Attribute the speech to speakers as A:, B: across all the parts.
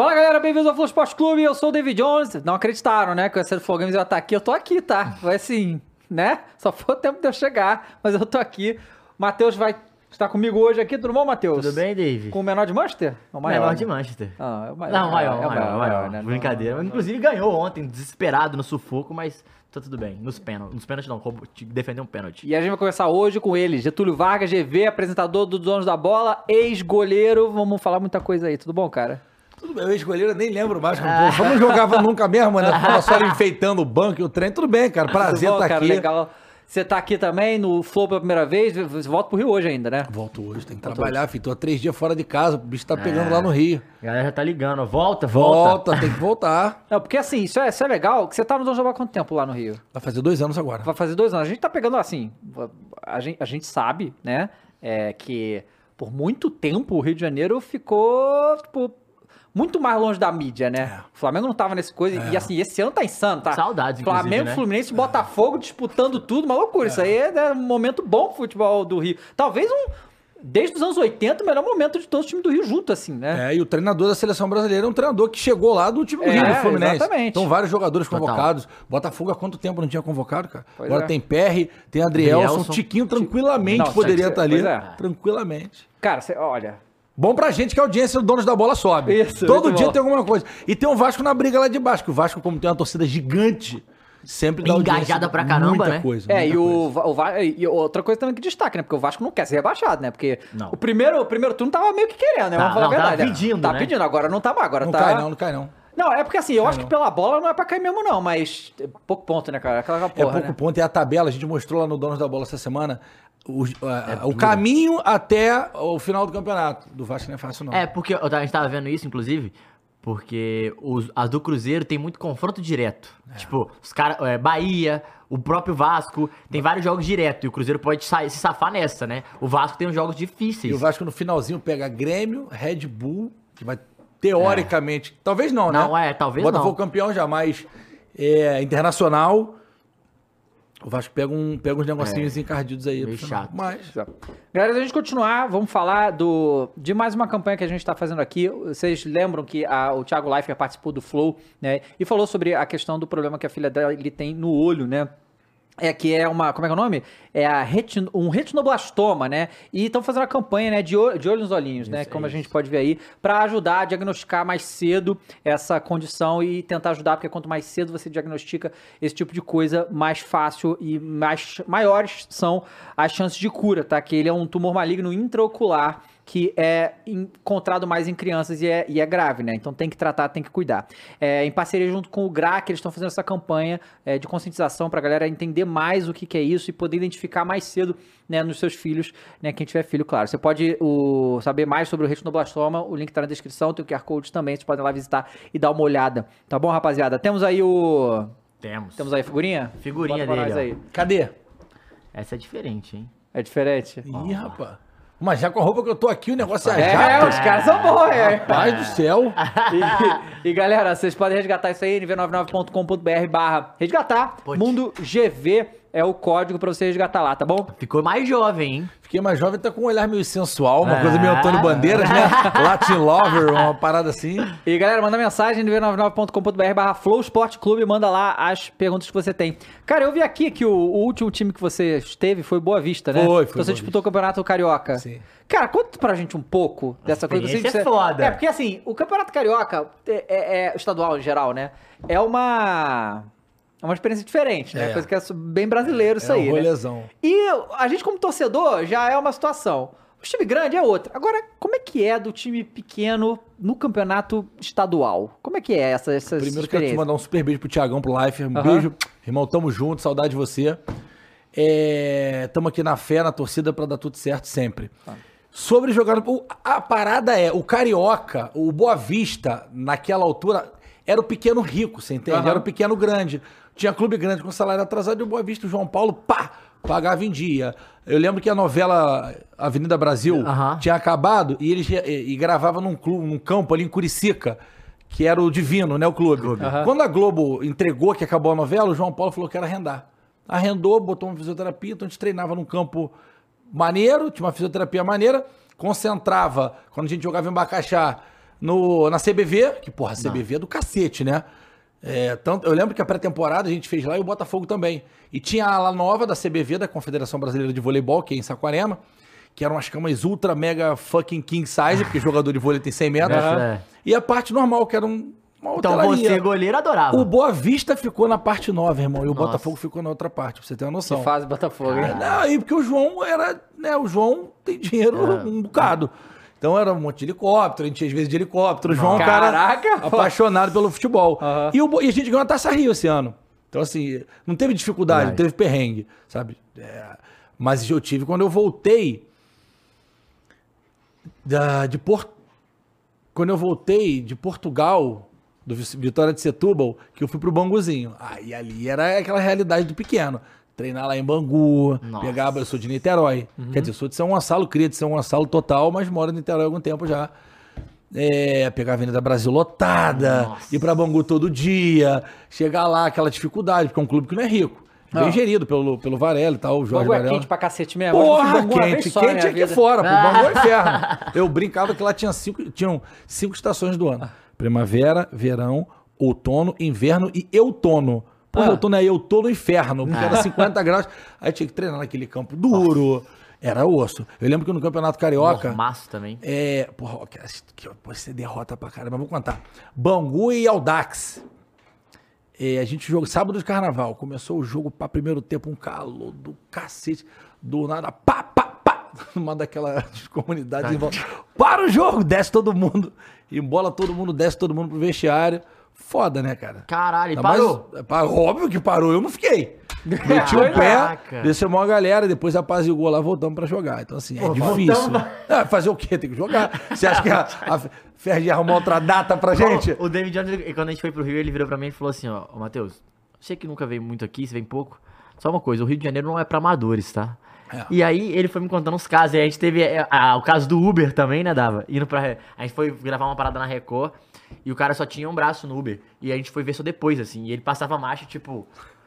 A: Fala galera, bem-vindos ao Flow Esporte Clube, eu sou o David Jones. Não acreditaram, né? Que o do Flow Games ia estar aqui. Eu tô aqui, tá? Vai assim, né? Só foi o tempo de eu chegar, mas eu tô aqui. Matheus vai estar comigo hoje aqui, tudo bom, Matheus?
B: Tudo bem, Dave?
A: Com o menor de Manchester?
B: O maior, menor de Manchester.
A: Ah, é o maior.
B: Não, maior, é o maior, maior, maior, né? Brincadeira. Não, Inclusive ganhou ontem, desesperado no sufoco, mas tá tudo bem. Nos pênaltis. Nos pênaltis não, defendeu um pênalti.
A: E a gente vai conversar hoje com ele, Getúlio Vargas, GV, apresentador do Donos da Bola, ex-goleiro. Vamos falar muita coisa aí, tudo bom, cara?
C: Tudo bem, ex-goleiro, nem lembro mais. Ah. Pô, não jogava nunca mesmo, né? Ficava só enfeitando o banco e o trem. Tudo bem, cara. Prazer estar tá aqui. Legal.
A: Você tá aqui também no Flow pela primeira vez, você volta pro Rio hoje ainda, né?
C: Volto hoje, tem que Volto trabalhar, filho. Tô há três dias fora de casa, o bicho tá pegando é. lá no Rio.
B: A galera já tá ligando, volta, volta.
C: Volta, tem que voltar.
A: Não, porque assim, isso é, isso é legal, que você tá no Dom há quanto tempo lá no Rio?
C: Vai fazer dois anos agora.
A: Vai fazer dois anos. A gente tá pegando assim, a gente, a gente sabe, né, é, que por muito tempo o Rio de Janeiro ficou, tipo, muito mais longe da mídia, né? É. O Flamengo não tava nesse coisa. É. E assim, esse ano tá insano, tá?
B: Saudades,
A: Flamengo,
B: né?
A: Fluminense, Botafogo disputando tudo, uma loucura. Isso aí é, é um momento bom pro futebol do Rio. Talvez um. Desde os anos 80, o melhor momento de todos os times do Rio junto, assim, né?
C: É, e o treinador da seleção brasileira é um treinador que chegou lá do time do é, Rio, do Fluminense. Exatamente. Então, vários jogadores convocados. Total. Botafogo há quanto tempo não tinha convocado, cara? Pois Agora é. tem PR, tem Adrielson, Tiquinho tranquilamente não, poderia estar tá ali. É. Tranquilamente.
A: Cara, cê, olha,
C: Bom pra gente que a audiência do Donos da Bola sobe. Isso, Todo dia bom. tem alguma coisa. E tem o Vasco na briga lá de baixo, que o Vasco, como tem uma torcida gigante, sempre dá
B: Engajada pra caramba,
C: muita
B: né?
C: Coisa,
A: é,
C: e,
A: o, o, e outra coisa também que destaca, né? Porque o Vasco não quer ser rebaixado, né? Porque não. o primeiro, o primeiro turno tava meio que querendo, né?
B: Tá,
A: Vamos falar
B: não, a verdade. Tava pedindo,
A: Tá
B: né?
A: pedindo, agora não tá mais. Agora
C: não
A: tá...
C: cai não, não cai não.
A: Não, é porque assim, eu acho não. que pela bola não é pra cair mesmo, não, mas pouco ponto, né, cara? Aquela porra,
C: É pouco
A: né?
C: ponto, e a tabela, a gente mostrou lá no Donos da Bola essa semana. O, é o caminho até o final do campeonato do Vasco não é fácil, não.
B: É, porque a gente tava vendo isso, inclusive, porque os, as do Cruzeiro tem muito confronto direto. É. Tipo, os caras. É, Bahia, o próprio Vasco, tem vários jogos direto. E o Cruzeiro pode se safar nessa, né? O Vasco tem uns jogos difíceis.
C: E o Vasco no finalzinho pega Grêmio, Red Bull, que vai teoricamente. É. Talvez não,
B: né?
C: Não,
B: é, talvez
C: Botafogo
B: não.
C: Botafogo campeão jamais. É, internacional. O Vasco pega, um, pega uns negocinhos é, encardidos aí.
B: Meio chato.
C: Mas...
A: Galera, a gente continuar, vamos falar do, de mais uma campanha que a gente está fazendo aqui. Vocês lembram que a, o Thiago Leifert participou do Flow, né? E falou sobre a questão do problema que a filha dele tem no olho, né? É que é uma. Como é que é o nome? É a retin, um retinoblastoma, né? E estão fazendo a campanha né, de, olho, de olho nos olhinhos, né, isso, né? Como a gente pode ver aí, para ajudar a diagnosticar mais cedo essa condição e tentar ajudar, porque quanto mais cedo você diagnostica esse tipo de coisa, mais fácil e mais maiores são as chances de cura, tá? Que ele é um tumor maligno intraocular que é encontrado mais em crianças e é, e é grave, né? Então tem que tratar, tem que cuidar. É, em parceria junto com o GRAC, eles estão fazendo essa campanha é, de conscientização para a galera entender mais o que, que, é isso e poder identificar mais cedo né, nos seus filhos, né? Quem tiver filho, claro. Você pode o, saber mais sobre o retinoblastoma, o link está na descrição, tem o QR Code também, vocês podem lá visitar e dar uma olhada. Tá bom, rapaziada? Temos aí o...
B: Temos.
A: Temos aí a figurinha?
B: Figurinha dele, aí.
C: Cadê?
B: Essa é diferente, hein?
A: É diferente?
C: Ih, oh. rapaz. Mas já com a roupa que eu tô aqui, o negócio é
A: É,
C: jato.
A: os caras são bons, é.
C: Rapaz do céu.
A: E, e, galera, vocês podem resgatar isso aí, nv99.com.br barra resgatar. Pode. Mundo GV é o código pra você resgatar lá, tá bom?
B: Ficou mais jovem, hein?
C: Fiquei mais jovem, tá com um olhar meio sensual, uma ah. coisa meio Antônio Bandeiras, né? Latin Lover, uma parada assim.
A: E galera, manda mensagem no v99.com.br barra Flow Sport Clube, manda lá as perguntas que você tem. Cara, eu vi aqui que o, o último time que você esteve foi Boa Vista, né?
C: Foi, foi.
A: Então você disputou o Campeonato Carioca.
C: Sim.
A: Cara, conta pra gente um pouco dessa coisa.
B: Isso é foda.
A: É, porque assim, o Campeonato Carioca, é, é, é estadual em geral, né? É uma... É uma experiência diferente, né? É. Coisa que é bem brasileiro isso
C: é
A: aí,
C: um
A: né?
C: rolezão.
A: E a gente como torcedor já é uma situação. O time grande é outra. Agora, como é que é do time pequeno no campeonato estadual? Como é que é essa, essa
C: Primeiro quero te mandar um super beijo pro Tiagão, pro Life. Um uhum. beijo. Irmão, tamo junto, saudade de você. É, tamo aqui na fé, na torcida para dar tudo certo sempre. Ah. Sobre jogar... A parada é, o Carioca, o Boa Vista, naquela altura, era o pequeno rico, você entende? Uhum. Era o pequeno grande. Tinha clube grande com salário atrasado e o Boa Vista, o João Paulo, pá, pagava em dia. Eu lembro que a novela Avenida Brasil uhum. tinha acabado e eles e, e gravava num, clube, num campo ali em Curicica, que era o Divino, né, o clube. Uhum. Quando a Globo entregou que acabou a novela, o João Paulo falou que era arrendar. Arrendou, botou uma fisioterapia, então a gente treinava num campo maneiro, tinha uma fisioterapia maneira, concentrava, quando a gente jogava em Bacaxá, no, na CBV, que, porra, a CBV é do cacete, né? É, tanto, eu lembro que a pré-temporada a gente fez lá e o Botafogo também. E tinha a ala nova da CBV, da Confederação Brasileira de Voleibol, que é em Saquarema, que eram umas camas ultra, mega fucking king size, porque jogador de vôlei tem 100 metros.
B: É.
C: E a parte normal, que era um, uma
B: Então
C: hotelaria.
B: você, goleiro, adorava.
C: O Boa Vista ficou na parte nova, irmão, e o
B: Nossa.
C: Botafogo ficou na outra parte, pra você ter uma noção.
A: Que fase Botafogo, hein?
C: É, Não, aí porque o João era, né, o João tem dinheiro
B: É.
C: um bocado. Então era um monte de helicóptero, a gente ia às vezes de helicóptero. O João é um cara
A: Caraca, pô.
C: apaixonado pelo futebol.
A: Aham.
C: E, o e a gente ganhou a Taça Rio esse ano. Então assim, não teve dificuldade, não teve perrengue, sabe? É, mas eu tive quando eu voltei da, de Porto... Quando eu voltei de Portugal, do Vitória de Setúbal, que eu fui pro Banguzinho. Aí ali era aquela realidade do pequeno. Treinar lá em Bangu,
B: Nossa.
C: pegava, eu sou de Niterói. Quer dizer, eu sou de São Gonçalo, cria de São Gonçalo total, mas moro em Niterói há algum tempo já. É, pegar a Avenida Brasil lotada,
B: Nossa.
C: ir pra Bangu todo dia, chegar lá, aquela dificuldade, porque é um clube que não é rico. Bem
A: Ah.
C: gerido pelo, pelo Varela e tal, o Jorge
A: Bangu é
C: Varela.
A: quente pra cacete mesmo.
C: Porra, quente,
A: só
C: quente aqui
A: vida.
C: fora, pô, Bangu é inferno. Eu brincava que lá tinha cinco, tinham cinco estações do ano. Primavera, verão, outono, inverno e outono. Pô,
A: Ah.
C: outono é outono inferno, porque era 50 graus. Aí tinha que treinar naquele campo duro. Era osso. Eu lembro que no Campeonato Carioca...
B: Mormaço também.
C: É, porra, que, você derrota pra caramba, mas vou contar. Bangu e Aldax. É, a gente jogou sábado de carnaval. Começou o jogo para primeiro tempo, um calor do cacete. Do nada, pá, pá, pá. Uma daquelas comunidades. em volta. Para o jogo, desce todo mundo. Embola todo mundo, desce todo mundo pro vestiário. Foda, né, cara?
B: Caralho,
C: Ainda
B: parou.
C: mais- óbvio que parou, eu não fiquei. Meti o pé, desceu uma galera, depois apazigou lá, voltamos pra jogar. Então, assim, é difícil. É, fazer o quê? Tem que jogar. Você acha que a, a Ferdi arrumou outra data pra gente?
B: O David Jones, quando a gente foi pro Rio, ele virou pra mim e falou assim, ó, Matheus, você que nunca veio muito aqui, você vem pouco, só uma coisa, o Rio de Janeiro não é pra amadores, tá?
C: É.
B: E aí ele foi me contando uns casos, e a gente teve é, a- o caso do Uber também, né, Dava? Indo pra... A gente foi gravar uma parada na Record, e o cara só tinha um braço no Uber, e a gente foi ver só depois, assim, e ele passava marcha, tipo,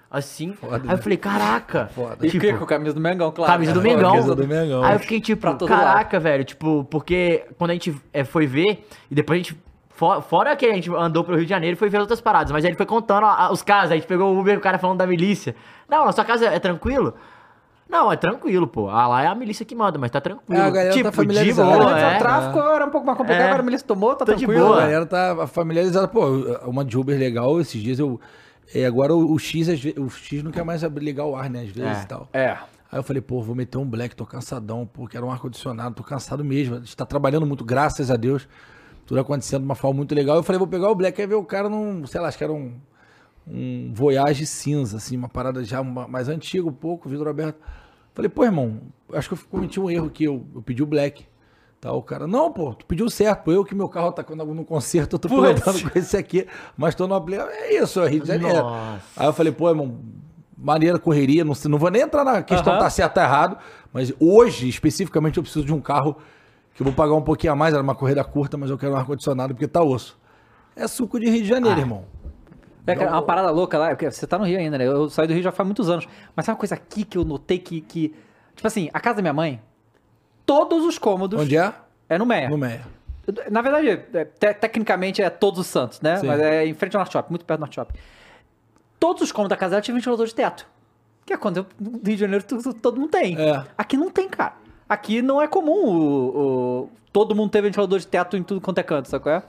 B: assim,
C: Foda,
B: aí
C: né?
B: eu falei, caraca,
C: Foda.
A: E
B: tipo,
A: fiquei com a camisa do Mengão, claro.
B: Camisa do
A: né?
B: Mengão.
C: Camisa do Mengão.
B: Aí eu fiquei tipo, caraca, velho, tipo, porque quando a gente é, foi ver, e depois a gente. for- Fora que a gente andou pro Rio de Janeiro e foi ver outras paradas, mas aí ele foi contando a- a- os casos, aí a gente pegou o Uber, o cara falando da milícia. Não, na sua casa é tranquilo? Não, é tranquilo, pô. Ah, lá é a milícia que manda, mas tá tranquilo.
C: É, a galera tá
B: tipo, de
C: familiarizada.
B: boa,
A: Antes
B: é.
A: o tráfico era um pouco mais complicado,
B: É.
A: agora a milícia tomou, tá
B: Tô de
A: tranquilo.
B: boa.
C: A galera tá familiarizada. Pô, uma de Uber legal, esses dias eu. é, agora o, o X, o X não quer mais ligar o ar, né? Às vezes
B: É.
C: e tal.
A: É.
C: Aí eu falei, pô, vou meter um black, tô cansadão, pô, quero um ar-condicionado, tô cansado mesmo. A gente tá trabalhando muito, graças a Deus. Tudo acontecendo de uma forma muito legal. Eu falei, vou pegar o black, aí ver o cara num, sei lá, acho que era um, um Voyage cinza, assim, uma parada já ma- mais antiga, um pouco, vidro aberto. Falei, pô, irmão, acho que eu cometi um erro aqui, eu, eu pedi o black. Tá, o cara, não, pô, tu pediu certo, eu que meu carro tá no concerto, eu tô
A: Putz.
C: pilotando com esse aqui, mas tô no aple- É isso, é Rio de Janeiro.
B: Nossa.
C: Aí eu falei, pô, irmão, maneira, correria, não, não vou nem entrar na questão tá certo ou errado, mas hoje, especificamente, eu preciso de um carro que eu vou pagar um pouquinho a mais, era uma corrida curta, mas eu quero um ar-condicionado porque tá osso. É suco de Rio de Janeiro, irmão.
A: É cara, uma parada louca lá, porque você tá no Rio ainda, né? Eu saí do Rio já faz muitos anos. Mas sabe uma coisa aqui que eu notei que. que tipo assim, a casa da minha mãe, todos os cômodos.
C: Onde é?
A: É no Meia.
C: No Meia.
A: Na verdade, é, te- tecnicamente é Todos os Santos, né?
C: Sim.
A: Mas é em frente ao Norte Shopping, muito perto do Norte Shopping. Todos os cômodos da casa dela tinham ventilador de teto. Que é quando eu, no Rio de Janeiro tu- tu- todo mundo tem.
C: É.
A: Aqui não tem, cara. Aqui não é comum o, o- todo mundo ter ventilador de teto em tudo quanto é canto, sabe qual é?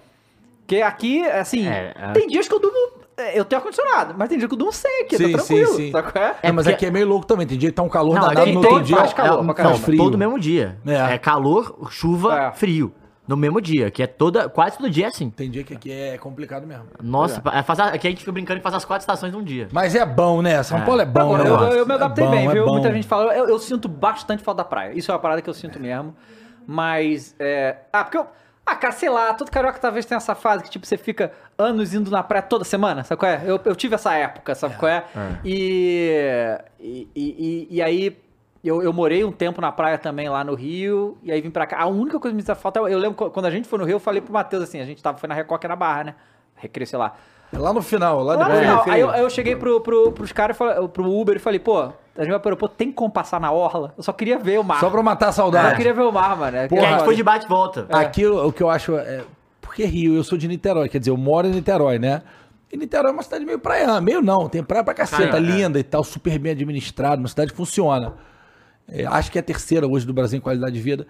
A: Porque aqui, assim,
B: É, é.
A: tem dias que eu durmo. É, Eu tenho ar-condicionado, mas tem dia que eu durmo sem aqui,
C: Sim,
A: tá tranquilo,
C: sim, sim.
A: sabe qual é?
C: É, mas
B: porque-
C: aqui é meio louco também. Tem dia que tá um calor
B: Não,
C: danado, no outro dia
A: faz calor
B: é,
A: caramba.
B: não,
C: frio.
B: todo mesmo dia.
C: É.
B: É, calor, chuva,
A: É.
B: frio. No mesmo dia, que é toda, quase todo dia é assim.
C: Tem dia que aqui é complicado mesmo.
B: Nossa, é, faz a- aqui a gente fica brincando que faz as quatro estações num dia.
C: Mas é bom, né? São
B: É.
C: Paulo é bom,
A: Agora,
C: né?
A: eu, eu, eu me
C: É
A: adaptei
C: bom,
A: bem,
C: é
A: viu? Muita gente fala, eu, eu sinto bastante falta da praia. Isso é uma parada que eu sinto mesmo. Mas, é... Ah, porque eu... Ah, cara, sei lá, todo carioca talvez tenha essa fase que, tipo, você fica anos indo na praia toda semana, sabe qual é? Eu, eu tive essa época, sabe qual é? E, e, e, e aí, eu, eu morei um tempo na praia também lá no Rio, e aí vim pra cá. A única coisa que me falta, eu, eu lembro qu- quando a gente foi no Rio, eu falei pro Matheus assim, a gente tava, foi na Recoque na Barra, né? Recreio, sei lá.
C: É lá no final, lá
A: Lá no final, aí eu, eu cheguei pro, pro, pros caras, falei- pro Uber e falei, pô, a gente vai pro aeroporto, tem como passar na orla? Eu só queria ver o mar.
C: Só pra matar a
A: Eu só
C: saudade.
A: queria ver o mar, mano. É
B: Porque a gente foi de bate e volta.
C: Aqui o, que eu acho é. Porque é Rio, eu sou de Niterói, quer dizer, eu moro em Niterói, né? E Niterói é uma cidade meio praia, meio não, tem praia pra caceta,
B: Praia, é.
C: linda e tal, super bem administrada, uma cidade que funciona. É, acho que é a terceira hoje do Brasil em qualidade de vida.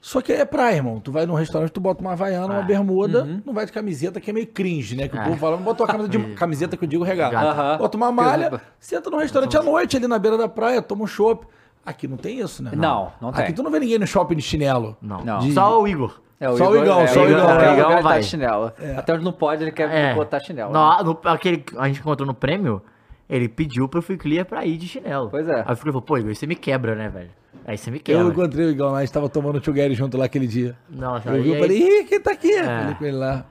C: Só que é praia, irmão. Tu vai num restaurante, tu bota uma havaiana, uma
B: Ah,
C: bermuda,
A: uhum.
C: não vai de camiseta, que é meio cringe, né? Que o
B: Ah.
C: povo fala, não bota uma camisa de camiseta que eu digo regata. Bota uma malha, senta num restaurante à noite ali na beira da praia, toma um chopp. Aqui não tem isso, né?
A: Não, não tem.
C: Aqui tu não vê ninguém no shopping de chinelo.
B: Não.
A: Não.
C: De-
B: Só o Igor.
A: É,
C: Só o Igão,
A: é,
C: só o Igão, é.
A: o Igão tá
B: vai.
A: chinelo. Até onde não pode, ele quer
B: É.
A: botar chinelo.
B: No, no- aquele que a gente encontrou no prêmio, ele pediu pro Ficlia pra ir de chinelo.
A: Pois é.
B: Aí o Ficlia falou, pô, Igor, você me quebra, né, velho? Aí você me
C: Eu
B: quebra.
C: encontrei o Igão lá, a gente tava tomando tchugueri junto lá aquele dia.
B: Nossa,
C: Eu vi, eu falei, ih, quem tá aqui?
B: É.
C: Falei com ele lá.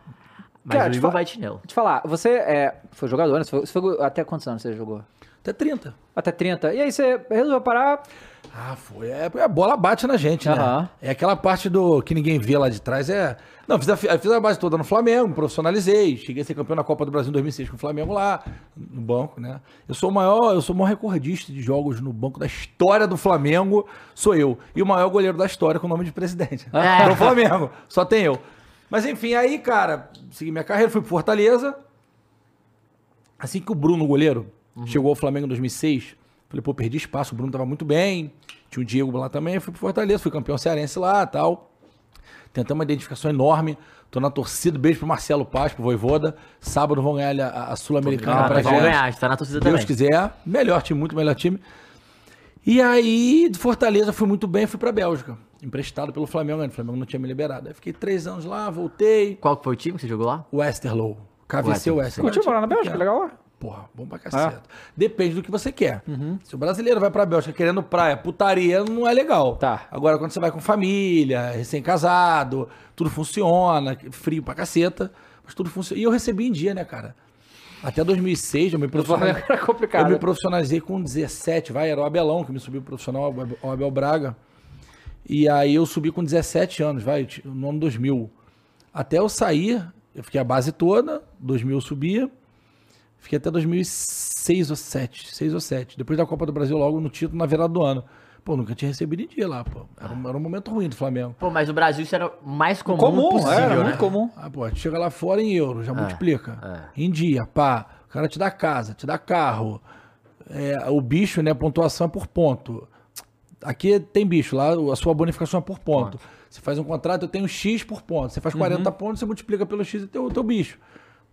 B: Mas
A: Cara,
B: o
A: te
B: Igor
A: fa-
B: vai de chinelo.
A: Deixa eu falar, você é, foi jogador, né? Você foi, você foi- até quantos anos você jogou?
C: Até 30.
A: Até 30. E aí você resolveu parar.
C: Ah, foi. É, a bola bate na gente, né?
A: Aham.
C: É aquela parte do que ninguém vê lá de trás. É. Não, fiz a, fi- fiz a base toda no Flamengo, me profissionalizei. Cheguei a ser campeão na Copa do Brasil em 2006 com o Flamengo lá, no banco, né? Eu sou o maior, eu sou o maior recordista de jogos no banco da história do Flamengo, sou eu. E o maior goleiro da história com o nome de presidente.
B: É.
C: Do Flamengo, só tem eu. Mas enfim, aí, cara, segui minha carreira, fui pro Fortaleza. Assim que o Bruno, goleiro, chegou ao Flamengo em 2006, falei, pô, perdi espaço, o Bruno tava muito bem, tinha o Diego lá também, fui pro Fortaleza, fui campeão cearense lá tal. Tentamos uma identificação enorme, tô na torcida, beijo pro Marcelo Paz, pro Voivoda. Sábado vão ganhar a, a Sul-Americana
B: Ah,
C: pra gente.
B: ganhar, a gente tá na torcida
C: Deus
B: também.
C: quiser, melhor time, muito melhor time. E aí, de Fortaleza, fui muito bem, fui pra Bélgica, emprestado pelo Flamengo, né? o Flamengo não tinha me liberado. Aí fiquei três anos lá, voltei,
B: Qual que foi o time que você jogou lá?
C: Westerlo, KVC
B: Westerlo,
C: Westerlo.
A: Curtiu morar na Bélgica? Legal lá?
C: Porra, bom pra caceta. Depende do que você quer. Se o brasileiro vai pra Bélgica querendo praia, putaria, não é legal.
A: Tá.
C: Agora, quando você vai com família, recém-casado, tudo funciona, frio pra caceta, mas tudo funciona. E eu recebi em dia, né, cara? Até 2006, eu me profissionalizei.
A: era complicado.
C: Eu me profissionalizei com 17, vai, era o Abelão que me subiu profissional, o Abel- o Abel Braga. E aí eu subi com 17 anos, vai, no ano 2000. Até eu sair, eu fiquei a base toda, 2000 eu subia, fiquei até 2006 ou 7, 6 ou 7. Depois da Copa do Brasil, logo no título, na virada do ano. Pô, nunca tinha recebido em dia lá, pô. Era um, era um momento ruim do Flamengo.
B: Pô, mas no Brasil isso era o mais comum,
A: Comum,
B: possível,
A: era
B: né?
A: muito comum.
C: Ah, pô, tu chega lá fora em euro, já multiplica. Em dia, pá. O cara te dá casa, te dá carro. É, o bicho, né? A pontuação é por ponto. Aqui tem bicho, lá a sua bonificação é por ponto. Você faz um contrato, eu tenho X por ponto. Você faz 40 pontos, você multiplica pelo X e tem o teu bicho.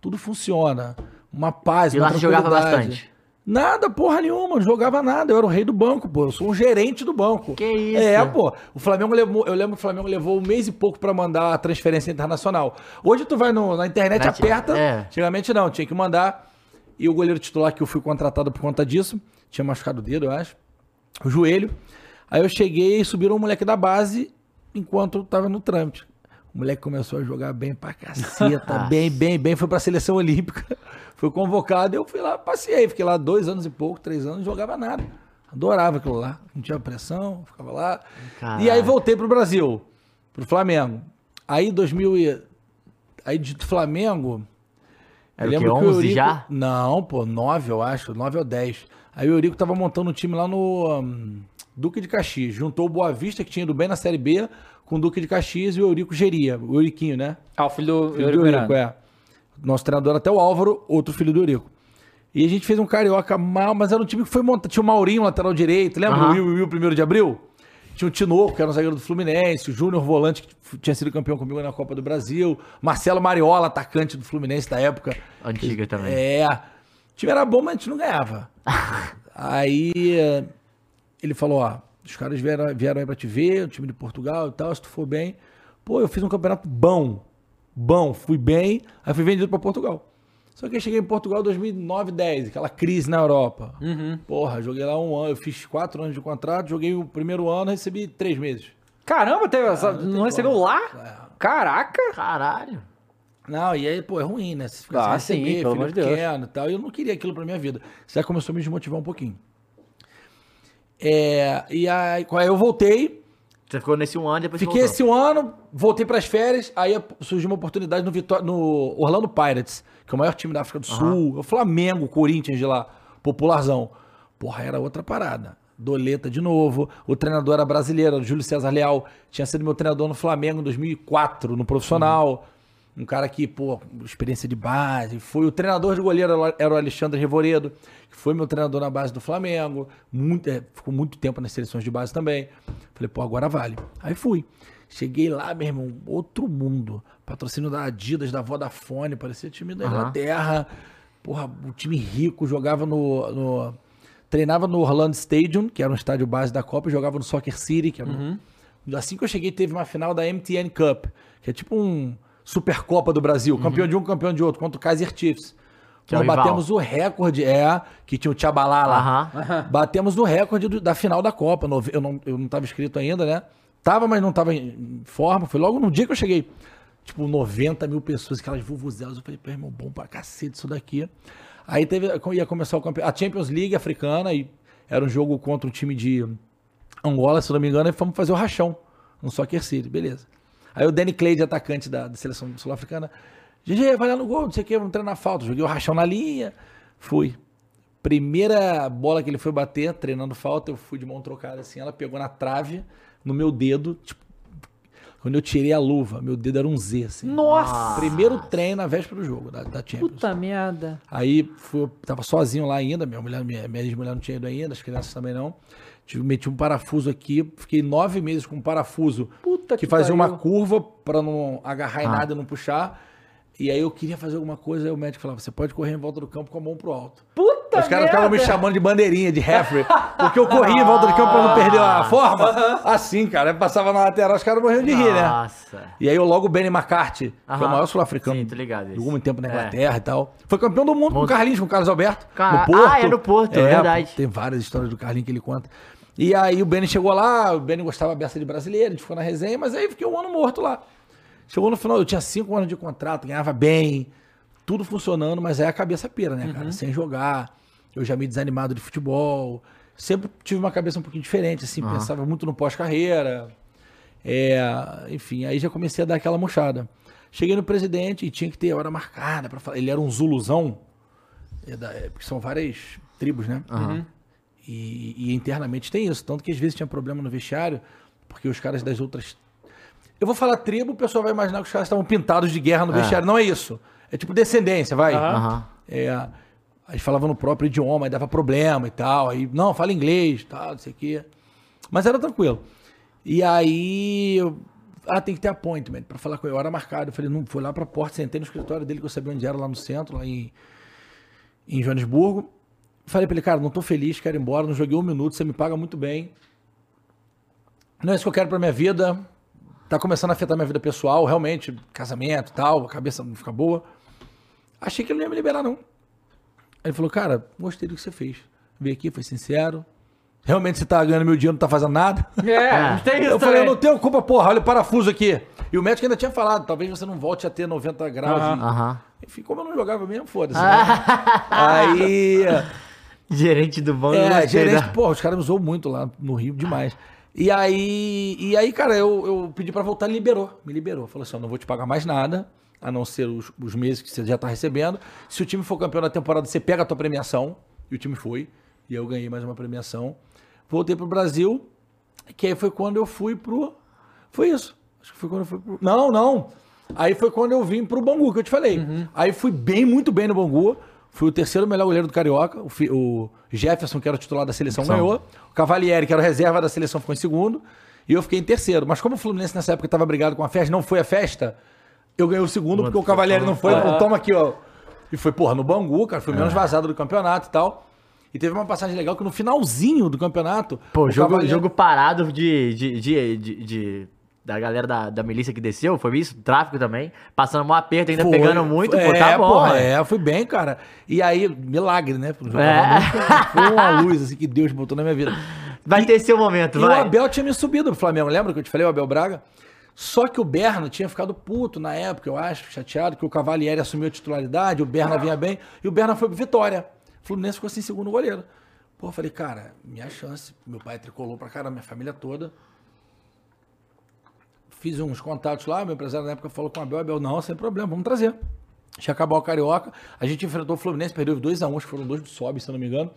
C: Tudo funciona. Uma paz,
B: E
C: uma
B: lá você jogava bastante?
C: Nada, porra nenhuma, não jogava nada. Eu era o rei do banco, pô. Eu sou um gerente do banco.
B: Que isso?
C: É, pô. O Flamengo levou, eu lembro que o Flamengo levou um mês e pouco pra mandar a transferência internacional. Hoje tu vai no- na internet,
B: Net-
C: aperta.
B: é.
C: Antigamente não, tinha que mandar. E o goleiro titular que eu fui contratado por conta disso, tinha machucado o dedo, eu acho, o joelho. Aí eu cheguei e subiram um moleque da base enquanto eu tava no trâmite. O moleque começou a jogar bem pra caceta, bem, bem, bem. Foi pra seleção olímpica. Foi convocado. Eu fui lá, passei. Fiquei lá dois anos e pouco, três anos, não jogava nada. Adorava aquilo lá. Não tinha pressão, ficava lá.
B: Caraca.
C: E aí voltei pro Brasil, pro Flamengo. Aí 2000 e... Aí de Flamengo...
B: Era
C: eu
B: o quê,
C: lembro que
B: 11
C: Eurico-
B: já?
C: Não, pô, 9 eu acho, 9 ou 10. Aí o Eurico tava montando um time lá no hum, Duque de Caxias. Juntou o Boa Vista, que tinha ido bem na Série B, com o Duque de Caxias e o Eurico geria. O Euriquinho, né?
A: Ah, o filho do
C: Filho
A: Eurico
C: do Eurico, é. Nosso treinador até o Álvaro, outro filho do Eurico. E a gente fez um carioca mal, mas era um time que foi montado. Tinha o Maurinho, lateral direito, lembra?
B: Aham.
C: O Will, Will, primeiro de abril? Tinha o Tinoco, que era um zagueiro do Fluminense, o Júnior Volante, que tinha sido campeão comigo na Copa do Brasil, Marcelo Mariola, atacante do Fluminense da época.
B: Antiga também.
C: É. O time era bom, mas a gente não ganhava. aí eh, ele falou: ó, os caras vieram, vieram aí pra te ver, o time de Portugal e tal, se tu for bem. Pô, eu fiz um campeonato bom. Bom, fui bem, aí fui vendido pra Portugal. Só que eu cheguei em Portugal em 2009, 10, aquela crise na Europa. Porra, joguei lá um ano, eu fiz quatro anos de contrato, joguei o primeiro ano, recebi três meses.
A: Caramba, teve essa-
C: Ah, não
A: recebeu
C: como.
A: lá? Caraca!
B: Caralho.
C: Não, e aí, pô, é ruim, né? Você fica
A: Ah,
C: sem
A: sim,
C: receber,
A: pelo
C: filho
A: amor de Deus.
C: pequeno e tal. E eu não queria aquilo pra minha vida. Isso já começou a me desmotivar um pouquinho. É, e aí, aí eu voltei,
B: Você ficou nesse um ano e depois
C: fiquei
B: voltou.
C: esse um ano, voltei pras férias, aí surgiu uma oportunidade no, Vitó- no Orlando Pirates, que é o maior time da África do Sul, é o Flamengo, o Corinthians de lá, popularzão. Porra, era outra parada. Doleta de novo, o treinador era brasileiro, o Júlio César Leal, tinha sido meu treinador no Flamengo em 2004, no profissional. Um cara que, pô, experiência de base. Foi o treinador de goleiro era o Alexandre Revoredo, que foi meu treinador na base do Flamengo. Muito, é, ficou muito tempo nas seleções de base também. Falei, pô, agora vale. Aí fui. Cheguei lá, meu irmão, outro mundo. Patrocínio da Adidas, da Vodafone, parecia time da Inglaterra. Porra, o time rico, jogava no, no, Treinava no Orlando Stadium, que era um estádio base da Copa, e jogava no Soccer City, que era um, Assim que eu cheguei, teve uma final da MTN Cup, que é tipo um Supercopa do Brasil, campeão de um, campeão de outro, contra o Kaiser Chiefs.
B: Que é o
C: Nós batemos o recorde, é, que tinha o Tchabalá lá.
B: Aham.
C: Batemos o recorde do- da final da Copa. Eu não, eu não tava inscrito ainda, né? Tava, mas não tava em forma. Foi logo no dia que eu cheguei. Tipo, 90 mil pessoas, aquelas vuvuzelas. Eu falei, pô, irmão, bom pra cacete isso daqui. Aí teve, ia começar o campeonato. A Champions League africana, e era um jogo contra um time de Angola, se não me engano, e fomos fazer o rachão no Soccer City, beleza. Aí o Danny Clay, atacante da, da seleção sul-africana, GG, vai lá no gol, não sei o que, vamos treinar falta. Joguei o rachão na linha, fui. Primeira bola que ele foi bater, treinando falta, eu fui de mão trocada assim, ela pegou na trave, no meu dedo, tipo, quando eu tirei a luva, meu dedo era um Z, assim.
A: Nossa!
C: Primeiro treino na véspera do jogo, da, da Champions.
A: Puta merda.
C: Aí fui, eu tava sozinho lá ainda, minha mulher, minha, minha ex-mulher não tinha ido ainda, as crianças também não. Tive, meti um parafuso aqui, fiquei nove meses com um parafuso
A: Puta
C: que
A: que
C: fazia uma curva pra não agarrar em
B: Ah.
C: nada e não puxar. E aí eu queria fazer alguma coisa, aí o médico falava, você pode correr em volta do campo com a mão pro alto.
A: Puta
C: Os caras ficavam me chamando de bandeirinha, de referee, porque eu corria em volta do campo pra não perder a forma. Assim, cara, aí passava na lateral, os caras morriam de rir, né?
B: Nossa.
C: E aí eu logo o Benny McCarthy, que é o maior sul-africano.
B: Sim, tô ligado,
C: muito tempo na
B: É.
C: Inglaterra e tal. Foi campeão do mundo com o. Carlinhos, com o Carlos Alberto.
B: Ca-
C: No Porto.
B: Ah, é no Porto, verdade.
C: Tem várias histórias do Carlinhos que ele conta. E aí o Benny chegou lá, o Benny gostava dessa de brasileiro, a gente ficou na resenha, mas aí fiquei um ano morto lá. Chegou no final, eu tinha cinco anos de contrato, ganhava bem, tudo funcionando, mas aí a cabeça pira, né,
B: Uhum.
C: cara? Sem jogar, eu já meio desanimado de futebol. Sempre tive uma cabeça um pouquinho diferente, assim, pensava muito no pós-carreira. É, enfim, aí já comecei a dar aquela murchada. Cheguei no presidente e tinha que ter hora marcada para falar. Ele era um zuluzão, é é, porque são várias tribos, né? E, e internamente tem isso. Tanto que às vezes tinha problema no vestiário, porque os caras das outras. Eu vou falar tribo, o pessoal vai imaginar que os caras estavam pintados de guerra no vestiário. Não é isso. É tipo descendência, vai.
B: Aham.
C: É, aí falava no próprio idioma, aí dava problema e tal. Aí, não, fala inglês, tal, não sei o quê. Mas era tranquilo. E aí, eu, ah, tem que ter appointment pra falar com ele. Hora marcada. Eu falei, não, fui lá pra porta, sentei no escritório dele, que eu sabia onde era, lá no centro, lá em, em Joanesburgo. Falei pra ele, cara, não tô feliz, quero ir embora, não joguei um minuto, você me paga muito bem. Não é isso que eu quero pra minha vida. Tá começando a afetar minha vida pessoal, realmente, casamento e tal, a cabeça não fica boa. Achei que ele não ia me liberar, não. Aí ele falou, cara, gostei do que você fez. Veio aqui, foi sincero. Realmente você tá ganhando meu dinheiro, não tá fazendo nada.
A: É, tem isso
C: Eu falei, eu não tenho culpa, porra, olha o parafuso aqui. E o médico ainda tinha falado, talvez você não volte a ter 90 graus. De-
B: Aham.
C: Enfim, como eu não jogava mesmo, foda-se. né? Aí.
B: Gerente do banco.
C: É, gerente,
B: da-
C: porra, os caras me usou muito lá no Rio, demais. E aí, e aí cara, eu, eu pedi pra voltar, ele liberou, me liberou. Falou assim, ó, não vou te pagar mais nada, a não ser os, os meses que você já tá recebendo. Se o time for campeão da temporada, você pega a tua premiação. E o time foi. E eu ganhei mais uma premiação. Voltei pro Brasil, que aí foi quando eu fui pro... Foi isso. Acho que foi quando eu fui pro... Não, não. Aí foi quando eu vim pro Bangu, que eu te falei. Aí fui bem, muito bem no Bangu. Fui o terceiro melhor goleiro do Carioca. O, o Jefferson, que era o titular da seleção, ganhou. O Cavalieri, que era o reserva da seleção, ficou em segundo. E eu fiquei em terceiro. Mas como o Fluminense nessa época estava brigado com a festa, não foi a festa, eu ganhei o segundo, porque o Cavalieri não foi. Falou, toma aqui, ó. E foi, porra, no Bangu, cara. Foi menos vazado do campeonato e tal. E teve uma passagem legal que no finalzinho do campeonato.
B: Pô, jogo,
C: Cavalieri-
B: jogo parado de, de, de, de- de- da galera da, da milícia que desceu, foi isso? Tráfico também. Passando um aperto, ainda
C: Foi,
B: pegando muito,
C: foi-
B: pô, tá
C: é,
B: bom.
C: porra,
B: é.
C: é, fui bem, cara. E aí, milagre, né?
B: É.
C: Foi uma luz, assim, que Deus botou na minha vida.
B: Vai ter seu momento,
C: E
B: vai.
C: o Abel tinha me subido pro Flamengo, lembra que eu te falei, o Abel Braga? Só que o Berna tinha ficado puto na época, eu acho, chateado, que o Cavalieri assumiu a titularidade, o Berna vinha bem, e o Berna foi pro Vitória. O Fluminense ficou assim, segundo goleiro. Pô, eu falei, cara, minha chance. Meu pai tricolou pra caramba, minha família toda. Fiz uns contatos lá, meu empresário na época falou com o Abel, Abel, não, sem problema, vamos trazer. Tinha acabado o Carioca, a gente enfrentou o Fluminense, perdeu 2x1, acho que foram dois do Sobe, se não me engano.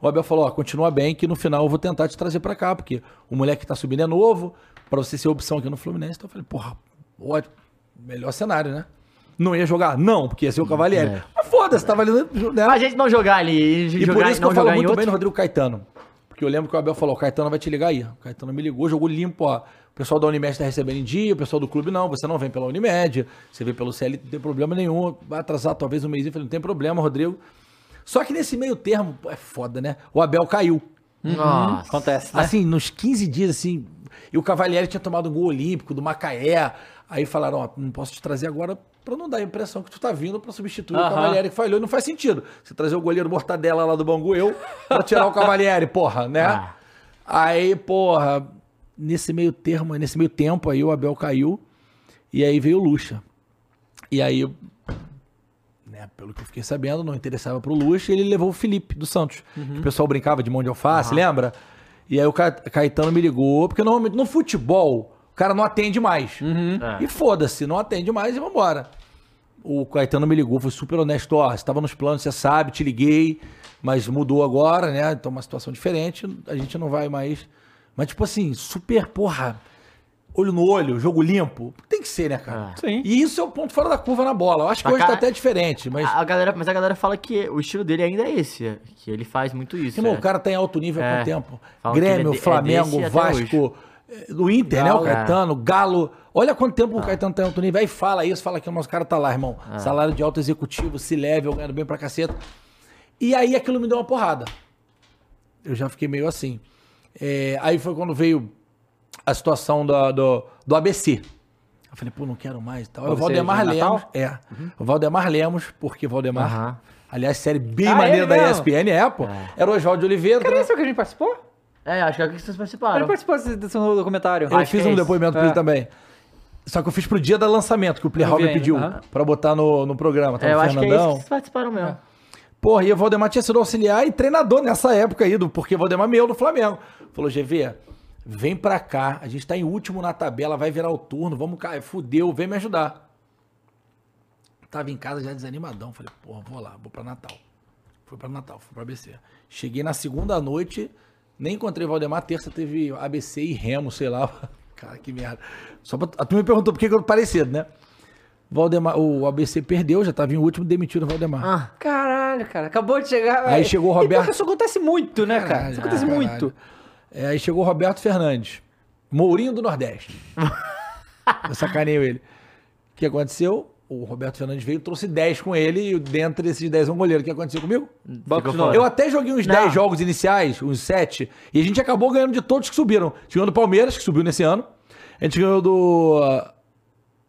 C: O Abel falou, ó, continua bem que no final eu vou tentar te trazer pra cá, porque o moleque que tá subindo é novo, pra você ser opção aqui no Fluminense. Então eu falei, porra, ótimo, melhor cenário, né? Não ia jogar? Não, porque ia ser o Cavalieri.
B: É.
C: Mas foda-se, tava ali. Né?
B: A gente não jogar ali,
C: E
B: jogar,
C: por isso que eu falo muito
B: outro.
C: bem no Rodrigo Caetano. Porque eu lembro que o Abel falou, o Caetano vai te ligar aí. O Caetano me ligou, jogou limpo, ó. O pessoal da Unimed tá recebendo em dia, o pessoal do clube não, você não vem pela Unimed, você vem pelo CL, não tem problema nenhum. Vai atrasar talvez um mês, eu falei, não tem problema, Rodrigo. Só que nesse meio termo, é foda, né? O Abel caiu.
B: Nossa.
A: Acontece, né?
C: Assim, nos 15 dias, assim, e o Cavalieri tinha tomado um gol olímpico do Macaé. Aí falaram, ó, não posso te trazer agora pra não dar a impressão que tu tá vindo pra substituir o
A: Aham.
C: Cavalieri que falhou. E não faz sentido. Você trazer o goleiro Mortadela lá do Bangu, eu, pra tirar o Cavalieri, porra, né?
B: Ah.
C: Aí, porra, nesse meio termo, nesse meio tempo aí o Abel caiu e aí veio o Lucha. E aí, né, pelo que eu fiquei sabendo, não interessava pro Lucha, e ele levou o Felipe do Santos. Que o pessoal brincava de mão de alface, lembra? E aí o Ca- Caetano me ligou, porque normalmente no futebol o cara não atende mais.
B: É.
C: E foda-se, não atende mais e vambora. O Caetano me ligou, foi super honesto. Ó, você tava nos planos, você sabe, te liguei, mas mudou agora, né? Então uma situação diferente, a gente não vai mais. Mas, tipo assim, super, porra, olho no olho, jogo limpo. Tem que ser, né, cara?
B: É.
A: Sim.
C: E isso é o ponto fora da curva na bola. Eu acho que hoje tá
B: cá-
C: até diferente, mas.
B: A galera, mas a galera fala que o estilo dele ainda é esse, é, que ele faz muito isso.
C: Irmão,
B: é.
C: o cara tá em alto nível há
B: É.
C: quanto tempo?
B: Falam
C: Grêmio,
B: é de- é
C: Flamengo, Vasco, eh, do Inter, né? O
A: Galo.
C: Caetano, Galo. Olha quanto tempo o Caetano tá em alto nível. Aí fala isso, fala que o nosso cara tá lá, irmão. Salário de alto executivo, se leve, eu ganhando bem pra caceta. E aí aquilo me deu uma porrada. Eu já fiquei meio assim. É, aí foi quando veio a situação da- do, do ABC. Eu falei, pô, não quero mais e tal. Aí O Valdemar? Lemos. É. O Valdemar Lemos, porque Valdemar.
B: Aham.
C: Aliás, série bem
A: Ah,
C: maneira
A: ele
C: da? ESPN, é, pô. Era o Oswaldo de Oliveira.
A: Cara, esse é o que a gente participou?
B: É, acho que é o que vocês
A: Ele
B: participaram.
A: participou desse, desse documentário.
C: Eu
B: Acho
C: fiz
B: é
C: um
B: isso.
C: depoimento pra
A: É.
C: ele também. Só que eu fiz pro dia do lançamento, que o Play
A: Eu vi
C: Hobby
A: ainda,
C: pediu
A: aham.
C: pra botar no, no programa. Tava
B: É, eu acho que é isso
C: Fernandão.
B: que vocês participaram mesmo.
C: Porra, e o Valdemar tinha sido auxiliar e treinador nessa época aí, do, porque o Valdemar é meu do Flamengo. Falou, GV, vem pra cá, a gente tá em último na tabela, vai virar o turno, vamos cá, fudeu, vem me ajudar. Tava em casa já desanimadão, falei, porra, vou lá, vou pra Natal. Fui pra Natal, fui pra ABC. Cheguei na segunda noite, nem encontrei Valdemar, terça teve ABC e Remo, sei lá. Cara, que merda. Só pra, a turma me perguntou por que eu parei cedo, né? Valdemar, o ABC perdeu, já tava em último, demitiram o Valdemar.
B: Ah,
A: Caralho, cara. Acabou de chegar.
C: Aí
A: velho.
C: chegou o Roberto-
A: Isso acontece muito, né, cara?
C: Caralho,
A: Isso acontece
C: caralho.
A: muito.
C: É, aí chegou o Roberto Fernandes, Mourinho do Nordeste. Eu sacaneio ele. O que aconteceu? O Roberto Fernandes veio, trouxe 10 com ele, e dentro desses 10 é um goleiro. O que aconteceu comigo? Eu até joguei uns
B: Não.
C: 10 jogos iniciais, uns 7, e a gente acabou ganhando de todos que subiram. A gente ganhou do Palmeiras, que subiu nesse ano. A gente ganhou do ah,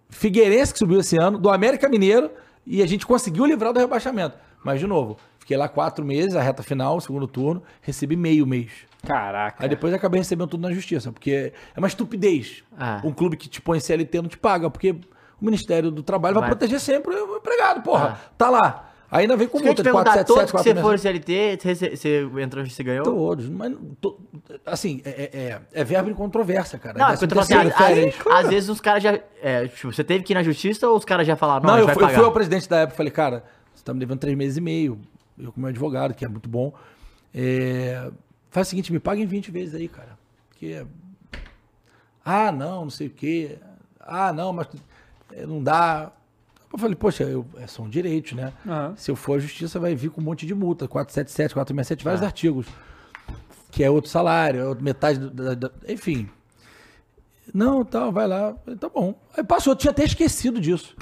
C: Figueirense, que subiu esse ano, do América Mineiro, e a gente conseguiu livrar do rebaixamento. Mas, de novo, fiquei lá quatro meses, a reta final, segundo turno, recebi meio mês.
A: Caraca.
C: Aí depois acabei recebendo tudo na justiça, porque é uma estupidez.
B: Ah.
C: Um clube que te põe CLT não te paga, porque o Ministério do Trabalho vai,
B: Vai.
C: proteger sempre o empregado, porra.
B: Ah.
C: Tá lá. Aí ainda vem com multa de
B: perguntar,
C: 477,
B: todos que você
C: 477.
B: for CLT, você, você entrou, você ganhou?
C: Todos, mas to- assim, é, é, é, é verbo em controvérsia, cara.
B: Não,
C: É
B: porque eu tô falando assim,
C: terceiro,
B: às, vezes os caras já. é, tipo, você teve que ir na justiça ou os caras já falaram, não,
C: Não, eu
B: vai
C: fui, eu fui ao presidente da época e falei, cara, você tá me devendo três meses e meio. Eu com meu advogado, que é muito bom. É, faz o seguinte, me paga em 20 vezes aí, cara. Porque. Ah, não, não sei o quê. Ah, não, mas é, não dá. Eu falei, poxa, eu, é, são direitos, né?
A: Aham.
C: Se eu for à justiça, vai vir com um monte de multa. 477, 467, vários
B: Ah.
C: artigos. Que é outro salário, é metade. do- da- da- enfim. Não, tá, vai lá. Tá bom. Aí passou, eu tinha até esquecido disso.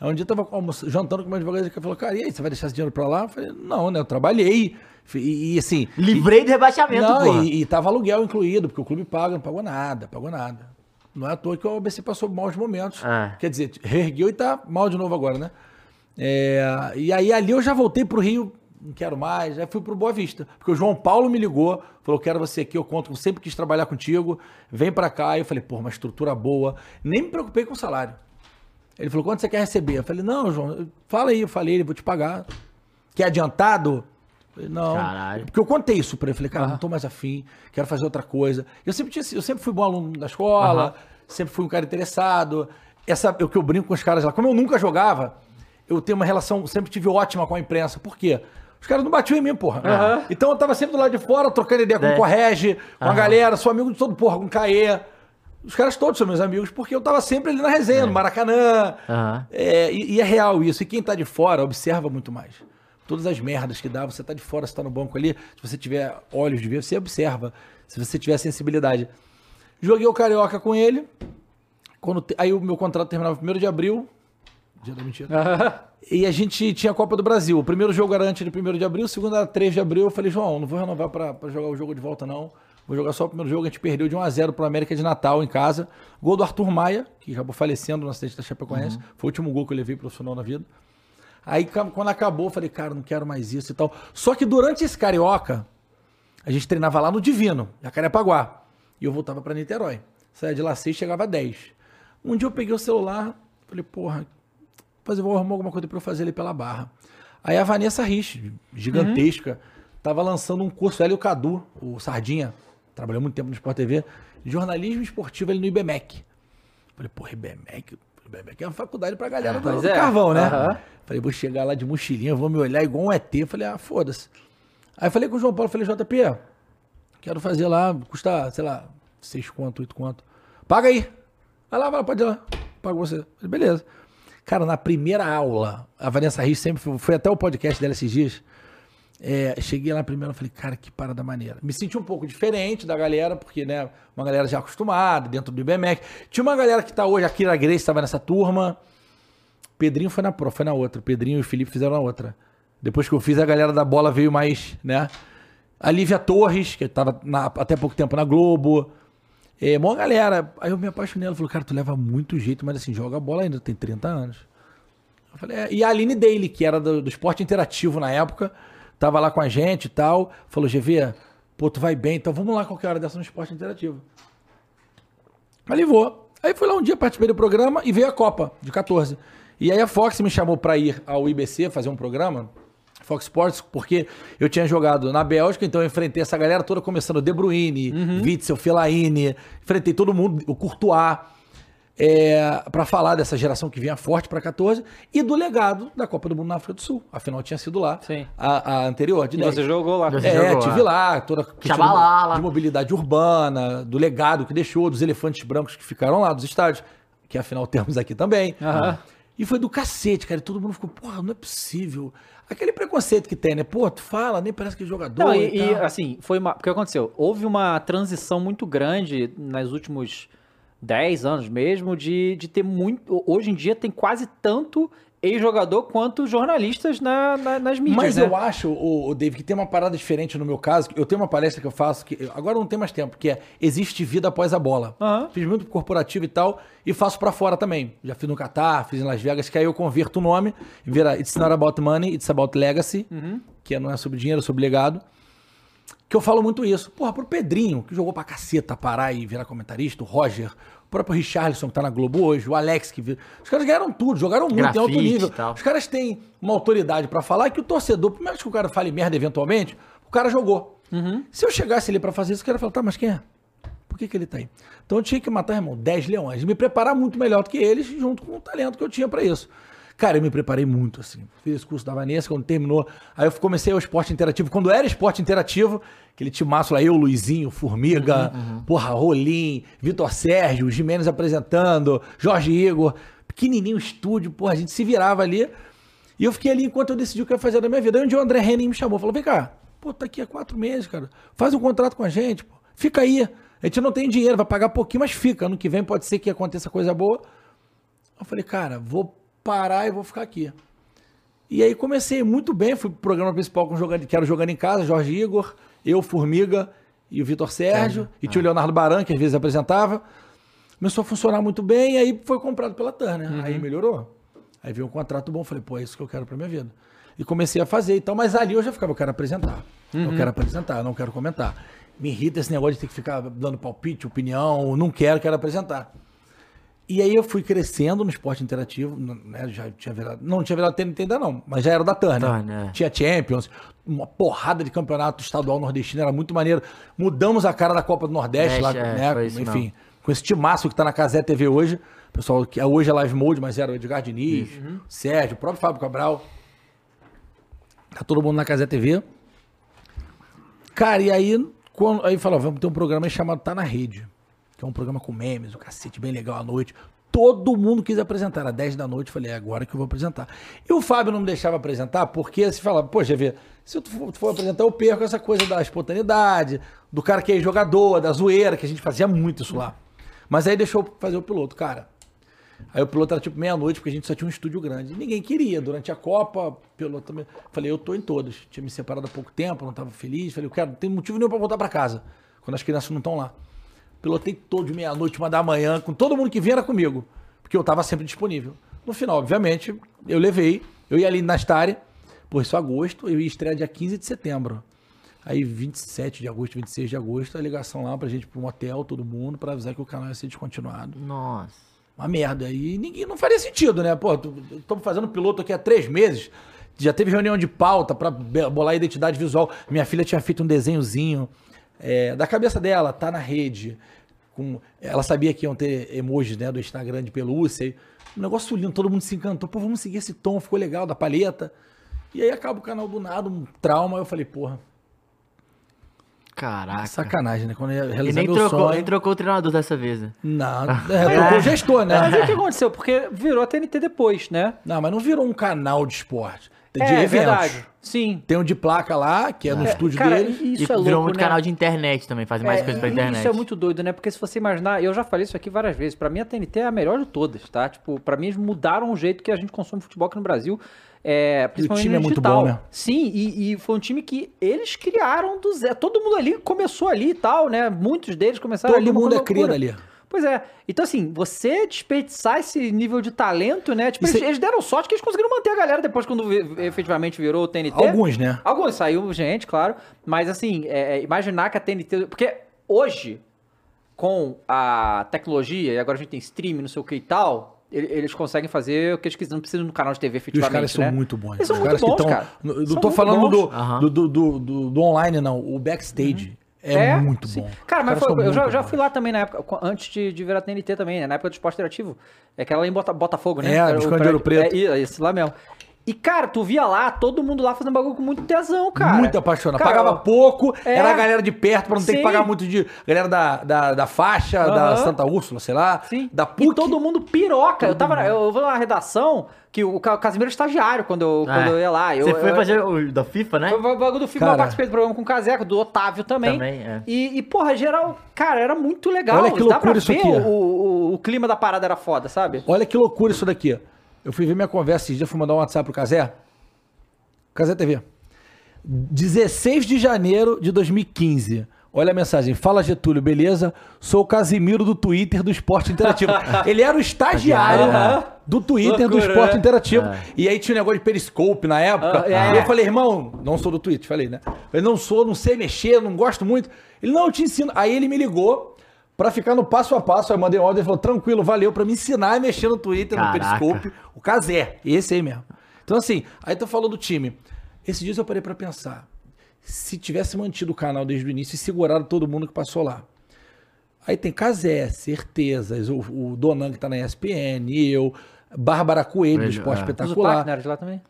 C: Aí um dia eu tava jantando com meu advogado e falou, cara, e aí, você vai deixar esse dinheiro pra lá? Eu falei, não, né? Eu trabalhei. E, e, assim.
B: Livrei do rebaixamento,
C: não, e, e tava aluguel incluído, porque o clube paga, não pagou nada, pagou nada. Não é à toa que o ABC passou maus momentos.
B: É.
C: Quer dizer, reergueu e tá mal de novo agora, né? É, e aí ali eu já voltei pro Rio, não quero mais, aí fui pro Boa Vista. Porque o João Paulo me ligou, falou: quero você aqui, eu conto, eu sempre quis trabalhar contigo, vem pra cá. Aí eu falei, pô, uma estrutura boa. Nem me preocupei com o salário. Ele falou, quanto você quer receber? Eu falei, não, João, fala aí, eu falei, ele vou te pagar. Quer adiantado? Falei, não.
B: Caralho.
C: Porque eu contei isso pra ele. Falei, cara, não tô mais afim, quero fazer outra coisa. Eu sempre, tinha, eu sempre fui bom aluno da escola, sempre fui um cara interessado. Essa, o que eu brinco com os caras lá, como eu nunca jogava, eu tenho uma relação, sempre tive ótima com a imprensa. Por quê? Os caras não batiam em mim, porra.
A: Aham.
C: Então eu tava sempre do lado de fora, trocando ideia com
B: É.
C: o Correge, com a galera, sou amigo de todo porra, com o Caê. Os caras todos são meus amigos, porque eu tava sempre ali na resenha, no Maracanã.
B: Aham.
C: É, e, e é real isso. E quem tá de fora observa muito mais. Todas as merdas que dá, você tá de fora, você tá no banco ali. Se você tiver olhos de ver, você observa. Se você tiver sensibilidade. Joguei o Carioca com ele. Quando te- Aí o meu contrato terminava 1 de abril. Dia da mentira. E a gente tinha a Copa do Brasil. O primeiro jogo era antes de 1 de abril, o segundo era 3 de abril. Eu falei, João, não vou renovar pra jogar o jogo de volta, não. Vou jogar só o primeiro jogo. A gente perdeu de 1x0 pro América de Natal em casa. Gol do Arthur Maia, que acabou falecendo no acidente da Chapecoense. Foi o último gol que eu levei profissional na vida. Aí quando acabou, eu falei, cara, não quero mais isso e tal. Só que durante esse carioca, a gente treinava lá no Divino, Jacarepaguá. E eu voltava pra Niterói. Saía de lá seis, chegava às 10. Um dia eu peguei o celular, falei, porra, eu vou arrumar alguma coisa pra eu fazer ali pela barra. Aí a Vanessa Rich, gigantesca, tava lançando um curso, ela e o Cadu, o Sardinha, trabalhou muito tempo no Sport TV, jornalismo esportivo ali no IBMEC. Falei, porra, IBMEC, IBMEC é uma faculdade pra galera do,
A: pois
C: do
A: é.
C: carvão, né?
A: Aham.
C: Falei, vou chegar lá de mochilinha, vou me olhar igual um ET. Falei, ah, foda-se. Aí falei com o João Paulo, falei, JP, quero fazer lá, custa, sei lá, seis conto, oito conto. Paga aí. Vai lá, vai lá, pode ir lá. Pago você. Falei, beleza. Cara, na primeira aula, a Vanessa Rios sempre foi, foi até o podcast dela esses dias. É, cheguei lá na primeira e falei, cara, que parada maneira. Me senti um pouco diferente da galera, porque, né, uma galera já acostumada, dentro do IBMEC. Tinha uma galera que tá hoje, a Kira Grace estava nessa turma. Pedrinho foi na pro, foi na outra. Pedrinho e o Felipe fizeram na outra. Depois que eu fiz, a galera da bola veio mais, né? A Lívia Torres, que estava até pouco tempo na Globo. É, mó galera. Aí eu me apaixonei. Ela falou, cara, tu leva muito jeito, mas assim, joga bola ainda, tem 30 anos. Eu falei, é. E a Aline Daly, que era do, do esporte interativo na época, tava lá com a gente e tal. Falou, GV, pô, tu vai bem, então vamos lá qualquer hora dessa no esporte interativo. Falei, vou. Aí fui lá um dia, participei do programa e veio a Copa de 14. E aí a Fox me chamou pra ir ao IBC fazer um programa, Fox Sports, porque eu tinha jogado na Bélgica, então eu enfrentei essa galera toda, começando De Bruyne, Witzel, Fellaini, enfrentei todo mundo, o Courtois, é, para falar dessa geração que vinha forte pra 14 e do legado da Copa do Mundo na África do Sul. Afinal, tinha sido lá a, a anterior, de
A: E
C: 10.
A: você jogou lá.
B: Você
C: É,
B: jogou,
C: tive
B: é.
C: lá, toda a questão de mobilidade urbana, do legado que deixou, dos elefantes brancos que ficaram lá, dos estádios, que afinal temos aqui também.
A: Aham.
C: E foi do cacete, cara. E todo mundo ficou, porra, não é possível. Aquele preconceito que tem, né? Pô, tu fala, nem parece que é jogador.
A: Não,
C: e,
A: e, e, assim, foi uma. O que aconteceu? Houve uma transição muito grande nos últimos 10 anos mesmo, de, de ter muito. Hoje em dia tem quase tanto ex-jogador quanto jornalistas na, na- nas mídias.
C: Mas
A: né?
C: eu acho, o, David, que tem uma parada diferente no meu caso. Eu tenho uma palestra que eu faço, que agora não tem mais tempo, que é Existe Vida Após a Bola.
A: Aham.
C: Fiz muito corporativo e tal, e faço pra fora também. Já fiz no Catar, fiz em Las Vegas, que aí eu converto o nome, vira It's Not About Money, It's About Legacy, que não é sobre dinheiro, é sobre legado. Que eu falo muito isso. Porra, pro Pedrinho, que jogou pra caceta parar e virar comentarista, o Roger, o próprio Richarlison, que tá na Globo hoje, o Alex, que. vir- Os caras ganharam tudo, jogaram muito em alto
B: Grafite
C: nível.
B: tal.
C: Os caras têm uma autoridade pra falar que o torcedor, por mais que o cara fale merda eventualmente, o cara jogou. Se eu chegasse ali pra fazer isso, o cara ia falar, tá, mas quem é? Por que, que ele tá aí? Então eu tinha que matar, irmão, 10 leões. Me preparar muito melhor do que eles, junto com o talento que eu tinha pra isso. Cara, eu me preparei muito, assim. Fiz esse curso da Vanessa, quando terminou. Aí eu comecei o esporte interativo. Quando era esporte interativo, aquele timaço lá, eu, Luizinho, Formiga, porra, Rolim, Vitor Sérgio, Jimenez apresentando, Jorge Igor, pequenininho estúdio, porra, a gente se virava ali. E eu fiquei ali enquanto eu decidi o que eu ia fazer da minha vida. Aí um dia o André Henning me chamou, falou, vem cá, pô, tá aqui há quatro meses, cara. Faz um contrato com a gente, pô. Fica aí. A gente não tem dinheiro, vai pagar pouquinho, mas fica. Ano que vem pode ser que aconteça coisa boa. Eu falei, cara, vou parar e vou ficar aqui. E aí comecei muito bem, fui pro programa principal com jogando, que era o jogando em casa, Jorge Igor, eu, Formiga e o Vitor Sérgio, e tinha o Leonardo Baran, que às vezes apresentava. Começou a funcionar muito bem, e aí foi comprado pela Turner. Aí melhorou. Aí veio um contrato bom, falei, pô, é isso que eu quero pra minha vida. E comecei a fazer e tal, mas ali eu já ficava, eu quero apresentar. Eu quero apresentar, eu não quero comentar. Me irrita esse negócio de ter que ficar dando palpite, opinião, não quero, quero apresentar. E aí eu fui crescendo no esporte interativo, né, já tinha virado, não tinha virado TNT ainda não, mas já era da Turner.
B: Turner, é.
C: Tinha Champions, uma porrada de campeonato estadual nordestino, era muito maneiro. Mudamos a cara da Copa do Nordeste lá,
B: é,
C: né, enfim,
B: mesmo.
C: com esse timaço que tá na Casé TV hoje, pessoal que hoje é Live Mode, mas era o Edgar Diniz, Sérgio, o próprio Fábio Cabral. Tá todo mundo na Casé TV. Cara, e aí, quando, aí falou, vamos ter um programa chamado Tá na Rede. Que é um programa com memes, o cacete, bem legal à noite. Todo mundo quis apresentar. Era 10 da noite, eu falei, é agora que eu vou apresentar. E o Fábio não me deixava apresentar, porque se falava, pô, GV, se tu for, tu for apresentar, eu perco essa coisa da espontaneidade, do cara que é jogador, da zoeira, que a gente fazia muito isso lá. Mas aí deixou fazer o piloto, cara. Aí o piloto era tipo meia-noite, porque a gente só tinha um estúdio grande. E ninguém queria. Durante a Copa, o piloto também. Falei, eu tô em todos. Tinha me separado há pouco tempo, não tava feliz. Falei, eu quero, não tem motivo nenhum pra voltar pra casa. Quando as crianças não estão lá. Pilotei todo de meia-noite, uma da manhã, com todo mundo que vinha era comigo. Porque eu tava sempre disponível. No final, obviamente, eu levei. Eu ia ali na Stare. Pô, isso é agosto, eu ia estrear dia 15 de setembro. Aí, 27 de agosto, 26 de agosto, a ligação lá pra gente ir pra um hotel, todo mundo, pra avisar que o canal ia ser descontinuado.
B: Nossa.
C: Uma merda. E ninguém não faria sentido, né? Pô, estamos fazendo piloto aqui há três meses. Já teve reunião de pauta be- bolar a identidade visual. Minha filha tinha feito um desenhozinho é, da cabeça dela, tá na rede. Com, ela sabia que iam ter emojis né, do Instagram de pelúcia. E, um negócio lindo, todo mundo se encantou. Pô, vamos seguir esse tom, ficou legal, da palheta. E aí acaba o canal do nada, um trauma. Eu falei, porra,
B: Caraca.
C: sacanagem, né? Quando eu
B: E nem
C: meu
B: trocou,
C: sonho.
B: nem trocou o treinador dessa vez, né?
C: Não, é, trocou o gestor, né?
A: Mas o que aconteceu? Porque virou a TNT depois, né?
C: Não, mas não virou um canal de esporte. De
A: é,
C: eventos.
A: verdade. Sim.
C: Tem um de placa lá, que é no estúdio
A: Cara,
C: dele.
A: e isso
B: e
A: é louco,
B: virou muito
A: né?
B: canal de internet também, faz mais
A: É,
B: coisa pra internet.
A: Isso é muito doido, né? Porque se você imaginar, eu já falei isso aqui várias vezes, pra mim a TNT é a melhor de todas, tá? Tipo, pra mim eles mudaram o jeito que a gente consome futebol aqui no Brasil. É, principalmente
C: time
A: no
C: é muito bom, né?
A: Sim, e, e foi um time que eles criaram do zero. Todo mundo ali começou ali e tal, né? Muitos deles começaram ali.
C: Todo mundo é
A: loucura.
C: cria dali.
A: Pois é. Então, assim, você desperdiçar esse nível de talento, né? Tipo, eles,
C: cê-
A: eles deram sorte que eles conseguiram manter a galera depois quando efetivamente virou o TNT.
C: Alguns, né?
A: Alguns saiu gente, claro. Mas assim, é, é, imaginar que a TNT. Porque hoje, com a tecnologia, e agora a gente tem streaming, não sei o que e tal, ele- eles conseguem fazer o que eles quiserem, não precisam no canal de TV
C: E os
A: efetivamente.
C: caras são
A: né?
C: muito bons.
A: Eles são
C: os
A: muito
C: caras
A: bons,
C: que
A: cara.
C: estão. Não
A: São
C: tô falando do, do, do, do, do- do online, não. O backstage é, muito
A: sim.
C: bom.
A: Cara, mas foi- eu já, já fui lá também na época, antes de, de virar TNT também, né? Na época do esporte interativo. É aquela lá em Bota, Botafogo, né?
C: É,
A: Era o
C: Visconde de Ouro Preto.
A: É, é, esse lá mesmo. E, cara, tu via lá, todo mundo lá fazendo bagulho com muito tesão, cara.
C: Muito apaixonado.
A: Cara,
C: Pagava pouco,
A: é.
C: era a galera de perto, pra não ter
A: Sim.
C: que pagar muito de. Galera da, da, da faixa, da
A: Aham.
C: Santa Úrsula, sei lá.
A: Sim.
C: Da PUC.
A: E todo mundo piroca. eu tava, eu vou na redação, que o, Ca- o Casimiro é estagiário quando eu, quando eu ia lá. Eu,
B: Você foi
A: eu-
B: fazer o da FIFA, né?
A: Foi o bagulho do eu
C: Cara.
A: participei do programa com o Caseco, do Otávio também.
B: Também, é.
A: E, e, porra, geral, cara, era muito legal.
C: Olha que
A: Dá pra
C: loucura isso
A: ver
C: aqui,
A: O, o, o clima da parada era foda, sabe?
C: Olha que loucura isso daqui. ó. Eu fui ver minha conversa esses dias, fui mandar um WhatsApp pro Casé. Casé TV. 16 de janeiro de 2015. Olha a mensagem. Fala, Getúlio, beleza? Sou o Casimiro do Twitter do Esporte Interativo. Ele era o estagiário
B: Aham.
C: do Twitter do
A: Loucura,
C: Esporte
A: né?
C: Interativo.
B: É.
C: E aí tinha um negócio de Periscope na época.
A: É.
C: E eu falei, irmão, não sou do Twitter, falei, né? Eu não sou, não sei mexer, não gosto muito. Ele, não, eu te ensino. Aí ele me ligou pra ficar no passo a passo. Aí eu mandei uma ordem, ele falou, tranquilo, valeu, pra me ensinar a mexer no Twitter, no
B: Caraca.
C: Periscope. O Casé, esse aí mesmo. Então assim, aí tu falou do time. Esses dias eu parei pra pensar. Se tivesse mantido o canal desde o início e segurado todo mundo que passou lá. Aí tem Casé, Certezas, o, o Donan que tá na ESPN, eu, Bárbara Coelho, do Esporte
B: é.
C: Espetacular.
A: de lá também?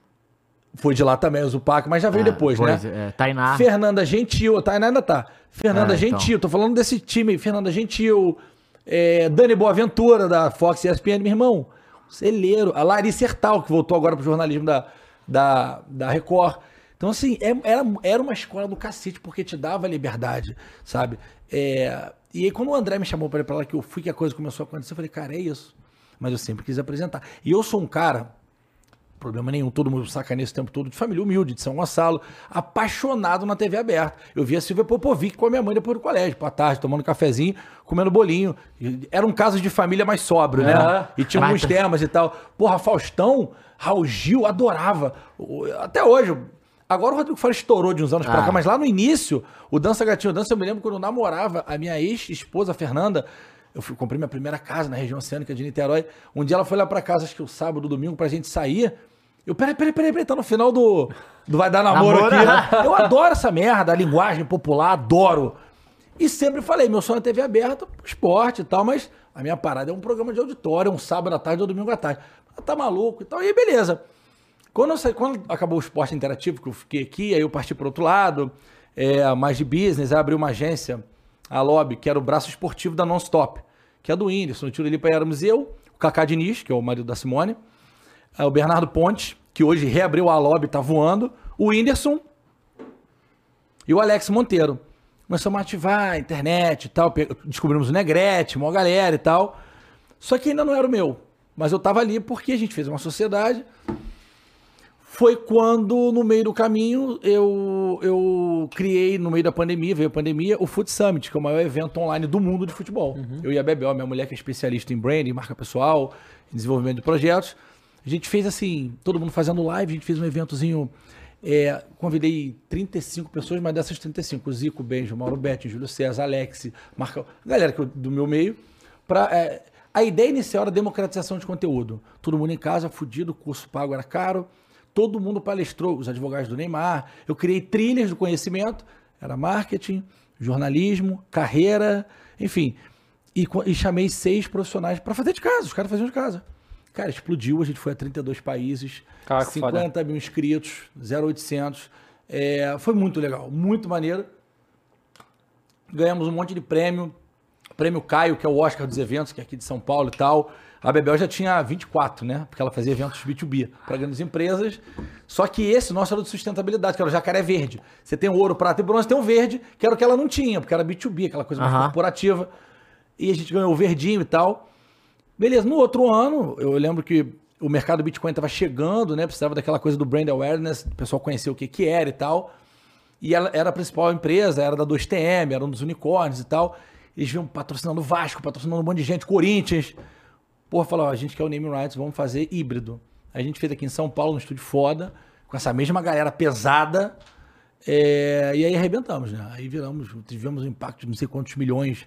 C: Foi de lá também, o Zupac, mas já veio
B: Ah,
C: depois,
B: pois,
C: né?
B: é, Tainá.
C: Fernanda Gentil, a Tainá ainda tá. Fernanda
B: Ah, então.
C: Gentil, tô falando desse time, Fernanda Gentil, é, Dani Boaventura, da Fox e ESPN, meu irmão, celeiro. A Larissa Hertal, que voltou agora pro jornalismo da, da, da Record. Então, assim, é- era, era uma escola do cacete, porque te dava liberdade, sabe? É, e aí, quando o André me chamou pra ir pra lá, que eu fui, que a coisa começou a acontecer, eu falei, cara, é isso. Mas eu sempre quis apresentar. E eu sou um cara, problema nenhum, todo mundo sacaneia esse tempo todo, de família humilde, de São Gonçalo, apaixonado na TV aberta. Eu via a Silvia Popovic com a minha mãe depois do colégio, à tarde, tomando cafezinho, comendo bolinho. Era um caso de família mais sóbrio, né?
A: Aham.
C: E tinha alguns temas e tal. Porra, Faustão, Raul Gil, adorava. Até hoje. Agora o Rodrigo Faro estourou de uns anos pra
B: Ah.
C: cá, mas lá no início, o Dança Gatinho Dança, eu me lembro quando eu namorava a minha ex-esposa, Fernanda. Eu fui, comprei minha primeira casa na região oceânica de Niterói. Um dia ela foi lá pra casa, acho que o sábado, domingo, pra gente sair. Eu, peraí, peraí, peraí, peraí, tá no final do, do Vai Dar Namoro,
B: Namoro.
C: aqui. né? Eu adoro essa merda, a linguagem popular, adoro. E sempre falei, meu sonho é TV aberta, esporte e tal, mas a minha parada é um programa de auditório, um sábado à tarde ou domingo à tarde. Ah, Tá maluco e tal, e aí beleza. Quando, eu saí, quando acabou o esporte interativo, que eu fiquei aqui, aí eu parti para outro lado, é, mais de business, aí abri uma agência a Lobby, que era o braço esportivo da Non-Stop, que é do Whindersson. O tiro ali para éramos eu, o Kaká Diniz, que é o marido da Simone, o Bernardo Ponte, que hoje reabriu a Lobby, tá voando, o Whindersson e o Alex Monteiro. Começamos a ativar a internet e tal, descobrimos o Negrete, uma galera e tal. Só que ainda não era o meu. Mas eu tava ali porque a gente fez uma sociedade. Foi quando, no meio do caminho, eu, eu criei, no meio da pandemia, veio a pandemia, o Foot Summit, que é o maior evento online do mundo de futebol. Eu e a Bebel, minha mulher que é especialista em branding, marca pessoal, em desenvolvimento de projetos. A gente fez assim, todo mundo fazendo live, a gente fez um eventozinho. é, convidei 35 pessoas, mas dessas 35, o Zico, Benjo, Mauro Betti, Júlio César, Alex, Marca, galera do meu meio, pra, é, a ideia inicial era democratização de conteúdo. Todo mundo em casa, fudido, curso pago era caro. Todo mundo palestrou, os advogados do Neymar. Eu criei trilhas do conhecimento. Era marketing, jornalismo, carreira, enfim. E, e chamei seis profissionais para fazer de casa. Os caras faziam de casa. Cara, explodiu. A gente foi a 32 países.
A: Cara, que
C: 50 mil inscritos, 0800. É, foi muito legal, muito maneiro. Ganhamos um monte de prêmio. Prêmio Caio, que é o Oscar dos eventos, que é aqui de São Paulo e tal. A Bebel já tinha 24, né? Porque ela fazia eventos B2B para grandes empresas. Só que esse nosso era de sustentabilidade, que era o jacaré verde. Você tem o ouro, prata e bronze, tem o verde, que era o que ela não tinha, porque era B2B, aquela coisa mais corporativa. E a gente ganhou o verdinho e tal. Beleza, no outro ano, eu lembro que o mercado Bitcoin estava chegando, né? Precisava daquela coisa do brand awareness, o pessoal conhecer o que, que era e tal. E ela era a principal empresa, era da 2TM, era um dos unicórnios e tal. Eles vinham patrocinando o Vasco, patrocinando um monte de gente, Corinthians. Porra, falou, a gente quer o name rights, vamos fazer híbrido. A gente fez aqui em São Paulo, no estúdio foda, com essa mesma galera pesada. é, e aí arrebentamos, né? Aí viramos, tivemos um impacto de não sei quantos milhões,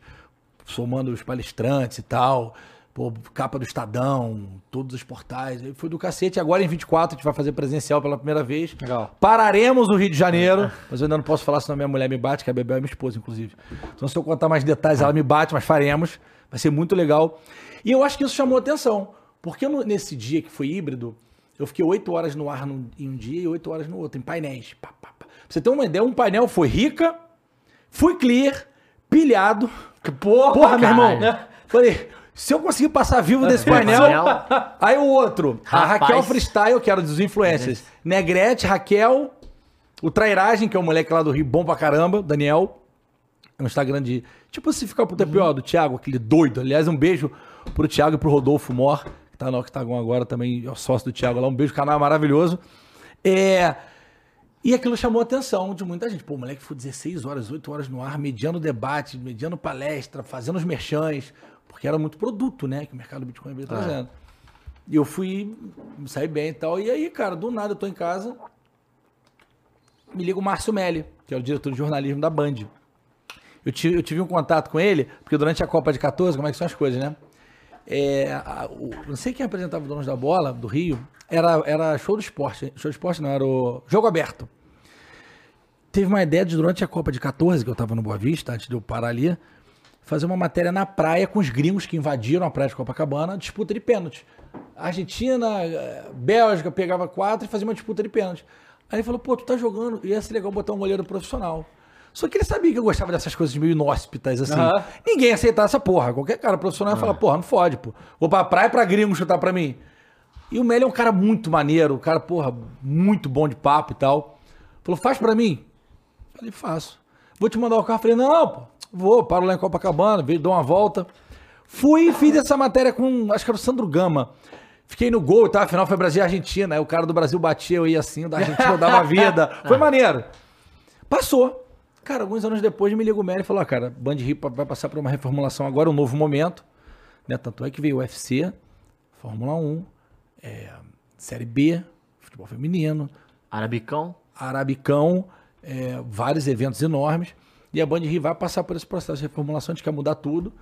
C: somando os palestrantes e tal. Pô, capa do Estadão, todos os portais. Foi do cacete. Agora em 24 a gente vai fazer presencial pela primeira vez.
A: Legal.
C: Pararemos no Rio de Janeiro, mas eu ainda não posso falar, senão minha mulher me bate, que a Bebel é minha esposa, inclusive. Então, se eu contar mais detalhes, ela me bate, mas faremos. Vai ser muito legal. E eu acho que isso chamou atenção, porque nesse dia que foi híbrido, eu fiquei oito horas no ar num- em um dia e oito horas no outro, em painéis. Pá, pá, pá. Pra você ter uma ideia, um painel foi rica, fui clear, pilhado.
A: Porra,
C: Porra, meu irmão.
A: caralho.
C: Falei, se eu conseguir passar vivo desse painel. Aí o outro, a
B: Rapaz.
C: Raquel Freestyle, que era dos influencers. Negrete, Raquel, o Trairagem, que é um moleque lá do Rio, bom pra caramba, Daniel. É um Instagram de. Tipo se ficar pro TPO do Thiago, aquele doido. Aliás, um beijo pro Thiago e pro Rodolfo Mor, que tá no Octagon agora também, é o sócio do Thiago lá. Um beijo, canal maravilhoso. É. E aquilo chamou a atenção de muita gente. Pô, o moleque foi 16 horas, 8 horas no ar, mediando debate, mediando palestra, fazendo os merchans, porque era muito produto, né? Que o mercado Bitcoin veio trazendo. E eu fui, saí bem e tal. E aí, cara, do nada eu tô em casa, me liga o Márcio Melli, que é o diretor de jornalismo da Band. Eu tive, eu tive um contato com ele, porque durante a Copa de 14, como é que são as coisas, né? É, a- o- não sei quem apresentava o Donos da Bola, do Rio, era, era show do esporte. Show do esporte não, era o Jogo Aberto. Teve uma ideia de, durante a Copa de 14, que eu tava no Boa Vista, antes de eu parar ali, fazer uma matéria na praia com os gringos que invadiram a praia de Copacabana, disputa de pênalti. Argentina, eh, Bélgica pegava quatro e fazia uma disputa de pênalti. Aí ele falou, pô, tu tá jogando, ia ser legal botar um goleiro profissional. Só que ele sabia que eu gostava dessas coisas meio inóspitas, assim.
A: Aham.
C: Ninguém ia aceitar essa porra. Qualquer cara profissional ia falar, porra, não fode, pô. Vou pra praia pra gringo chutar pra mim. E o Meli é um cara muito maneiro, um cara, porra, muito bom de papo e tal. Falou, faz pra mim. Falei, faço. Vou te mandar o carro. Falei, não, pô, vou, paro lá em Copacabana, dou uma volta. Fui e fiz essa matéria com, acho que era o Sandro Gama. Fiquei no gol tal, afinal foi Brasil e Argentina. Aí o cara do Brasil batia, eu ia assim, da Argentina eu dava vida. Foi maneiro. Passou. Cara, alguns anos depois me liga o Meli e falou: ah, cara, Band Rio vai passar por uma reformulação agora, um novo momento. Né? Tanto é que veio o UFC, Fórmula 1, é, Série B, futebol feminino,
B: Arabicão.
C: Arabicão, é, vários eventos enormes. E a Band Rio vai passar por esse processo de reformulação, a gente quer mudar tudo.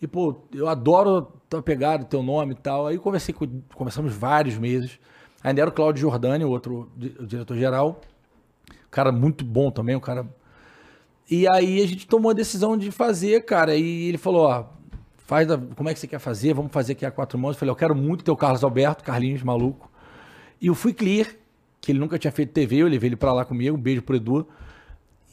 C: E, pô, eu adoro tua pegada, teu nome e tal. Aí conversei com, conversamos vários meses. Ainda era o Claudio Giordani, o outro di- o diretor-geral. Cara muito bom também, um cara... E aí a gente tomou a decisão de fazer, cara. E ele falou, ó, faz da- como é que você quer fazer? Vamos fazer aqui a quatro mãos. Eu falei, eu quero muito ter o Carlos Alberto, Carlinhos, maluco. E eu fui clear, que ele nunca tinha feito TV, eu levei ele pra lá comigo, um beijo pro Edu.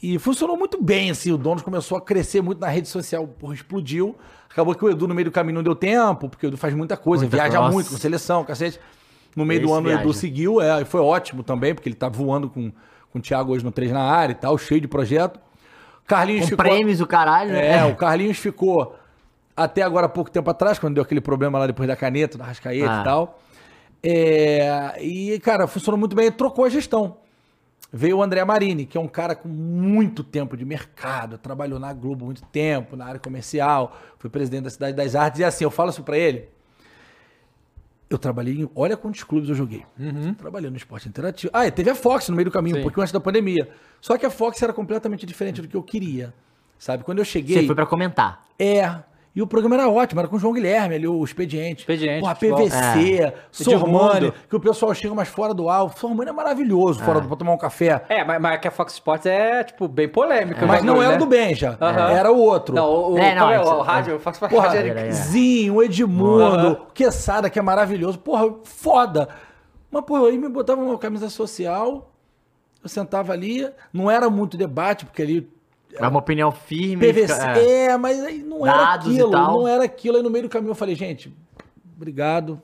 C: E funcionou muito bem, assim. O Donos começou a crescer muito na rede social, porra, explodiu. Acabou que o Edu no meio do caminho não deu tempo, porque o Edu faz muita coisa,
B: Muita
C: viaja
B: cross.
C: muito com seleção, cacete. No meio do
B: Esse
C: ano o Edu
B: viaja.
C: seguiu, é, e foi ótimo também, porque ele tá voando com, com o Thiago hoje no 3 na área e tal, cheio de projeto. Carlinhos
B: Com prêmios, o caralho, né?
C: é, o Carlinhos ficou até agora há pouco tempo atrás, quando deu aquele problema lá depois da caneta, da rascaeta
B: Ah.
C: e tal. É, e, cara, funcionou muito bem, trocou a gestão. Veio o André Marini, que é um cara com muito tempo de mercado, trabalhou na Globo muito tempo, na área comercial, foi presidente da Cidade das Artes, e assim, eu falo isso pra ele. Eu trabalhei em. Olha quantos clubes eu joguei. Trabalhei no esporte interativo. Ah, e teve a Fox no meio do caminho,
A: Sim.
C: um pouquinho antes da pandemia. Só que a Fox era completamente diferente do que eu queria. Sabe? Quando eu cheguei.
B: Você foi pra comentar.
C: É. E o programa era ótimo, era com o João Guilherme ali, o Expediente.
A: Expediente,
C: Porra. PVC, Sormani,
A: Edmundo.
C: que o pessoal chega mais fora do alvo. Sormani é maravilhoso, fora do pra tomar um café.
A: É, mas, mas que a Fox Sports é, tipo, bem polêmica. o
C: Mas não
A: bagulho,
C: era
A: né?
C: do Benja,
A: Aham.
C: era o outro.
A: Não, o, o,
B: É, não,
A: é,
B: é-
A: o, o rádio, o Fox Sports
C: Porra,
A: rádio
B: era-
A: é...
B: é.
C: Zinho, o Edmundo, o Quesada, que é maravilhoso. Porra, foda. Mas, porra, aí me botava uma camisa social, eu sentava ali, não era muito debate, porque ali
B: É uma opinião firme.
C: PVC.
B: é.
C: É, mas aí não era aquilo. Não era aquilo. Aí no meio do caminho eu falei, gente, obrigado.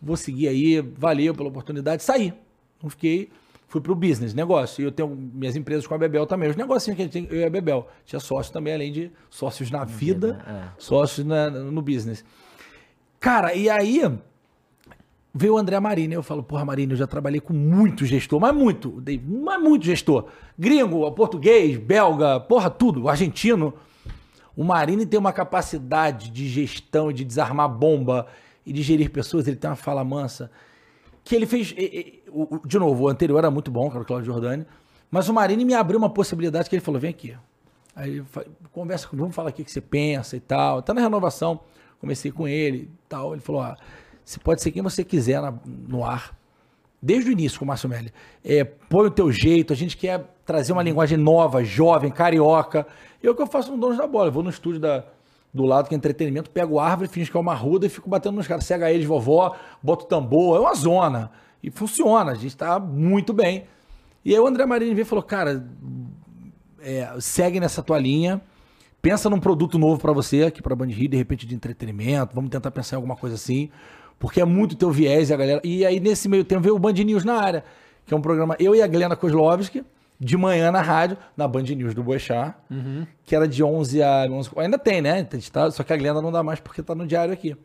C: Vou seguir aí. Valeu pela oportunidade. Saí. Não fiquei. Fui pro business, negócio. E eu tenho minhas empresas com a Bebel também. Os negocinhos que a gente tem, eu e a Bebel. Tinha sócio também, além de sócios na vida,
B: é.
C: sócios na- no business. Cara, e aí veio o André Marini. Eu falo, porra, Marini, eu já trabalhei com muito gestor, mas muito, mas muito gestor. Gringo, português, belga, porra, tudo, argentino. O Marini tem uma capacidade de gestão de desarmar bomba e de gerir pessoas, ele tem uma fala mansa. Que ele fez. De novo, o anterior era muito bom, que era o Claudio Jordani. Mas o Marini me abriu uma possibilidade que ele falou: vem aqui. Aí conversa comigo, vamos falar aqui o que você pensa e tal. Tá na renovação. Comecei com ele e tal. Ele falou: ah, você pode ser quem você quiser na- no ar. Desde o início com o Márcio Melli. É, põe o teu jeito, a gente quer trazer uma linguagem nova, jovem, carioca. E é o que eu faço no Donos da Bola. Eu vou no estúdio da, do lado que é entretenimento, pego a árvore, finge que é uma ruda e fico batendo nos caras. Cega eles, vovó, boto tambor. É uma zona. E funciona, a gente tá muito bem. E aí o André Marini veio e falou, cara, é, segue nessa tua linha, pensa num produto novo pra você, aqui pra Band Rio, de repente de entretenimento, vamos tentar pensar em alguma coisa assim, porque é muito teu viés e a galera... E aí nesse meio tempo veio o Band News na área, que é um programa, eu e a Glenda Kozlovski, de manhã na rádio, na Band News do Boechat, que era de 11 a 11, ainda tem, né? Tá- só que a Glenda não dá mais porque tá no diário aqui.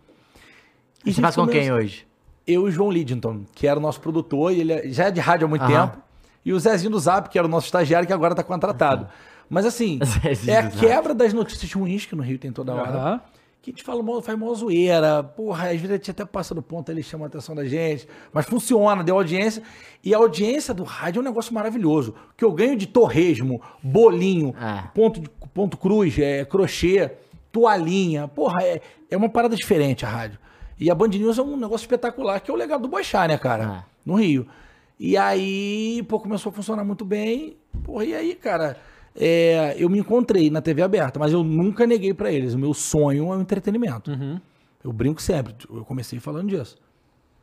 B: E você faz com quem hoje?
C: eu e o João Lidington, que era o nosso produtor, e ele é- já é de rádio há muito
B: Aham.
C: tempo. E o Zezinho do Zap, que era o nosso estagiário, que agora está contratado. Mas assim, é a quebra das notícias ruins que no Rio tem toda hora. Que a gente fala, faz mó zoeira. Porra, às vezes a gente até passa do ponto, ele chama a atenção da gente. Mas funciona, deu audiência. E a audiência do rádio é um negócio maravilhoso. Que eu ganho de torresmo, bolinho,
B: É.
C: ponto, de- ponto cruz, é, crochê, toalhinha. Porra, é, é uma parada diferente a rádio. E a Band News é um negócio espetacular, que é o legado do Boixá, né, cara?
B: É.
C: No Rio. E aí, pô, começou a funcionar muito bem. Porra, e aí, cara, é, eu me encontrei na TV aberta, mas eu nunca neguei pra eles. O meu sonho é o entretenimento. Eu brinco sempre. Eu comecei falando disso.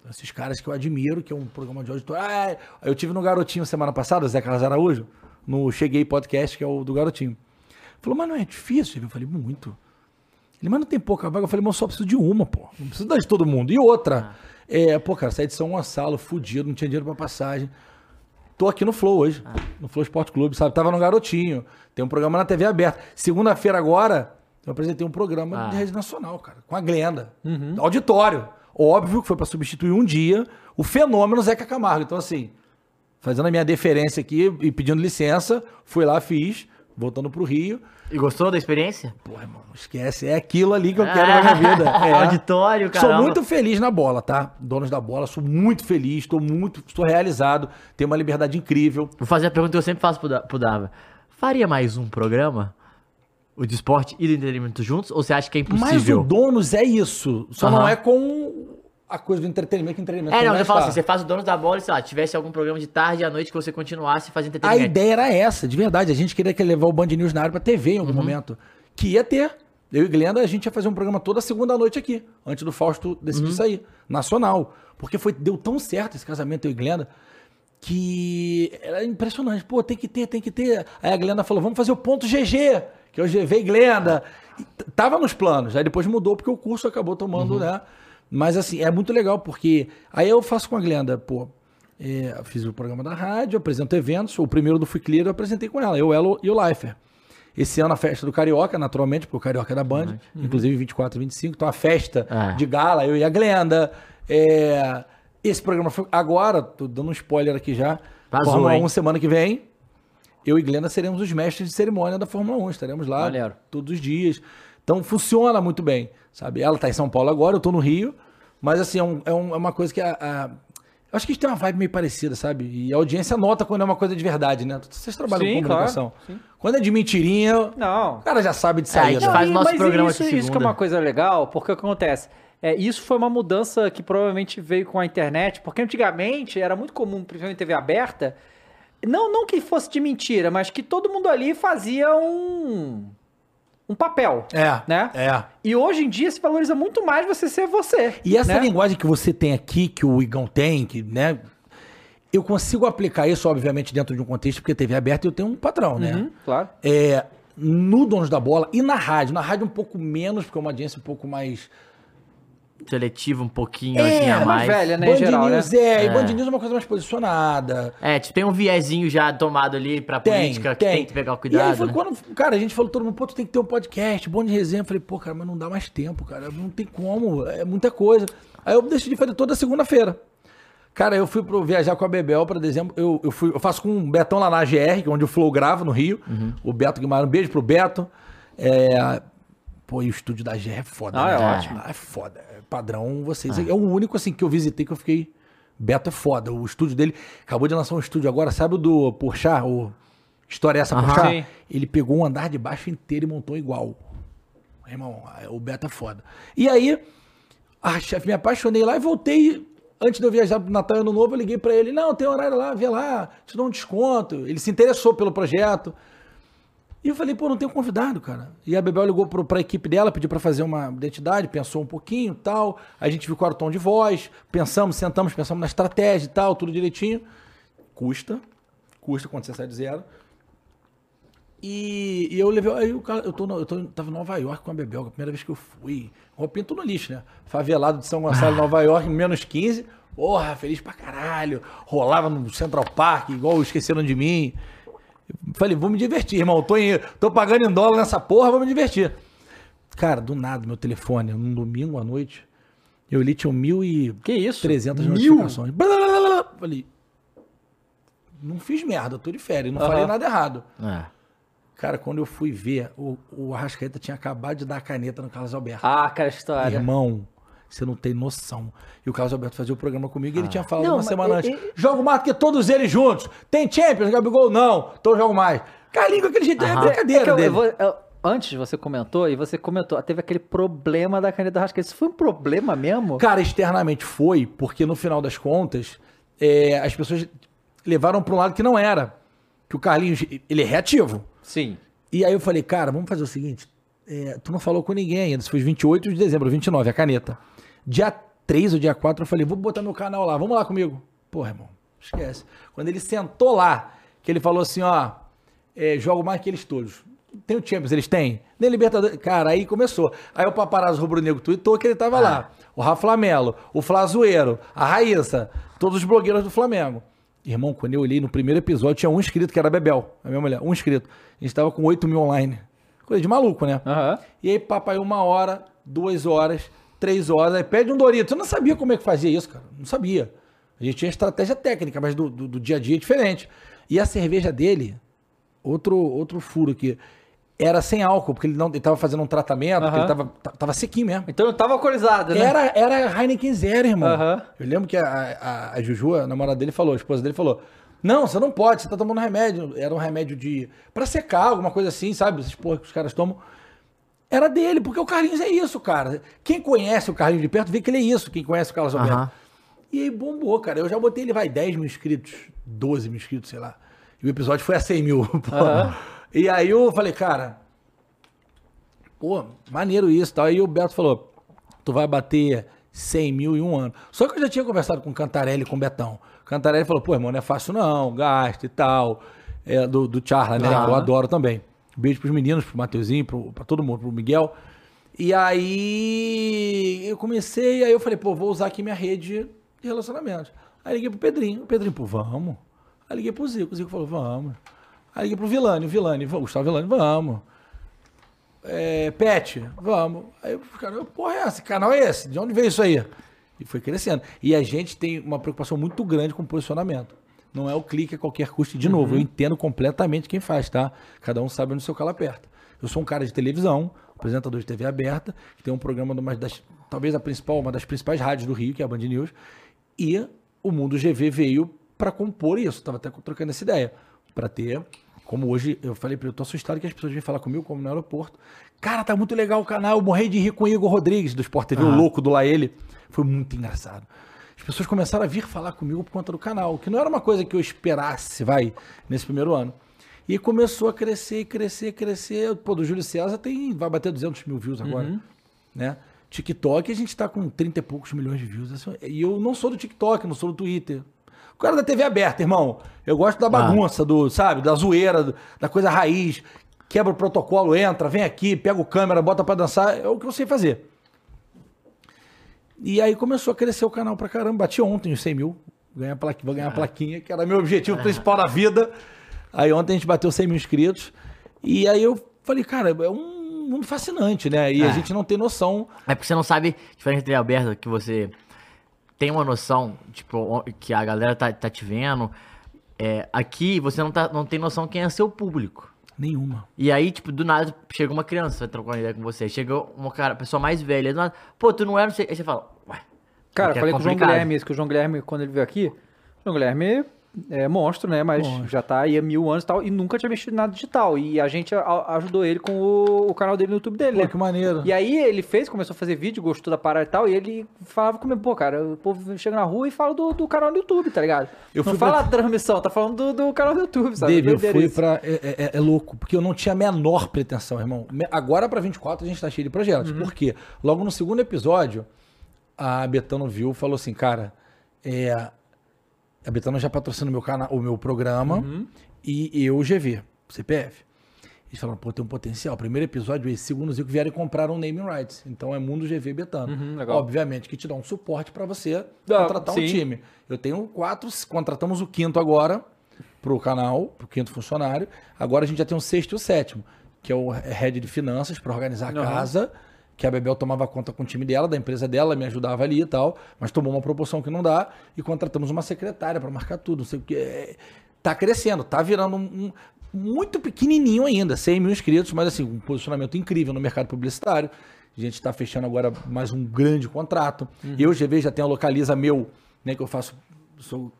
C: Esses caras que eu admiro, que é um programa de auditório. Ah, eu tive no Garotinho semana passada, Zé Carlos Araújo, no Cheguei Podcast, que é o do Garotinho. Falou, mas não é difícil? Eu falei, muito. Ele, mas não tem pouca vaga. Eu falei, mas eu só preciso de uma, pô. Não preciso dar de todo mundo. E outra, é, pô, cara, saí de São Gonçalo, fudido, não tinha dinheiro pra passagem. Tô aqui no Flow hoje, no Flow Esporte Clube, sabe? Tava no Garotinho. Tem um programa na TV aberta. Segunda-feira agora, eu apresentei um programa
B: Ah.
C: de rede nacional, cara, com a Glenda. Auditório. Óbvio que foi pra substituir um dia o fenômeno Zeca Camargo. Então, assim, fazendo a minha deferência aqui e pedindo licença, fui lá, fiz, voltando pro Rio.
B: E gostou da experiência?
C: Pô, irmão, esquece. É aquilo ali que eu quero na minha vida. É.
B: Auditório,
C: Sou
B: caramba.
C: muito feliz na bola, tá? Donos da bola, sou muito feliz, estou muito, estou realizado, tenho uma liberdade incrível.
B: Vou fazer a pergunta que eu sempre faço pro, Da- pro Dava. Faria mais um programa? O de esporte e do entretenimento juntos? Ou você acha que é
C: Mas
B: impossível?
C: o Donos é isso. Só não
B: Aham.
C: é com a coisa do entretenimento que entretenimento.
B: É, não,
C: vai
B: eu falo assim, você faz o dono da bola e, sei lá, tivesse algum programa de tarde e à noite que você continuasse fazendo
C: A
B: entretenimento.
C: ideia era essa, de verdade. A gente queria que levar o Band News na área pra TV em
B: Uhum.
C: algum momento. Que ia ter. Eu e Glenda, a gente ia fazer um programa toda segunda noite aqui, antes do Fausto decidir
B: Uhum.
C: sair. Nacional. Porque foi, deu tão certo esse casamento, eu e Glenda. que era impressionante. Pô, tem que ter, tem que ter. Aí a Glenda falou, vamos fazer o ponto GG, que é o GV Glenda. E Tava nos planos, aí depois mudou porque o curso acabou tomando, né? Mas assim, é muito legal porque aí eu faço com a Glenda, pô, é, fiz o programa da rádio, apresento eventos, o primeiro do Fui Clear eu apresentei com ela, eu, ela e o Leifer. Esse ano a festa do Carioca, naturalmente, porque o Carioca é da Band, inclusive 24 e 25, então a festa
B: É.
C: de gala, eu e a Glenda. É, esse programa foi agora, tô dando um spoiler aqui já.
B: Vazou,
C: Fórmula
B: hein?
C: 1 semana que vem. Eu e Glenda seremos os mestres de cerimônia da Fórmula 1. Estaremos lá
A: Maneiro.
C: todos os dias. Então funciona muito bem, sabe? Ela tá em São Paulo agora, eu tô no Rio. Mas assim, é, um- é um- é uma coisa que a, a- eu acho que a gente tem uma vibe meio parecida, sabe? E a audiência nota quando é uma coisa de verdade, né? Vocês trabalham
A: Sim,
C: com comunicação.
A: claro.
C: Quando é de mentirinha,
A: Não.
C: o cara já sabe de
B: É, a
C: saída.
B: gente faz
A: e-
B: nosso
A: mas
B: programa
A: isso, isso que é uma coisa legal, porque o que acontece? É, isso foi uma mudança que provavelmente veio com a internet, porque antigamente era muito comum, principalmente em TV aberta, não, não que fosse de mentira, mas que todo mundo ali fazia um, um papel,
C: É,
A: né?
C: é.
A: E hoje em dia se valoriza muito mais você ser você.
C: E essa
A: né?
C: linguagem que você tem aqui, que o Igão tem, que, né? Eu consigo aplicar isso, obviamente, dentro de um contexto, porque TV aberta eu tenho um padrão, né?
A: Uhum, claro.
C: É, no Donos da Bola e na rádio. Na rádio um pouco menos, porque é uma audiência um pouco mais...
B: Seletivo um pouquinho,
C: É,
B: assim, a
C: mais
B: mais.
A: velha, né,
C: Band
A: geral, né?
C: News, é, E
B: É.
C: Band News é uma coisa mais posicionada.
B: É, tipo, tem um viezinho já tomado ali pra
C: Tem,
B: política que
C: tem.
B: tem que pegar o
C: E aí
B: cuidado,
C: foi
B: né?
C: quando, cara, a gente falou todo mundo, pô, tu tem que ter um podcast, bom de resenha. Eu falei, pô, cara, mas não dá mais tempo, cara. Não tem como, é muita coisa. Aí eu decidi fazer toda segunda-feira. Cara, eu fui pro viajar com a Bebel pra dezembro. Eu, eu, fui, eu faço com o Betão lá na que é onde o Flow grava, no Rio.
B: Uhum.
C: O Beto Guimarães, um beijo pro Beto. É, pô, e o estúdio da AGR é foda.
A: Ah, é
C: né?
A: ótimo.
C: Ah, É foda. Padrão, vocês. É o único, assim, que eu visitei que eu fiquei... Beto é foda. O estúdio dele... Acabou de lançar um estúdio agora, sabe o do Porchat? O História essa. Porchat?
A: Sim.
C: Ele pegou um andar de baixo inteiro e montou igual. Irmão, o Beto é foda. E aí, a chefe, me apaixonei lá e voltei. Antes de eu viajar pro Natal Ano Novo, eu liguei pra ele. Não, tem horário lá, vê lá, te dou um desconto. Ele se interessou pelo projeto. E eu falei, pô, não tenho convidado, cara. E a Bebel ligou pro, pra equipe dela, pediu pra fazer uma identidade, pensou um pouquinho tal. A gente viu qual era o tom de voz, pensamos, sentamos, pensamos na estratégia e tal, tudo direitinho. Custa, custa quando você sai de zero. E, e eu levei. Aí o cara, eu, tô eu tô, tava em Nova York com a Bebel, a primeira vez que eu fui. Roupinha tudo no lixo, né? Favelado de São Gonçalo, Nova York, menos 15. Porra, feliz pra caralho. Rolava no Central Park, igual esqueceram de mim. Falei, vou me divertir, irmão. Tô, em- tô pagando em dólar nessa porra, vou me divertir. Cara, do nada, meu telefone, num domingo à noite, eu li, tinha mil e...
A: Que isso?
C: 300
A: Mil?
C: notificações. Blá, blá, blá. Falei, não fiz merda, tô de férias, não
A: Aham.
C: falei nada errado.
B: É.
C: Cara, quando eu fui ver, o, o Arrascaeta tinha acabado de dar a caneta no Carlos Alberto.
A: Ah, aquela história.
C: Irmão, você não tem noção. E o Carlos Alberto fazia o programa comigo e ele tinha falado
A: Não,
C: uma
A: mas
C: semana antes. Jogo mais do que todos eles juntos. Tem Champions, Gabigol não. Então eu jogo mais. Carlinho, com aquele jeito, é brincadeira
A: É que eu-
C: dele.
A: eu vou- eu- antes você comentou, e você comentou, teve aquele problema da caneta do Rascaeta. Isso foi um problema mesmo?
C: Cara, externamente foi, porque no final das contas, é, as pessoas levaram para um lado que não era. Que o Carlinhos, ele é reativo.
A: Sim.
C: E aí eu falei, cara, vamos fazer o seguinte. é, tu não falou com ninguém ainda. Isso foi 28 de dezembro, 29, a caneta. Dia 3 ou dia 4, eu falei, vou botar meu canal lá, vamos lá comigo. Porra, irmão, esquece. Quando ele sentou lá, que ele falou assim, ó, é, jogo mais que eles todos. Tem o Champions, eles têm? Nem Libertadores. Cara, aí começou. Aí o paparazzo rubro-negro tweetou que ele tava lá. O Rafa Flamelo, o Flazoeiro, a Raíssa, todos os blogueiros do Flamengo. Irmão, quando eu olhei no primeiro episódio, tinha um inscrito, que era a Bebel, a minha mulher, um inscrito. A gente tava com 8 mil online. Coisa de maluco, né?
A: Aham.
C: E aí, papai, uma hora, duas horas, três horas, aí pede um Doritos. Eu não sabia como é que fazia isso, cara. Não sabia. A gente tinha estratégia técnica, mas do, do, do dia a dia é diferente. E a cerveja dele, outro, outro furo aqui, era sem álcool, porque ele não ele tava fazendo um tratamento,
A: Aham.
C: ele tava, ta- tava sequinho mesmo.
A: Então eu tava alcoolizado, né?
C: Era, era Heineken Zero, irmão. Eu lembro que a, a, a Juju, a namorada dele, falou, a esposa dele falou: Não, você não pode, você tá tomando remédio. Era um remédio de. pra secar, alguma coisa assim, sabe? Essas porra que os caras tomam. Era dele, porque o Carlinhos é isso, cara. Quem conhece o Carlinhos de perto vê que ele é isso, quem conhece o Carlos Alberto.
B: Aham.
C: E aí bombou, cara. Eu já botei ele, vai, 10 mil inscritos, 12 mil inscritos, sei lá. E o episódio foi a 100 mil.
A: Aham.
C: E aí eu falei, cara, pô, maneiro isso e tal. Aí o Beto falou, tu vai bater 100 mil em um ano. Só que eu já tinha conversado com o Cantarelli e com o Betão. O Cantarelli falou, pô, irmão, não é fácil não, gasta e tal. É, do, do Charla, né? Que eu adoro também. Beijo pros meninos, pro Mateuzinho, pro, pra todo mundo, pro Miguel. E aí eu comecei, aí eu falei, pô, vou usar aqui minha rede de relacionamentos. Aí liguei pro Pedrinho, o Pedrinho, pô, vamos. Aí liguei pro Zico, o Zico falou, vamos. Aí liguei pro Vilani, o Vilani, "Vamos, Gustavo Vilani, vamos. É, Pet, vamos. Aí o cara, porra, é essa? Que canal é esse? De onde veio isso aí? E foi crescendo. E a gente tem uma preocupação muito grande com posicionamento. Não é o clique a qualquer custo. De novo, eu entendo completamente quem faz, tá? Cada um sabe onde o seu calo aperta. Eu sou um cara de televisão, apresentador de TV aberta, que tem um programa de uma das, talvez a principal, uma das principais rádios do Rio, que é a Band News. E o Mundo GV veio para compor isso. Tava até trocando essa ideia. Para ter, como hoje eu falei para ele, eu tô assustado que as pessoas vêm falar comigo, como no aeroporto. Cara, tá muito legal o canal. Eu morri de rir com o Igor Rodrigues, do Sport TV, o louco do Laele. Foi muito engraçado. As pessoas começaram a vir falar comigo por conta do canal, que não era uma coisa que eu esperasse, vai, nesse primeiro ano. E começou a crescer, crescer, crescer. Pô, do Júlio César tem, vai bater 200 mil views agora, né? TikTok a gente tá com 30 e poucos milhões de views. Assim, E eu não sou do TikTok, não sou do Twitter. O cara da TV aberta, irmão. Eu gosto da bagunça, do, sabe, da zoeira, do- da coisa raiz. Quebra o protocolo, entra, vem aqui, pega o câmera, bota pra dançar. É o que eu sei fazer. E aí começou a crescer o canal pra caramba. Bati ontem os 100 mil. Ganhar vou ganhar a plaquinha, que era meu objetivo principal na vida. Aí ontem a gente bateu 100 mil inscritos. E aí eu falei, cara, é um mundo fascinante, né? E a
B: É.
C: gente não tem noção.
B: É porque você não sabe, diferente da TV aberta, que você tem uma noção, tipo, que a galera tá, tá te vendo. É, aqui você não, tá, não tem noção quem é seu público.
C: Nenhuma.
B: E aí, tipo, do nada, chega uma criança, vai trocar uma ideia com você. Chega uma cara, pessoa mais velha, do nada, pô, tu não era, não sei. Aí você fala, ué.
A: Cara,
B: é
A: falei com o João. Guilherme isso, que o João Guilherme, quando ele veio aqui, o João Guilherme é monstro, né? Mas já tá aí há mil anos e tal, e nunca tinha mexido nada digital. E a gente a- ajudou ele com o, o canal dele no YouTube dele,
C: Pô,
A: né?
C: que maneiro.
A: E aí ele fez, começou a fazer vídeo, gostou da parada e tal, e ele falava comigo, pô, cara, o povo chega na rua e fala do, do canal do YouTube, tá ligado?
C: Eu
A: não fala
C: pra-
A: a transmissão, tá falando do, do canal do YouTube, sabe?
C: Dave, eu fui
A: isso.
C: pra. É, é- é louco, porque eu não tinha a menor pretensão, irmão. Agora pra 24 a gente tá cheio de projetos. Por quê? Logo no segundo episódio, a Betano viu e falou assim, cara, é, a Betano já patrocina o meu, cana o meu programa e eu o GV, CPF. Eles falaram, pô, tem um potencial. Primeiro episódio, esse segundo Zico vieram e compraram um naming rights. Então é Mundo GV Betano.
A: Uhum.
C: Obviamente que te dá um suporte pra você
A: Ah,
C: contratar um
A: sim.
C: time. Eu tenho quatro, contratamos o quinto agora pro canal, pro quinto funcionário. Agora a gente já tem o sexto e o sétimo, que é o head de finanças para organizar a
A: Aham.
C: casa, que a Bebel tomava conta com o time dela, da empresa dela, me ajudava ali e tal, mas tomou uma proporção que não dá e contratamos uma secretária para marcar tudo, não sei o que. É, Tá crescendo, tá virando um, um- muito pequenininho ainda, 100 mil inscritos, mas assim, um posicionamento incrível no mercado publicitário. A gente está fechando agora mais um grande contrato. Eu, GV, já tenho a Localiza meu, né, que eu faço, sou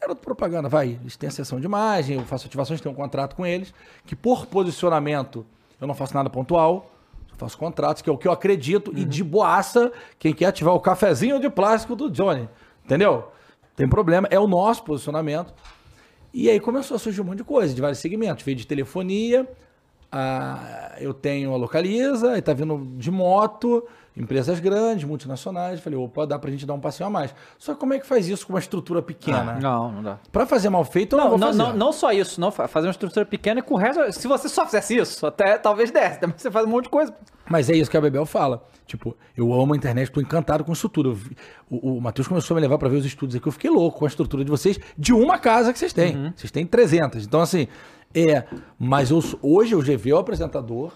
C: garoto propaganda, vai, eles têm a sessão de imagem, eu faço ativações, tenho um contrato com eles, que por posicionamento eu não faço nada pontual, faço contratos, que é o que eu acredito, e de boaça, quem quer ativar o cafezinho de plástico do Johnny, entendeu? Tem problema, é o nosso posicionamento. E aí começou a surgir um monte de coisa, de vários segmentos. Veio de telefonia, a- eu tenho a Localiza, aí tá vindo de moto, empresas grandes, multinacionais. Falei, opa, dá pra gente dar um passeio a mais. Só que como é que faz isso com uma estrutura pequena?
A: Não, não dá.
C: Pra fazer mal feito, eu não,
A: Não,
C: vou
A: não,
C: fazer.
A: não, não só isso, não fa- fazer uma estrutura pequena e com o resto. Se você só fizesse isso, até talvez desse, mas você faz um monte de coisa.
C: Mas é isso que a Bebel fala. Tipo, eu amo a internet, tô encantado com isso tudo. Eu vi- O, o Matheus começou a me levar pra ver os estudos aqui. Eu fiquei louco com a estrutura de vocês, de uma casa que vocês têm. Vocês têm 300. Então, assim, é. Mas eu, hoje o GV é o apresentador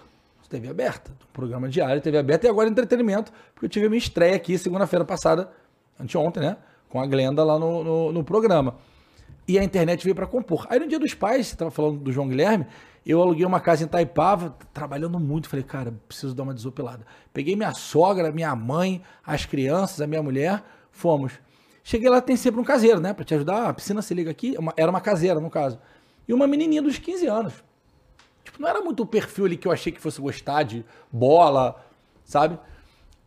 C: TV aberta, programa diário, TV aberta e agora entretenimento, porque eu tive a minha estreia aqui segunda-feira passada, anteontem, né? Com a Glenda lá no, no, no programa. E a internet veio para compor. Aí no dia dos pais, você estava falando do João Guilherme, eu aluguei uma casa em Taipava, trabalhando muito. Falei, cara, preciso dar uma desopilada. Peguei minha sogra, minha mãe, as crianças, a minha mulher, fomos. Cheguei lá, tem sempre um caseiro, né? Pra te ajudar. A piscina se liga aqui. Uma- era uma caseira, no caso. E uma menininha dos 15 anos. Tipo, não era muito o perfil ali que eu achei que fosse gostar de bola, sabe?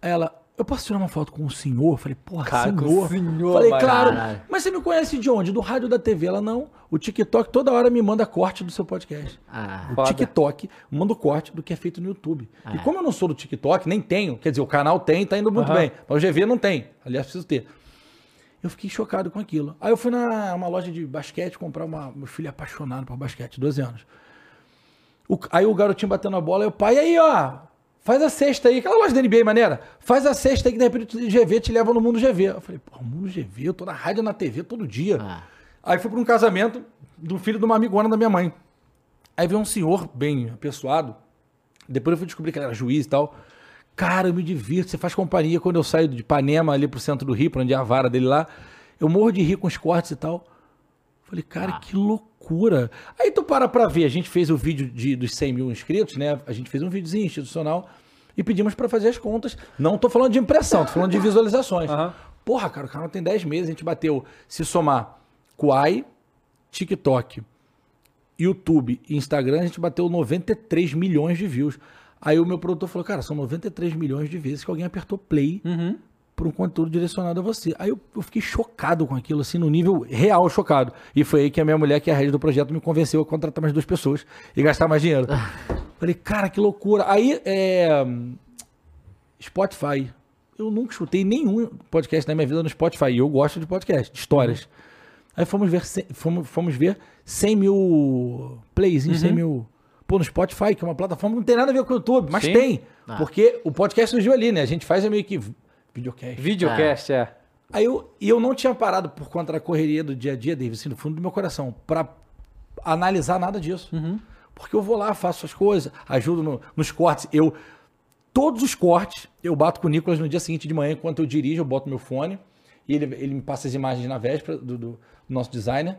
C: Aí ela, eu posso tirar uma foto com o senhor? Eu falei, porra,
A: Cara, com
C: senhor.
A: o senhor,
C: Falei, claro.
B: Caralho.
C: Mas você me conhece de onde? Do rádio da TV? Ela, não. O TikTok toda hora me manda corte do seu podcast.
B: Ah,
C: O
A: Foda.
C: TikTok manda o corte do que é feito no YouTube. E
B: Ah.
C: como eu não sou do TikTok, nem tenho, quer dizer, o canal tem, tá indo muito bem. Mas o GV não tem. Aliás, preciso ter. Eu fiquei chocado com aquilo. Aí eu fui na uma loja de basquete comprar uma. Meu filho é apaixonado por basquete, 12 anos. O- aí o garotinho batendo a bola, e o pai, aí, ó, faz a cesta aí, aquela loja da NBA maneira, faz a cesta aí que de repente o GV te leva no mundo GV. Eu falei, pô, mundo GV, eu tô na rádio, na TV todo dia.
B: Ah.
C: Aí fui pra um casamento do filho de uma amigona da minha mãe. Aí veio um senhor bem apessoado, depois eu fui descobrir que ele era juiz e tal. Cara, eu me divirto, você faz companhia quando eu saio de Ipanema ali pro centro do Rio, pra onde é a vara dele lá. Eu morro de rir com os cortes e tal. Falei, cara,
B: Ah.
C: que loucura. Aí tu para pra ver, a gente fez o vídeo de, dos 100 mil inscritos, né? A gente fez um videozinho institucional e pedimos pra fazer as contas. Não tô falando de impressão, tô falando de visualizações.
A: Aham.
C: Porra, cara, o canal tem 10 meses, a gente bateu, se somar Quai, TikTok, YouTube e Instagram, a gente bateu 93 milhões de views. Aí o meu produtor falou, cara, são 93 milhões de vezes que alguém apertou play
A: Uhum.
C: Por um conteúdo direcionado a você. Aí eu, eu fiquei chocado com aquilo, assim, no nível real chocado. E foi aí que a minha mulher, que é a rede do projeto, me convenceu a contratar mais duas pessoas e gastar mais dinheiro. Falei, cara, que loucura. Aí, é, Spotify. Eu nunca escutei nenhum podcast na minha vida no Spotify. E eu gosto de podcast, de histórias. Aí fomos ver, fomos, fomos ver 100 mil plays, em 100 mil. Pô, no Spotify, que é uma plataforma que não tem nada a ver com o YouTube, mas
A: Sim.
C: tem.
B: Ah.
C: Porque o podcast surgiu ali, né? A gente faz é meio que videocast.
A: Videocast, é.
C: Aí eu, e eu não tinha parado por conta da correria do dia a dia, David, assim, no fundo do meu coração, pra analisar nada disso. Porque eu vou lá, faço as coisas, ajudo no- nos cortes. Eu, todos os cortes, eu bato com o Nicolas no dia seguinte de manhã, enquanto eu dirijo, eu boto meu fone, e ele, ele me passa as imagens na véspera do, do nosso designer,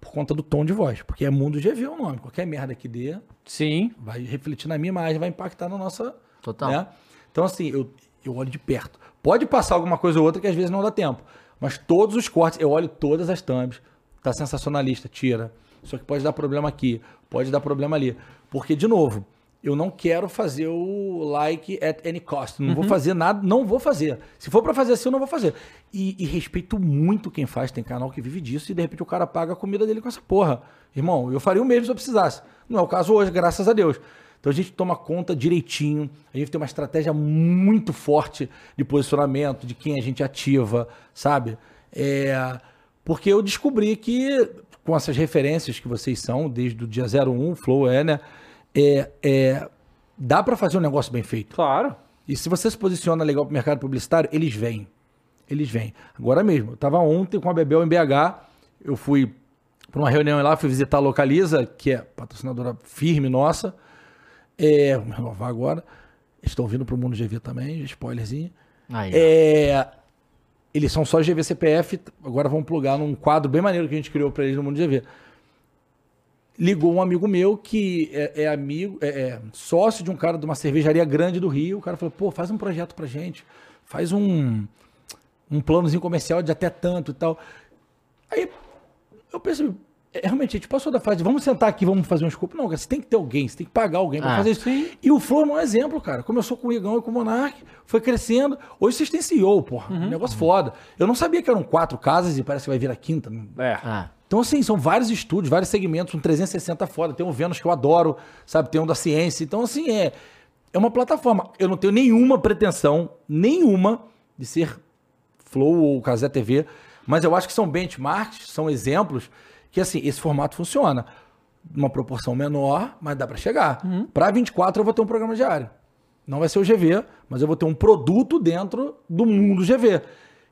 C: por conta do tom de voz. Porque é Mundo GV o nome. Qualquer merda que dê,
A: Sim.
C: vai refletir na minha imagem, vai impactar na nossa.
B: Total.
C: né? Então, assim, eu, eu olho de perto. Pode passar alguma coisa ou outra que às vezes não dá tempo. Mas todos os cortes, eu olho todas as thumbs. Tá sensacionalista, tira. Só que pode dar problema aqui, pode dar problema ali. Porque, de novo, eu não quero fazer o like at any cost. Não vou fazer nada, não vou fazer. Se for pra fazer assim, eu não vou fazer. E, e respeito muito quem faz, tem canal que vive disso, e de repente o cara paga a comida dele com essa porra. Irmão, eu faria o mesmo se eu precisasse. Não é o caso hoje, graças a Deus. Então a gente toma conta direitinho, a gente tem uma estratégia muito forte de posicionamento, de quem a gente ativa, sabe? É, porque eu descobri que, com essas referências que vocês são, desde o dia 01, Flow é, né? É, é, dá pra fazer um negócio bem feito.
A: Claro.
C: E se você se posiciona legal pro mercado publicitário, eles vêm. Eles vêm. Agora mesmo, eu tava ontem com a Bebel em BH, eu fui para uma reunião lá, fui visitar a Localiza, que é patrocinadora firme nossa. É, vou renovar agora. Estão vindo pro Mundo GV também, spoilerzinho.
B: Aí.
C: É, eles são só GV CPF, agora vão plugar num quadro bem maneiro que a gente criou para eles no Mundo GV. Ligou um amigo meu que é, é amigo, é, é sócio de um cara de uma cervejaria grande do Rio. O cara falou: pô, faz um projeto pra gente, faz um, um planozinho comercial de até tanto e tal. Aí eu pensei, é, realmente, a gente passou da fase de vamos sentar aqui, vamos fazer um escopo. Não, cara, você tem que ter alguém, você tem que pagar alguém pra
B: Ah,
C: fazer isso. E o Flow é um exemplo, cara. Começou com o Igão e com o Monark, foi crescendo. Hoje vocês têm CEO, porra. Um negócio foda. Eu não sabia que eram quatro casas e parece que vai vir a quinta.
A: É.
B: Ah,
C: Então, assim, são vários estúdios, vários segmentos, um 360 foda. Tem um Vênus que eu adoro, sabe? Tem um da ciência. Então, assim, é, é uma plataforma. Eu não tenho nenhuma pretensão, nenhuma, de ser Flow ou Casé TV, mas eu acho que são benchmarks, são exemplos que, assim, esse formato funciona. Uma proporção menor, mas dá pra chegar. Pra 24 eu vou ter um programa diário. Não vai ser o GV, mas eu vou ter um produto dentro do mundo GV.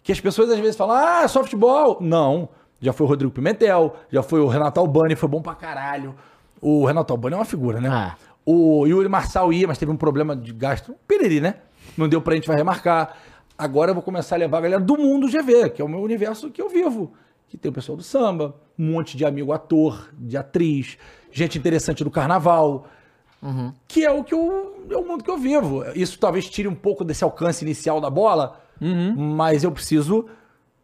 C: Que as pessoas às vezes falam, ah, softball. Não. Já foi o Rodrigo Pimentel, já foi o Renato Albani, foi bom pra caralho. O Renato Albani é uma figura, né?
B: Ah.
C: O Yuri Marçal ia, mas teve um problema de gasto. Piriri, né? Não deu pra gente, vai remarcar. Agora eu vou começar a levar a galera do mundo GV, que é o meu universo que eu vivo. Que tem o pessoal do samba, um monte de amigo ator, de atriz, gente interessante do carnaval. Que é o que eu, é o mundo que eu vivo. Isso talvez tire um pouco desse alcance inicial da bola, mas eu preciso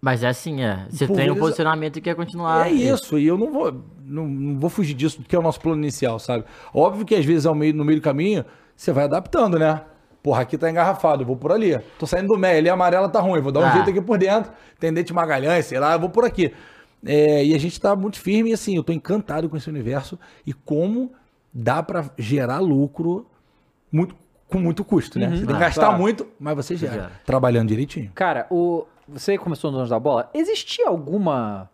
B: mas é assim, é. Você tem um posicionamento e quer continuar.
C: é isso, e eu não vou, não, não vou fugir disso, porque é o nosso plano inicial, sabe? Óbvio que às vezes ao meio, no meio do caminho, você vai adaptando, né? Porra, aqui tá engarrafado, eu vou por ali. Tô saindo do meio, ali a amarela tá ruim, vou dar um
B: Ah.
C: jeito aqui por dentro. Tem dente Magalhães, sei lá, eu vou por aqui. É, e a gente tá muito firme e assim, eu tô encantado com esse universo e como dá pra gerar lucro muito, com muito custo, né? Você tem que
B: Ah,
C: gastar
A: claro.
C: muito, mas você gera,
B: gera.
C: trabalhando direitinho.
A: Cara, o... você começou no Donos da Bola, existia alguma.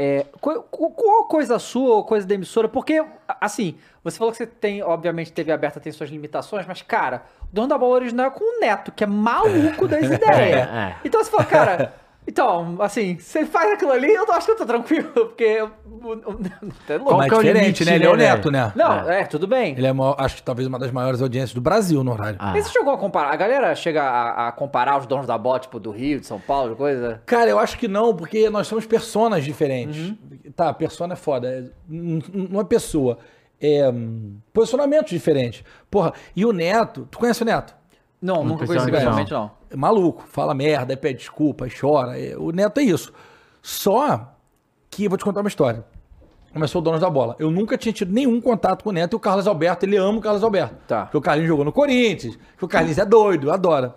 A: É, qual coisa sua ou coisa da emissora? Porque, assim, você falou que você tem, obviamente, TV aberta tem suas limitações, mas, cara, o Dono da Bola original é com o Neto, que é maluco das ideias.
B: É.
A: Então você fala, cara. Então, assim, você faz aquilo ali, eu acho que eu tô tranquilo, porque. é
C: Pô,
A: louco.
C: mas
B: que é o
C: diferente,
B: limite,
C: né? Ele é o
B: né,
C: neto, né?
A: Não, é, tudo bem.
C: Ele é, maior- acho que talvez uma das maiores audiências do Brasil no horário.
B: Ah.
A: Mas você chegou a comparar? A galera chega a, a comparar os donos da bola, tipo, do Rio, de São Paulo, coisa?
C: Cara, eu acho que não, porque nós somos personas diferentes. Tá, persona é foda. é- não é pessoa. É hum, posicionamento diferente. Porra, e o Neto, tu conhece o Neto?
A: Não, nunca conheci
B: pessoalmente
A: não.
C: É maluco, fala merda, aí pede desculpa, aí chora. é- o Neto é isso. Só que eu vou te contar uma história. Começou o Donos da Bola. Eu nunca tinha tido nenhum contato com o Neto e o Carlos Alberto, ele ama o Carlos Alberto.
A: Tá.
C: Porque o Carlinhos jogou no Corinthians, que o Carlinhos é doido, adora.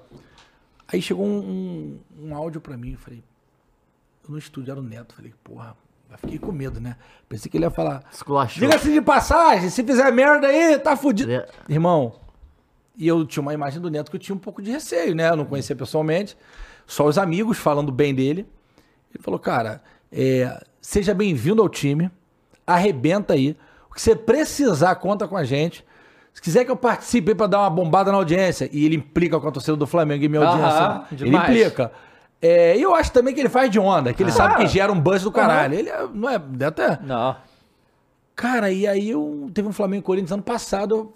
C: Aí chegou um, um, um áudio pra mim, eu falei, eu no estúdio era o Neto, falei, porra, eu fiquei com medo, né? Pensei que ele ia falar,
B: Esculachou.
C: diga-se de passagem, se fizer merda aí, tá fudido.
B: É.
C: Irmão, e eu tinha uma imagem do Neto que eu tinha um pouco de receio, né? Eu não conhecia pessoalmente, só os amigos falando bem dele. Ele falou, cara, é, seja bem-vindo ao time, arrebenta aí. O que você precisar, conta com a gente. Se quiser que eu participe para dar uma bombada na audiência, e ele implica com a torcida do Flamengo e minha
A: Aham,
C: audiência, ele
A: demais.
C: implica. É, e eu acho também que ele faz de onda, que ele sabe que gera um buzz do caralho. Ele é- não é. Até,
A: Não.
C: Cara, e aí eu teve um Flamengo Corinthians ano passado, eu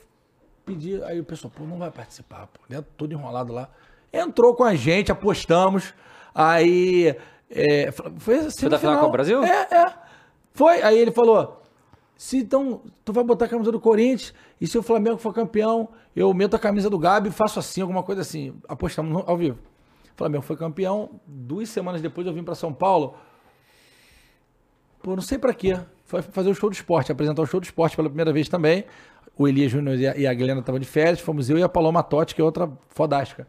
C: pedi, aí o pessoal, pô, não vai participar, pô, né? Todo enrolado lá. Entrou com a gente, apostamos. Aí. É, foi assim.
A: da final com o Brasil?
C: É, é. Foi. Aí ele falou: se então tu vai botar a camisa do Corinthians e se o Flamengo for campeão, eu meto a camisa do Gabi e faço assim, alguma coisa assim. Apostamos ao vivo. O Flamengo foi campeão. Duas semanas depois eu vim pra São Paulo. Pô, não sei pra quê. Foi fazer o show do esporte, apresentar o show do esporte pela primeira vez também. O Elias Júnior e a- a Guilherme estavam de férias, fomos eu e a Paloma Totti, que é outra fodástica.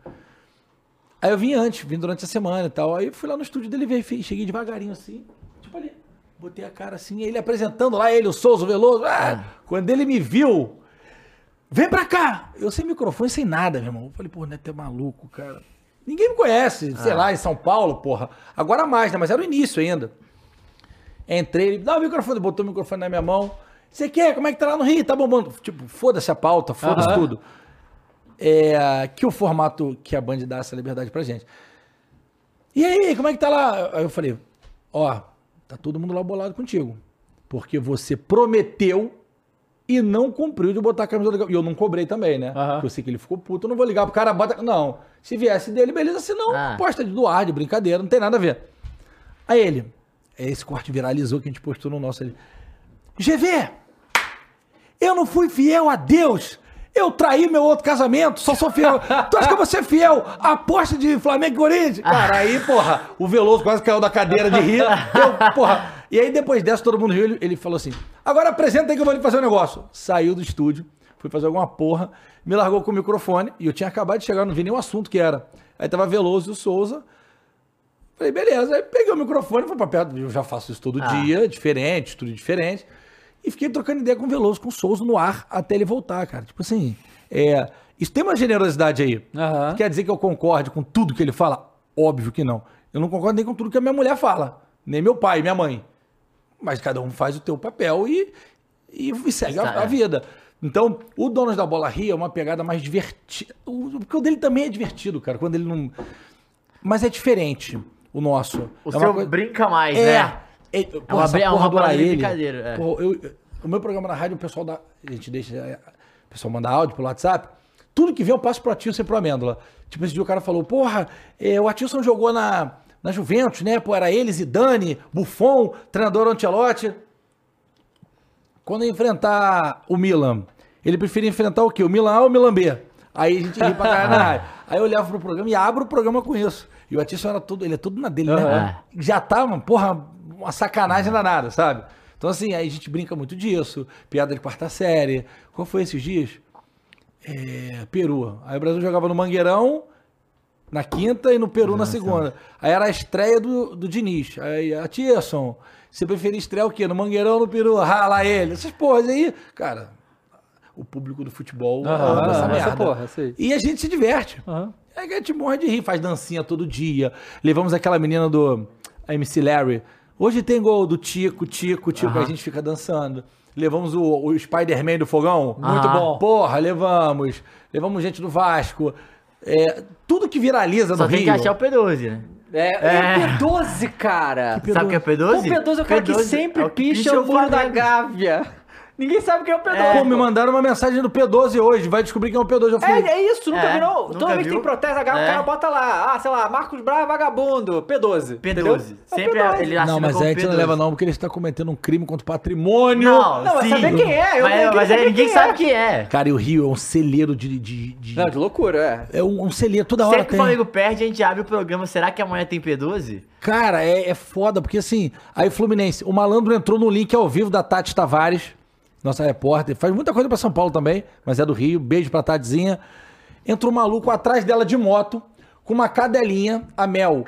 C: Aí eu vim antes, vim durante a semana e tal. Aí fui lá no estúdio dele ver, cheguei devagarinho assim, tipo ali. Botei a cara assim, ele apresentando lá, ele, o Souza, o Veloso. ah, Quando ele me viu, vem pra cá! Eu sem microfone, sem nada, meu irmão. Eu falei, pô, o Neto é maluco, cara. Ninguém me conhece, sei lá, em São Paulo, porra. Agora mais, né? Mas era o início ainda. Entrei, ele dá o microfone, botou o microfone na minha mão. Você quer? Como é que tá lá no Rio? Tá bombando. Tipo, foda-se a pauta, foda-se tudo. É, que o formato que a Band dá essa liberdade pra gente. E aí, como é que tá lá? Aí eu falei, ó, tá todo mundo lá bolado contigo. Porque você prometeu e não cumpriu de botar a camisa do. E eu não cobrei também, né? Porque eu sei que ele ficou puto, eu não vou ligar pro cara, bota. Não. Se viesse dele, beleza. Se não,
B: Ah.
C: posta de doar, de brincadeira, não tem nada a ver. Aí ele, esse corte viralizou que a gente postou no nosso ali. GV, eu não fui fiel a Deus. Eu traí meu outro casamento, só sou fiel. Tu acha que eu vou ser fiel à aposta de Flamengo e Corinthians? Cara, aí, porra, o Veloso quase caiu da cadeira de rir. Eu, porra. E aí, depois dessa, todo mundo riu. Ele, ele falou assim: agora apresenta aí que eu vou lhe fazer um negócio. Saiu do estúdio, fui fazer alguma porra, me largou com o microfone e eu tinha acabado de chegar, não vi nem o assunto que era. Aí tava Veloso e o Souza. Falei, beleza. Aí peguei o microfone, fui pra perto. Eu já faço isso todo
B: Ah.
C: dia, diferente, estúdio diferente. E fiquei trocando ideia com o Veloso, com o Souza no ar, até ele voltar, cara. Tipo assim, é, isso tem uma generosidade aí.
A: Aham.
C: Quer dizer que eu concorde com tudo que ele fala? Óbvio que não. Eu não concordo nem com tudo que a minha mulher fala. Nem meu pai, minha mãe. Mas cada um faz o teu papel e, e, e segue a, a vida. Então, o Donos da Bola Ria é uma pegada mais divertida. O- Porque o dele também é divertido, cara. Quando ele não. Mas é diferente o nosso.
B: O
C: é
B: seu
C: coisa-
B: brinca mais,
C: é,
B: né?
C: É,
B: uma
C: porra,
B: é uma
C: porra
B: parada de
C: Araelli,
B: brincadeira, é.
C: porra, eu- o meu programa na rádio, o pessoal dá. A gente deixa. é, O pessoal manda áudio pelo WhatsApp. Tudo que vem eu passo pro Atilson e pro Amêndola. Tipo, esse dia o cara falou: Porra, é, o Atilson jogou na, na Juventus, né? Pô, era ele, Zidane, Buffon, treinador Ancelotti. Quando enfrentar o Milan, ele preferia enfrentar o quê? O Milan A ou o Milan B? Aí a gente ri pra caralho na rádio. Aí eu olhava pro programa e abro o programa com isso. E o Atisson era tudo, ele é tudo na dele, né? Já tava, porra, uma sacanagem danada, sabe? Então assim, aí a gente brinca muito disso. Piada de quarta série. Qual foi esses dias? É, Peru. Aí o Brasil jogava no Mangueirão na quinta e no Peru na segunda. Aí era a estreia do, do Diniz. Aí, a Tierson, você preferia estrear o quê? No Mangueirão ou no Peru? Ah, lá ele. Essas porras aí, cara, o público do futebol
A: Aham,
C: ama essa merda.
A: porra.
C: E a gente se diverte. É que a gente morre de rir, faz dancinha todo dia. Levamos aquela menina do MC Larry. Hoje tem gol do Tico, Tico, Tico,
B: Aham.
C: a gente fica dançando. Levamos o, o Spider-Man do fogão.
B: Muito bom.
C: Porra, levamos. Levamos gente do Vasco. É, tudo que viraliza
B: Só
C: no
B: tem
C: Rio.
B: que achar o P12, né?
A: É,
B: É.
A: é P12, cara.
B: Sabe o que é
A: O
B: P12?
A: P12 é o cara que
B: P12
A: sempre
B: é o que
A: picha o
B: o
A: muro da. Gávea. Ninguém sabe quem é o P12.
C: Pô, me mandaram uma mensagem do P12 hoje. Vai descobrir quem é o P12. Eu
A: É,
C: falei,
A: é isso, nunca
B: É,
A: viu não?
B: nunca
A: Toda vez que tem protesto, a Gávea, o
B: É.
A: cara bota lá, ah, sei lá, Marcos Braz vagabundo, P12. entendeu?
B: P12.
A: É o
B: Sempre
A: P12.
B: ele assina
C: não, mas
B: como
C: aí a gente não
B: P12.
C: leva não, porque ele está cometendo um crime contra o patrimônio.
B: Não,
A: Não, mas
B: sim.
A: saber quem é, eu
B: mas, mas aí ninguém
A: quem
B: sabe
A: é.
B: quem é.
C: Cara, e o Rio é um celeiro de... de, de-
A: Não, de loucura, é.
C: É um, um celeiro, toda hora
B: Sempre que
C: tem.
B: o Flamengo perde, a gente abre o programa. Será que amanhã tem P12?
C: Cara, é, é foda, porque assim, aí Fluminense, o malandro entrou no link ao vivo da Tati Tavares, nossa repórter, faz muita coisa pra São Paulo também, mas é do Rio, beijo pra Tatizinha. Entrou um maluco atrás dela de moto, com uma cadelinha, a Mel,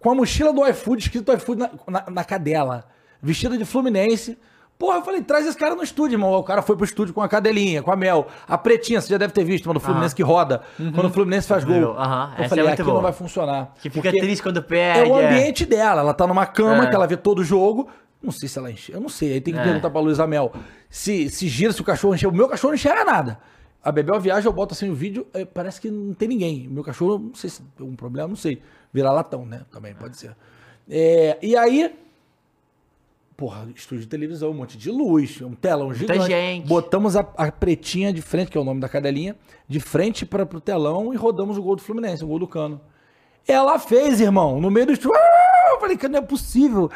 C: com a mochila do iFood, escrito iFood na, na, na cadela, vestida de Fluminense. Porra, eu falei, traz esse cara no estúdio, irmão. O cara foi pro estúdio com a cadelinha, com a Mel. A pretinha, você já deve ter visto, mano, do Fluminense que roda. Quando o Fluminense faz gol.
B: Aham,
C: Eu
B: essa
C: falei,
B: é
C: aqui não
B: boa.
C: vai funcionar.
B: Que fica triste quando
C: é
B: perde.
C: o ambiente dela. Ela tá numa cama
B: É.
C: que ela vê todo o jogo. Não sei se ela enche. Eu não sei. Aí tem que
B: É.
C: perguntar pra Luísa Mel. Se, se gira, se o cachorro encher. O meu cachorro não enxerga nada. A Bebel viaja, eu boto assim o vídeo, é, parece que não tem ninguém. O meu cachorro, não sei se tem um problema, não sei. Virar latão, né? Também pode ser. É, e aí. Porra, estúdio de televisão, um monte de luz, um telão gigante.
B: gente.
C: Botamos a, a pretinha de frente, que é o nome da cadelinha, de frente para pro telão e rodamos o gol do Fluminense, o gol do Cano. Ela fez, irmão, no meio do estúdio. Ah! Eu falei, cara, não é possível.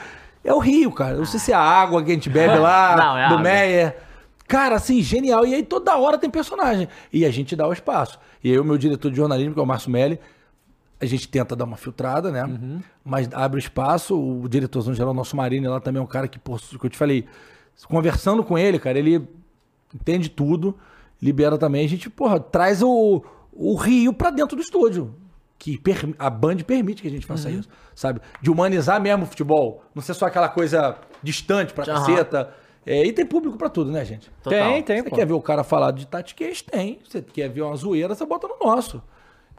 C: É o Rio, cara. Eu não sei se é a água que a gente bebe lá,
B: Não, é
C: do
B: água.
C: Meyer. Cara, assim, genial. E aí toda hora tem personagem. E a gente dá o espaço. E aí o meu diretor de jornalismo, que é o Márcio Melli, a gente tenta dar uma filtrada, né? Mas abre espaço. O diretorzão geral, nosso Marine lá também é um cara que, por que eu te falei, conversando com ele, cara, ele entende tudo, libera também. A gente, porra, traz o, o Rio pra dentro do estúdio. Que per- a Band permite que a gente faça isso, sabe? De humanizar mesmo o futebol. Não ser só aquela coisa distante pra
B: Aham.
C: caceta. É, e tem público pra tudo, né, gente?
B: Total.
A: Tem, tem,
C: Você
A: pô.
C: quer ver o cara falar de tatiquês? Tem. Você quer ver uma zoeira, você bota no nosso.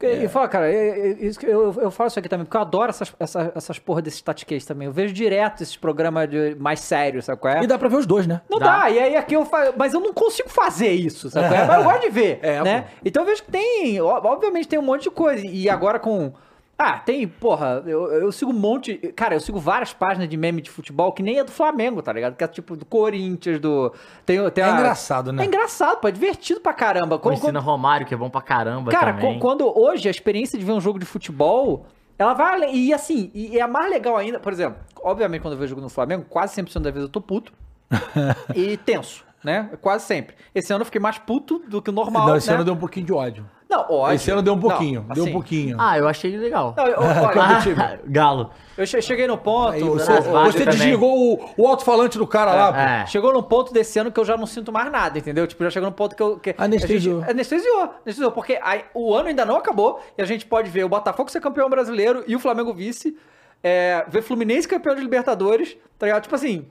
A: E, e fala, cara, é- é isso que eu, eu falo isso aqui também, porque eu adoro essas, essas, essas porra desses tatiquês também. Eu vejo direto esses programas de- mais sérios, sabe qual é?
C: E dá pra ver os dois, né?
A: Não
B: Dá.
A: dá. e aí aqui eu faço. Mas eu não consigo fazer isso, sabe? qual é? Mas eu gosto de ver,
C: É,
A: né?
C: pô.
A: Então eu vejo que tem, obviamente tem um monte de coisa. E agora com. Ah, tem, porra, eu, eu sigo um monte. Cara, eu sigo várias páginas de meme de futebol que nem é do Flamengo, tá ligado? Que é tipo do Corinthians, do. Tem, tem
C: É
A: a-
C: engraçado, né?
A: É engraçado, pô, é divertido pra caramba. Quando-
B: Ensina Romário, que é bom pra caramba
A: Cara,
B: também.
A: quando hoje a experiência de ver um jogo de futebol, ela vai além. E assim, e é mais legal ainda, por exemplo, obviamente quando eu vejo jogo no Flamengo, quase 100% da vez eu tô puto e tenso, né? Quase sempre. Esse ano eu fiquei mais puto do que o normal.
C: não, esse
A: né?
C: ano deu um pouquinho de ódio.
A: Não, ódio.
C: Esse ano deu um
A: Não,
C: pouquinho. deu um
A: assim,
C: pouquinho.
B: Ah, eu achei legal.
A: Não, eu- olha,
C: time?
B: Galo.
A: eu che- cheguei no ponto.
C: Aí você, você desligou o, o alto-falante do cara lá, pô.
B: É.
A: Chegou num ponto desse ano que eu já não sinto mais nada, entendeu? Tipo, já chegou num ponto que eu. Que
C: Anestesiou.
A: a gente- anestesiou. Anestesiou, porque aí, o ano ainda não acabou e a gente pode ver o Botafogo ser campeão brasileiro e o Flamengo vice. é, ver Fluminense campeão de Libertadores, tá ligado? Tipo assim.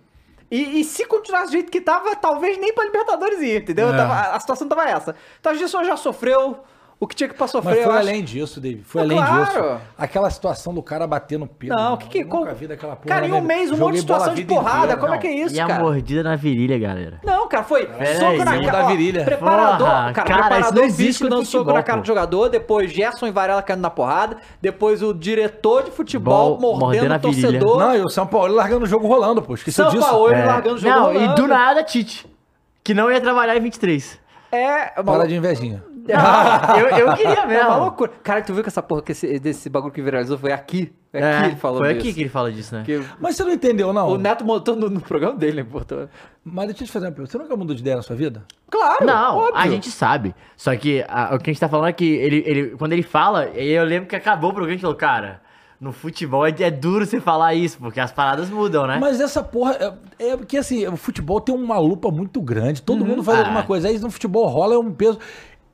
A: E, e se continuar do jeito que tava, talvez nem pra Libertadores ir, entendeu?
C: É.
A: Tava- a situação tava essa. Então a gente já sofreu o que tinha que sofrer.
C: Mas foi
A: acho.
C: além disso, David. Foi
A: Ah,
C: além
A: claro.
C: disso. Aquela situação do cara bater no Pedro.
A: Não, que que. Qual-
C: vi daquela porra,
A: Cara, em um mês, um monte de situação
C: a
A: de
C: vida
A: porrada.
C: inteira.
A: Como é
B: Não,
A: que é isso,
B: E a
A: cara?
B: mordida na virilha, galera.
A: Não, cara, foi
B: Pera
A: soco
B: aí,
A: na cara.
C: dar
A: ó,
C: virilha.
A: Preparador,
B: Porra,
A: cara,
B: cara,
A: preparador
B: isso não existe
A: físico dando soco na cara do jogador, depois Gerson e Varela caindo na porrada, depois o diretor de futebol
B: Bom,
A: mordendo o
B: a
A: torcedor.
C: Não, e o São Paulo largando o jogo rolando, pô. Esqueceu
A: São
C: disso?
A: Paulo
B: É.
A: largando o jogo
B: Não,
A: rolando.
B: e do nada, Tite. Que não ia trabalhar em 23.
A: É
C: Para de invejinha.
B: Não, eu, eu queria
A: é uma
B: mesmo.
A: loucura. Cara, tu viu que essa porra, que esse, desse bagulho que viralizou foi aqui? É
B: É,
A: aqui ele falou
B: foi
A: disso.
B: aqui que ele fala disso, né?
A: Que
C: Mas você não entendeu, não.
A: o Neto montou no, no programa dele, né, botou.
C: Mas deixa eu te fazer uma pergunta. Você nunca mudou de ideia na sua vida?
A: Claro,
B: Não,
A: óbvio.
B: a gente sabe. Só que a- o que a gente tá falando é que ele, ele, quando ele fala, eu lembro que acabou o programa e a gente falou, cara, no futebol é, é duro você falar isso, porque as paradas mudam, né?
C: Mas essa porra. É, é porque assim, o futebol tem uma lupa muito grande. Todo mundo faz
B: Ah.
C: alguma coisa. Aí no futebol rola é um peso.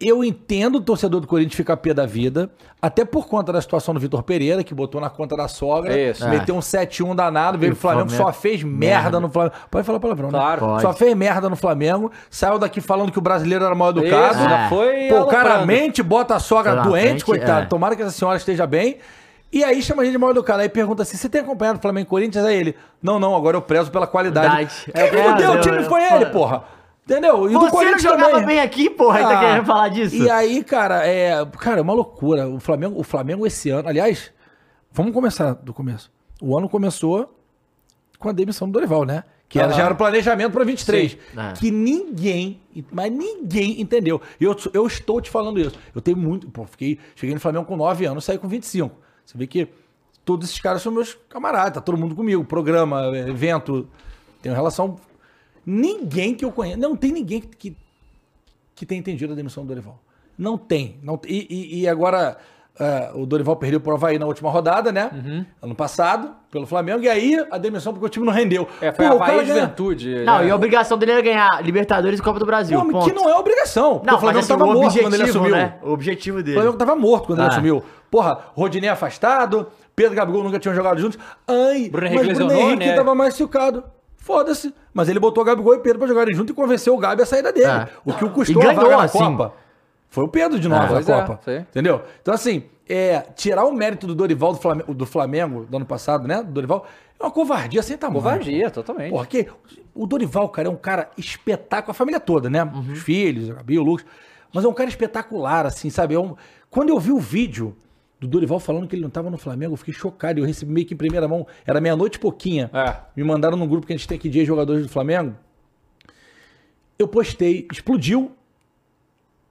C: Eu entendo o torcedor do Corinthians ficar pé da vida, até por conta da situação do Vitor Pereira, que botou na conta da sogra,
A: Isso.
C: meteu um 7-1 danado, veio
B: E
C: o Flamengo,
B: Flamengo-
C: só fez merda, no Flamengo. Pode falar palavrão, né?
A: Claro.
B: Pode.
C: Só fez merda no Flamengo, saiu daqui falando que o brasileiro era mal educado.
A: Isso, já
B: É.
A: foi
C: Pô, o cara mente, bota a sogra
B: na
C: doente,
B: frente,
C: coitado.
B: é.
C: Tomara que essa senhora esteja bem. E aí chama a gente de mal educado. Aí pergunta assim: você tem acompanhado o Flamengo e Corinthians? Aí ele, não, não, agora eu prezo pela qualidade.
B: Verdade.
C: Quem
B: É,
C: fudeu o
B: eu-
C: time
B: eu-
C: foi ele, porra. Entendeu? E
B: não
C: Corinthians
B: jogava
C: também.
B: bem aqui, porra, e tá
C: Ah,
B: querendo falar disso?
C: E aí, cara, é. Cara, é uma loucura. O Flamengo, o Flamengo esse ano. Aliás, vamos começar do começo. O ano começou com a demissão do Dorival, né? Que era,
A: Aham.
C: já era o planejamento para 23.
A: Sim.
B: É.
C: Que ninguém, mas ninguém entendeu. E eu, eu estou te falando isso. Eu tenho muito. Pô, fiquei, cheguei no Flamengo com 9 anos, saí com 25. Você vê que todos esses caras são meus camaradas, tá todo mundo comigo. Programa, evento. Tenho relação. Ninguém que eu conheço. Não tem ninguém que, que, que tenha entendido a demissão do Dorival. Não tem. Não, e, e- e agora é, o Dorival perdeu pro Havaí na última rodada, né?
A: Uhum.
C: Ano passado, pelo Flamengo. E aí a demissão porque o time não rendeu.
A: É, foi
C: Pô, o
A: Havaí
C: ganha-
A: Juventude.
B: Não,
A: né?
B: e a obrigação dele era ganhar Libertadores e Copa do Brasil.
C: Mas
B: ponto.
C: que não é obrigação.
B: Não,
C: o Flamengo
B: mas assim,
C: tava
B: o
C: morto
B: objetivo,
C: quando ele assumiu.
B: né? O objetivo
C: O
B: dele.
C: Flamengo tava morto quando ele
B: Ah.
C: assumiu. Porra, Rodinei afastado, Pedro e Gabigol nunca tinham jogado juntos. Ai,
A: Bruno
C: mas
A: Henrique
C: Bruno Henrique
A: né?
C: tava machucado. Foda-se. Mas ele botou Gabigol e Pedro pra jogarem junto e convenceu o Gabi a saída dele.
B: É.
C: O que o custou
B: E
C: a vaga na
B: assim.
C: Copa. Foi o Pedro de novo
B: É.
C: na
A: Pois é,
C: Copa.
A: sim.
C: Entendeu? Então, assim, é, tirar o mérito do Dorival do Flamengo, do Flamengo do ano passado, né? Do Dorival, é uma covardia sem tamanho.
A: Covardia, totalmente.
C: Porra, que o Dorival, cara, é um cara espetáculo, a família toda, né?
A: Uhum.
C: Os filhos, a Gabi, o Lucas. Mas é um cara espetacular, assim, sabe? É um- Quando eu vi o vídeo do Dorival falando que ele não tava no Flamengo, eu fiquei chocado. Eu recebi meio que em primeira mão, era meia-noite e pouquinha.
A: É.
C: Me mandaram num grupo que a gente tem aqui de jogadores do Flamengo. Eu postei, explodiu.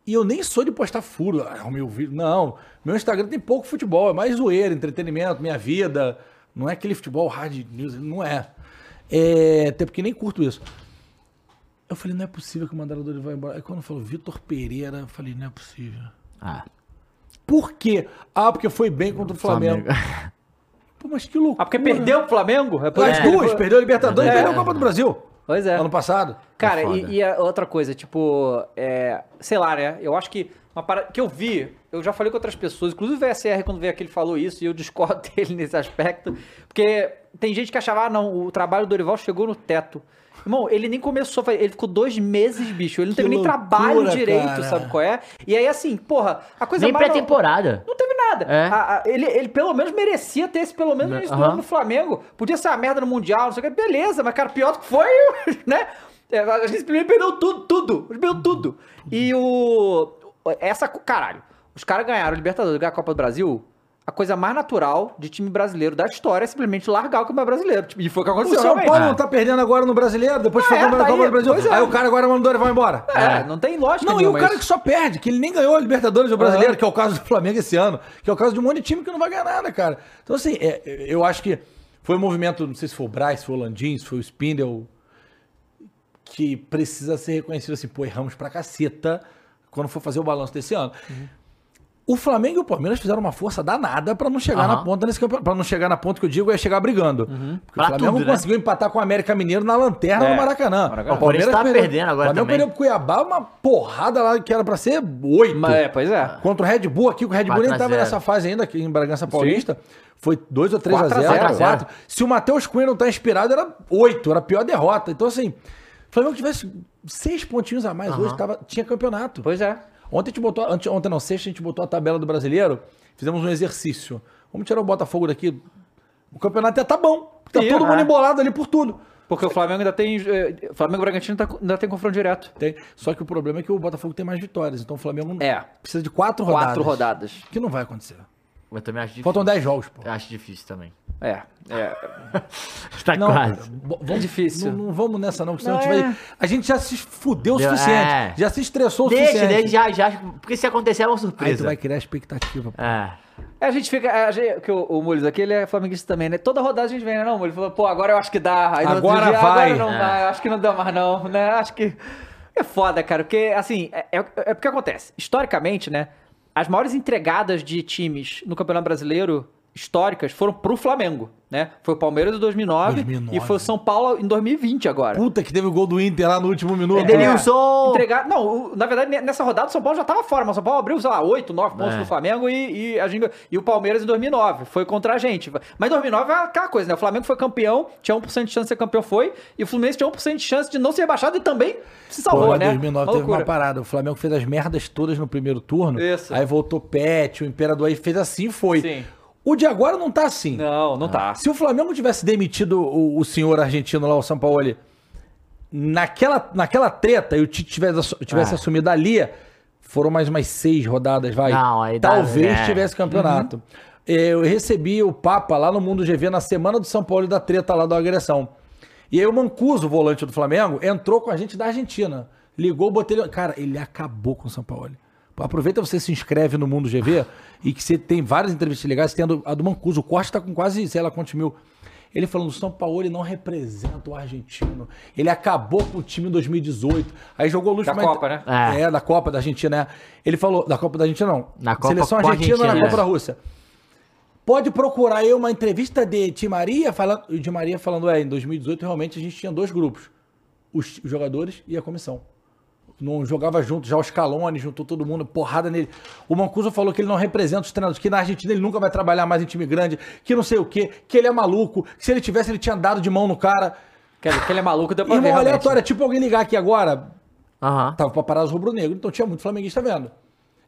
C: E eu nem sou de postar furo. Ah, o meu vídeo. Não. Meu Instagram tem pouco futebol, é mais zoeira, entretenimento, minha vida. Não é aquele futebol hard news, não é. é até porque nem curto isso. Eu falei, não é possível que mandaram o Dorival embora. Aí quando falou Vitor Pereira, eu falei, não é possível.
B: Ah,
C: Por quê? Ah, porque foi bem contra o Flamengo. Pô, mas que loucura.
A: Ah, porque perdeu o Flamengo? É por
C: As duas,
A: foi-
C: perdeu a Libertadores
A: É.
C: e perdeu a Copa do Brasil.
A: Pois é.
C: Ano passado.
A: Cara,
B: É
A: e, e outra coisa, tipo, é, sei lá, né? Eu acho que uma parada que eu vi, eu já falei com outras pessoas, inclusive o VSR, quando veio aqui, ele falou isso, e eu discordo dele nesse aspecto, porque tem gente que achava, ah, não, o trabalho do Dorival chegou no teto. Irmão, ele nem começou, ele ficou dois meses, bicho, ele não
C: Que
A: teve nem
C: loucura,
A: trabalho direito,
C: cara.
A: sabe qual é? E aí, assim, porra, a coisa
B: Nem
A: mais-
B: pré-temporada.
A: não teve nada.
B: É.
A: A- a- ele, ele pelo menos merecia ter esse, pelo menos no início do
B: Aham.
A: ano no Flamengo. Podia ser uma merda no Mundial, não sei o que. Beleza, mas, cara, pior do que foi, né? É, A gente primeiro perdeu tudo, tudo. Perdeu tudo. E o. Essa. Caralho. Os caras ganharam o Libertadores, ganharam a Copa do Brasil. A coisa mais natural de time brasileiro da história é simplesmente largar o campeonato brasileiro. Tipo, E foi o que
C: O
A: aconteceu.
C: São
A: realmente.
C: Paulo não tá perdendo agora no Brasileiro, depois
A: Ah,
C: foi
A: é,
C: campeão da
A: tá
C: Copa
A: aí,
C: do Brasil.
A: é.
C: Aí o cara agora manda o Dorival embora.
A: É, não tem lógica
C: Não, e o
A: nenhuma
C: cara
A: isso.
C: que só perde, que ele nem ganhou a Libertadores do Brasileiro,
A: Aham.
C: que é o caso do Flamengo esse ano, que é o caso de um monte de time que não vai ganhar nada, cara. Então, assim, é, eu acho que foi um movimento, não sei se foi o Braz, se foi o Landim, se foi o Spindle, que precisa ser reconhecido assim, pô, erramos pra caceta quando for fazer o balanço desse ano. O Flamengo e o Palmeiras fizeram uma força danada pra não chegar
B: Aham.
C: na ponta nesse campeonato. Pra não chegar na ponta que eu digo é chegar brigando. Porque o
B: Pra
C: Flamengo
B: tudo, né?
C: conseguiu empatar com o América Mineiro na lanterna
A: É,
C: no Maracanã.
A: Maracanã.
B: O Corinthians tá perdendo agora
C: O Flamengo
B: também.
C: perdeu pro Cuiabá uma porrada lá que era pra ser oito.
A: Mas, é, pois é.
C: Contra o Red Bull aqui, o Red Bull nem
B: 4 a
C: tava
B: 0.
C: nessa fase ainda aqui em Bragança Paulista. Foi 2 ou 3 a
A: 4 a
C: 0,
A: 0.
C: 4. Se o Matheus Cunha não tá inspirado, era 8, era a pior derrota. Então, assim, o Flamengo tivesse seis pontinhos a mais hoje, tava, tinha campeonato.
A: Pois é.
C: Ontem a gente botou, ante- ontem não, sexta a gente botou a tabela do brasileiro, fizemos um exercício. Vamos tirar o Botafogo daqui. O campeonato até tá bom. Tá
A: Sim,
C: todo mundo
A: é.
C: embolado ali por tudo.
A: Porque o Flamengo ainda tem. eh, Flamengo e Bragantino tá- ainda tem confronto direto.
C: Tem. Só que o problema é que o Botafogo tem mais vitórias. Então o Flamengo
A: É.
C: precisa de quatro rodadas.
A: Quatro rodadas.
C: Que não vai acontecer.
B: Eu também acho difícil.
C: Faltam 10 jogos, pô.
B: Eu acho difícil também.
A: É. É.
B: Tá
C: Não,
B: quase.
C: vamos,
A: difícil.
C: Não, não vamos nessa, não, porque senão
A: Não,
C: a gente
A: é.
C: vai. A gente já se fudeu o suficiente.
B: é.
C: Já se estressou o
B: Deixa,
C: suficiente.
B: deixa, já, já. Porque se acontecer é uma
C: Aí tu
B: surpresa.
C: vai criar expectativa. pô.
B: É.
A: É, A gente fica. A gente, que o, o Mules aqui, ele é flamenguista também, né? Toda rodada a gente vem, né? Não, ele falou, pô, agora eu acho que dá. Aí
C: Agora
A: dia,
C: vai.
A: Agora não
B: É.
A: vai, acho que não dá mais, não, né? Acho que. É foda, cara, porque, assim, é, é, é porque acontece. Historicamente, né? As maiores entregadas de times no Campeonato Brasileiro históricas foram pro Flamengo, né? Foi o Palmeiras em 2009,
C: 2009.
A: e foi o São Paulo em 2020 agora.
C: Puta que teve o gol do Inter lá no último minuto.
B: Edenilson!
A: Entregar, não, na verdade, ne- nessa rodada o São Paulo já tava fora, mas o São Paulo abriu, sei lá, 8, 9 pontos
B: É.
A: do Flamengo e, e, a gente, e o Palmeiras em 2009. Foi contra a gente. Mas em 2009 é aquela coisa, né? O Flamengo foi campeão, tinha 1% de chance de ser campeão, foi, e o Fluminense tinha 1% de chance de não ser rebaixado e também se salvou,
C: Pô, em
A: né?
C: 2009
A: Uma
C: teve uma
A: loucura.
C: parada. O Flamengo fez as merdas todas no primeiro turno.
A: Isso.
C: Aí voltou Pet, o Imperador aí fez assim foi.
A: Sim.
C: O de agora não tá assim.
A: Não, não tá.
C: Se o Flamengo tivesse demitido o, o senhor argentino lá, o São Paulo, naquela, naquela treta e o Tite tivesse, tivesse
B: Ah.
C: assumido ali, foram mais umas seis rodadas, vai.
B: Não, aí dá-
C: Talvez
B: é.
C: tivesse campeonato. Eu recebi o Papa lá no Mundo GV na semana do São Paulo e da treta lá da agressão. E aí o Mancuso, volante do Flamengo, entrou com a gente da Argentina. Ligou, botei ele. Cara, ele acabou com o São Paulo. Aproveita você se inscreve no Mundo GV e que você tem várias entrevistas legais. Tem a do, Mancuso. O corte tá com quase, sei lá quantos mil. Ele falando, o São Paulo não representa o argentino. Ele acabou com o time em 2018. Aí jogou luz
A: Da Copa, né?
B: É.
C: É, da Copa da Argentina, né? Ele falou, da Copa da Argentina não.
B: Na Copa
C: Seleção
B: com a
C: Argentina, na
B: Argentina,
C: Copa
B: é.
C: da Rússia. Pode procurar aí uma entrevista de Di Maria falando, o Di Maria falando, é, em 2018 realmente a gente tinha dois grupos, os, os jogadores e a comissão. Não jogava junto, já o Scaloni juntou todo mundo, porrada nele. O Mancuso falou que ele não representa os treinadores, que na Argentina ele nunca vai trabalhar mais em time grande, que não sei o quê, que ele é maluco, que se ele tivesse ele tinha dado de mão no cara.
A: Que, que ele é maluco, deu pra ver.
C: Irmão
A: realmente.
C: aleatório, é tipo alguém ligar aqui agora,
B: Aham.
C: Tava pra parar os rubro-negros, então tinha muito flamenguista vendo.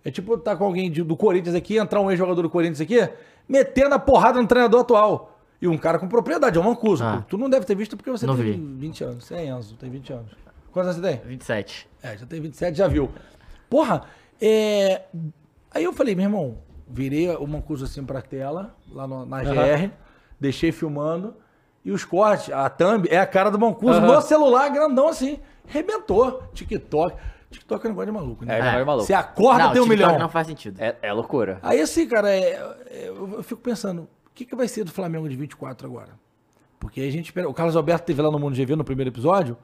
C: É tipo tá com alguém de- do Corinthians aqui, entrar um ex-jogador do Corinthians aqui, metendo a porrada no treinador atual. E um cara com propriedade, é um Mancuso.
B: Ah.
C: Tu não deve ter visto porque você
B: Não
C: tem
B: vi.
C: 20 anos. Você é Enzo, tem 20 anos. Quantos anos você tem?
B: 27.
C: É, já tem 27, já viu. Porra, é... Aí eu falei, meu irmão, virei o Mancuso assim pra tela, lá no- na GR, deixei filmando, e os cortes, a thumb é a cara do Mancuso
A: Aham.
C: no celular, grandão assim, rebentou. TikTok. TikTok é negócio de maluco, né?
A: É, é maluco.
C: Você acorda,
B: não,
C: tem um
B: TikTok
C: milhão.
B: não faz sentido.
A: É, é loucura.
C: Aí assim, cara, é- é- eu fico pensando, o que, que vai ser do Flamengo de 24 agora? Porque a gente espera. O Carlos Alberto teve lá no Mundo GV no primeiro episódio.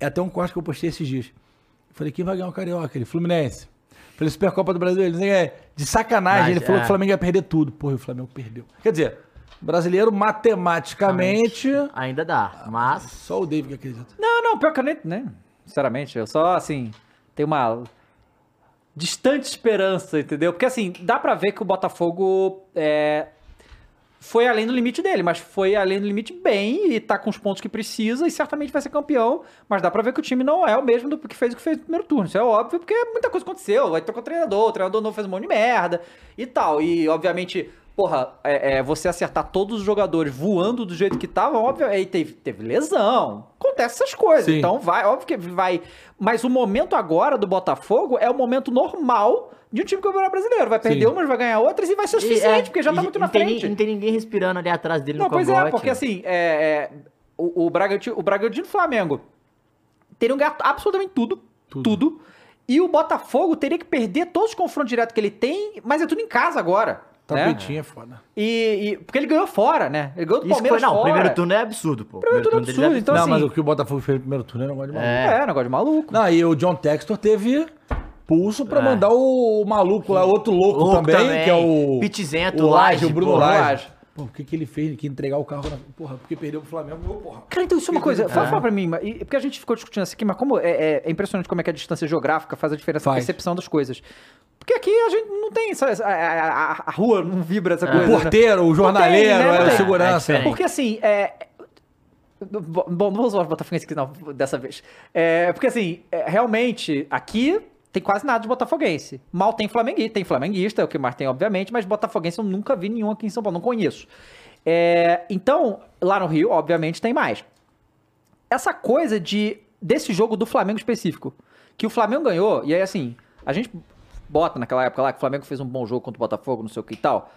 C: É até um corte que eu postei esses dias. Eu falei, quem vai ganhar o Carioca? Ele, Fluminense. Falei, Supercopa do Brasil. Ele, "Não é de sacanagem.
B: Mas,
C: ele falou
B: é.
C: que o Flamengo ia perder tudo. Porra, e o Flamengo perdeu. Quer dizer, o brasileiro, matematicamente,
B: Ainda dá, mas...
C: só o David que acredita.
A: Não, não, pior que eu nem, né? Sinceramente, eu só, assim, tenho uma distante esperança, entendeu? Porque, assim, dá pra ver que o Botafogo é, foi além do limite dele, mas foi além do limite bem e tá com os pontos que precisa e certamente vai ser campeão, mas dá pra ver que o time não é o mesmo do que fez o que fez no primeiro turno. Isso é óbvio, porque muita coisa aconteceu, vai trocar o treinador, o treinador novo fez um monte de merda e tal. E, obviamente, porra, é, é, você acertar todos os jogadores voando do jeito que tava, óbvio, aí teve, teve lesão, acontece essas coisas.
C: Sim.
A: Então vai, óbvio que vai. Mas o momento agora do Botafogo é o momento normal de um time campeonato brasileiro. Vai perder
C: Sim.
A: umas, vai ganhar outras e vai ser o suficiente,
B: é,
A: porque já tá
B: e
A: muito
B: não
A: na
B: tem
A: frente.
B: Não tem ninguém respirando ali atrás dele
A: Não,
B: no
A: pois é, porque assim, é, é, o, o Bragantino, o Bragantino e o Flamengo teriam ganhado absolutamente tudo, tudo. E o Botafogo teria que perder todos os confrontos diretos que ele tem, mas é tudo em casa agora. Né?
C: Tapetinho é foda.
A: E, e- porque ele ganhou fora, né? Ele ganhou do
B: Isso foi,
A: Palmeiras
B: não, o
A: fora.
B: primeiro turno é absurdo, pô.
A: Primeiro turno é
B: deles
A: absurdo, então
C: não,
A: assim-
C: mas o que o Botafogo fez no primeiro turno é negócio de maluco.
B: É.
A: É, negócio de maluco.
C: Não, e o John Textor teve pulso pra
B: É.
C: mandar o, maluco lá, outro louco,
B: Louco
C: também,
B: também.
C: que é o.
B: Pitizento,
C: o Laje, o Bruno
B: pô,
C: Laje.
A: Laje.
C: Pô, o que, que ele fez? Que entregar o carro na. Porra, porque perdeu pro Flamengo, ô, porra.
A: Cara, então isso é uma coisa. Fala,
B: É.
A: fala pra mim, porque a gente ficou discutindo isso aqui, mas como é, é- é impressionante como é que a distância geográfica faz a diferença na
C: Faz.
A: percepção das coisas. Porque aqui a gente não tem. sabe, A, a- a- rua não vibra essa
B: É.
A: coisa.
C: O
A: né?
C: porteiro, o jornaleiro,
A: né?
C: O
A: tem.
C: segurança.
B: É diferente.
A: Porque assim, é. Bom, não vou usar os botafoguenses aqui não, dessa vez. É, porque assim, é, realmente, aqui tem quase nada de botafoguense. Mal tem flamenguista, tem flamenguista, é o que mais tem, obviamente, mas botafoguense eu nunca vi nenhum aqui em São Paulo, não conheço. É, então, lá no Rio, obviamente, tem mais. Essa coisa de desse jogo do Flamengo específico, que o Flamengo ganhou, e aí assim, a gente bota naquela época lá que o Flamengo fez um bom jogo contra o Botafogo, não sei o que e tal.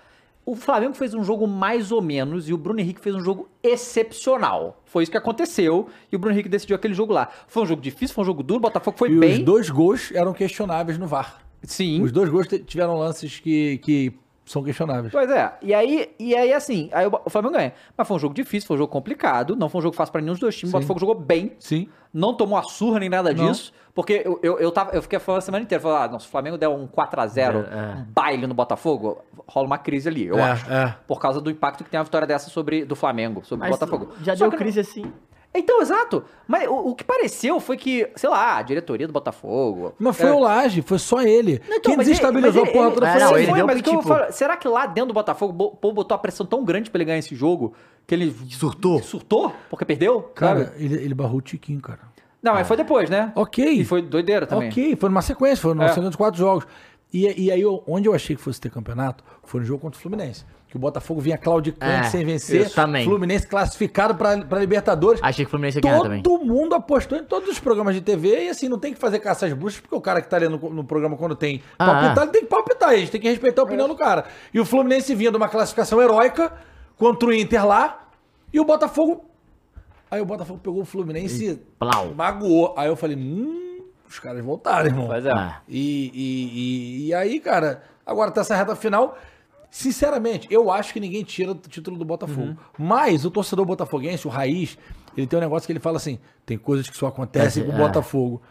A: O Flamengo fez um jogo mais ou menos e o Bruno Henrique fez um jogo excepcional. Foi isso que aconteceu e o Bruno Henrique decidiu aquele jogo lá. Foi um jogo difícil, foi um jogo duro, o Botafogo foi
C: E
A: bem.
C: os dois gols eram questionáveis no VAR.
A: Sim.
C: Os dois gols tiveram lances que, que são questionáveis.
A: Pois é. E aí, e aí assim, aí o Flamengo ganha. Mas foi um jogo difícil, foi um jogo complicado. Não foi um jogo fácil pra nenhum dos dois times. O
C: Sim.
A: Botafogo jogou bem.
C: Sim.
A: Não tomou a surra nem nada
C: Não.
A: disso. Porque eu, eu, eu, tava, eu fiquei falando a semana inteira. Falando, ah, nossa, se o Flamengo der um 4x0,
B: É, é.
A: um baile no Botafogo, rola uma crise ali, eu
C: É,
A: acho.
C: é.
A: Por causa do impacto que tem uma vitória dessa sobre, do Flamengo, sobre o
B: Mas
A: Botafogo.
B: já
A: Só
B: deu
A: que não-
B: crise assim.
A: Então, exato. Mas o, o que pareceu foi que, sei lá, a diretoria do Botafogo.
C: Mas foi
A: é,
C: o Laje, foi só ele.
A: Não, então,
C: Quem
A: ele-
C: desestabilizou
A: mas
C: a porra
A: ele-
C: toda
B: É,
C: foi
B: não,
C: ele.
B: ele
A: foi,
B: deu
A: mas o que eu
B: tipo-
A: será que lá dentro do Botafogo, o povo botou a pressão tão grande pra ele ganhar esse jogo que ele
B: Surtou.
A: surtou porque perdeu?
C: Cara,
A: sabe?
C: ele, ele barrou o Tiquinho, cara.
A: Não, mas foi depois, né?
C: Ok.
A: E foi doideira também.
C: Ok, foi numa sequência, foi numa
A: É.
C: sequência de quatro jogos. E, e aí, onde eu achei que fosse ter campeonato, foi no jogo contra o Fluminense. Que o Botafogo vinha claudicante
B: É,
C: sem vencer.
B: também.
C: Fluminense classificado pra, pra Libertadores.
B: Achei que o Fluminense ia ganhar
C: Todo
B: também.
C: mundo apostou em todos os programas de TV e assim, não tem que fazer caça às bruxas, porque o cara que tá ali no, no programa quando tem
B: Ah,
C: palpitar,
B: é.
C: ele tem que palpitar, a gente tem que respeitar a opinião do cara. E o Fluminense vinha de uma classificação heróica contra o Inter lá, e o Botafogo. Aí o Botafogo pegou o Fluminense e
B: Plau.
C: magoou. Aí eu falei, hum, os caras voltaram, irmão.
A: Pois é.
C: E, e, e, e aí, cara, agora tá essa reta final. Sinceramente, eu acho que ninguém tira o título do Botafogo.
A: Uhum.
C: Mas o torcedor botafoguense, o Raiz, ele tem um negócio que ele fala assim: tem coisas que só acontecem
B: É,
C: com o
B: é.
C: Botafogo.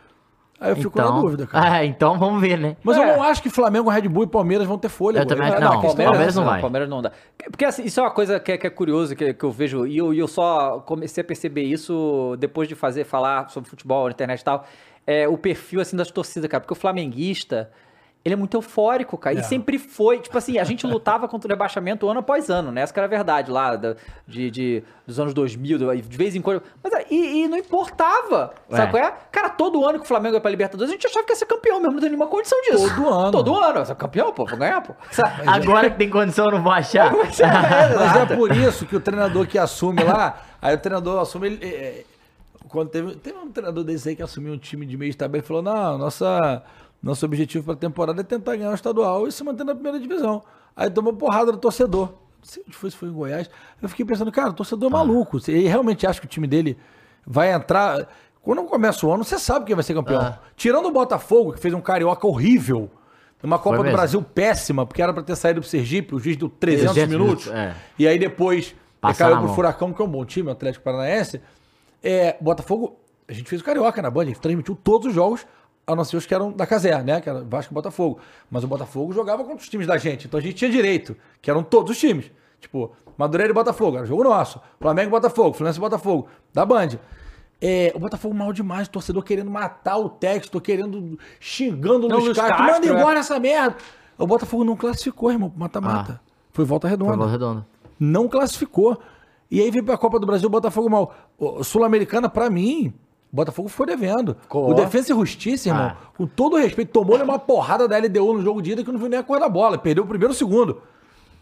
C: Aí eu fico na
B: Então,
C: dúvida, cara.
B: é, então vamos ver, né?
C: Mas eu
A: É.
C: não acho que Flamengo, Red Bull e Palmeiras vão ter folha.
B: Eu também acho- não,
C: é
B: Palmeiras
C: essa.
B: não vai.
A: Palmeiras não dá. Porque assim, isso é uma coisa que é, que é curioso, que, que eu vejo, e eu, e eu só comecei a perceber isso depois de fazer, falar sobre futebol na internet e tal, é o perfil, assim, das torcidas, cara, porque o flamenguista, ele é muito eufórico, cara,
C: É.
A: e sempre foi, tipo assim, a gente lutava contra o rebaixamento ano após ano, né, essa que era a verdade lá, da- de, de- dos anos 2000, de vez em quando, mas e, e não importava, sabe
B: É.
A: qual é? Cara, todo ano que o Flamengo ia pra Libertadores, a gente achava que ia ser campeão mesmo, não tem nenhuma condição disso.
C: Todo ano.
A: Todo ano, você é campeão, pô, vou ganhar, pô. Sabe?
B: Agora que tem condição, eu não vou achar.
C: Mas é por isso que o treinador que assume lá, aí o treinador assume. Ele, é, é, quando teve, teve um treinador desse aí que assumiu um time de meio de tabela e falou: não, nossa, nosso objetivo para a temporada é tentar ganhar o estadual e se manter na primeira divisão. Aí tomou porrada do torcedor. Não sei onde foi, se foi em Goiás. Eu fiquei pensando, cara, o torcedor é maluco. Ele realmente acha que o time dele vai entrar. Quando começa o ano, você sabe quem vai ser campeão.
B: Ah.
C: Tirando o Botafogo, que fez um carioca horrível. Uma Copa do. Brasil péssima, porque era pra ter saído pro Sergipe, o juiz deu 300,
B: 300
C: minutos.
B: é.
C: E aí depois
B: Passar
C: caiu pro
B: mão.
C: Furacão, que é um bom time, o Atlético Paranaense. É, Botafogo, a gente fez o Carioca na Band, a gente transmitiu todos os jogos, a não ser os que eram da Caser, né? Que era Vasco e Botafogo. Mas o Botafogo jogava contra os times da gente, então a gente tinha direito, que eram todos os times. Tipo, Madureira e Botafogo, era jogo nosso. Flamengo e Botafogo, Fluminense e Botafogo, da Band. É, o Botafogo mal demais, o torcedor querendo matar o texto, querendo, xingando o
A: Não,
C: Luiz
A: Luiz
C: Castro,
A: Castro,
C: manda
A: é.
C: embora essa merda. O Botafogo não classificou, irmão, mata-mata. Foi volta redonda
B: Foi bola redonda.
C: não classificou. E aí veio pra Copa do Brasil, o Botafogo mal. O Sul-Americana, pra mim, o Botafogo ficou devendo.
A: Ficou.
C: O Defensa e Justiça, irmão,
B: Ah.
C: com todo o respeito, tomou-lhe uma porrada da LDU no jogo de ida que não viu nem a cor da bola. Perdeu o primeiro e o segundo.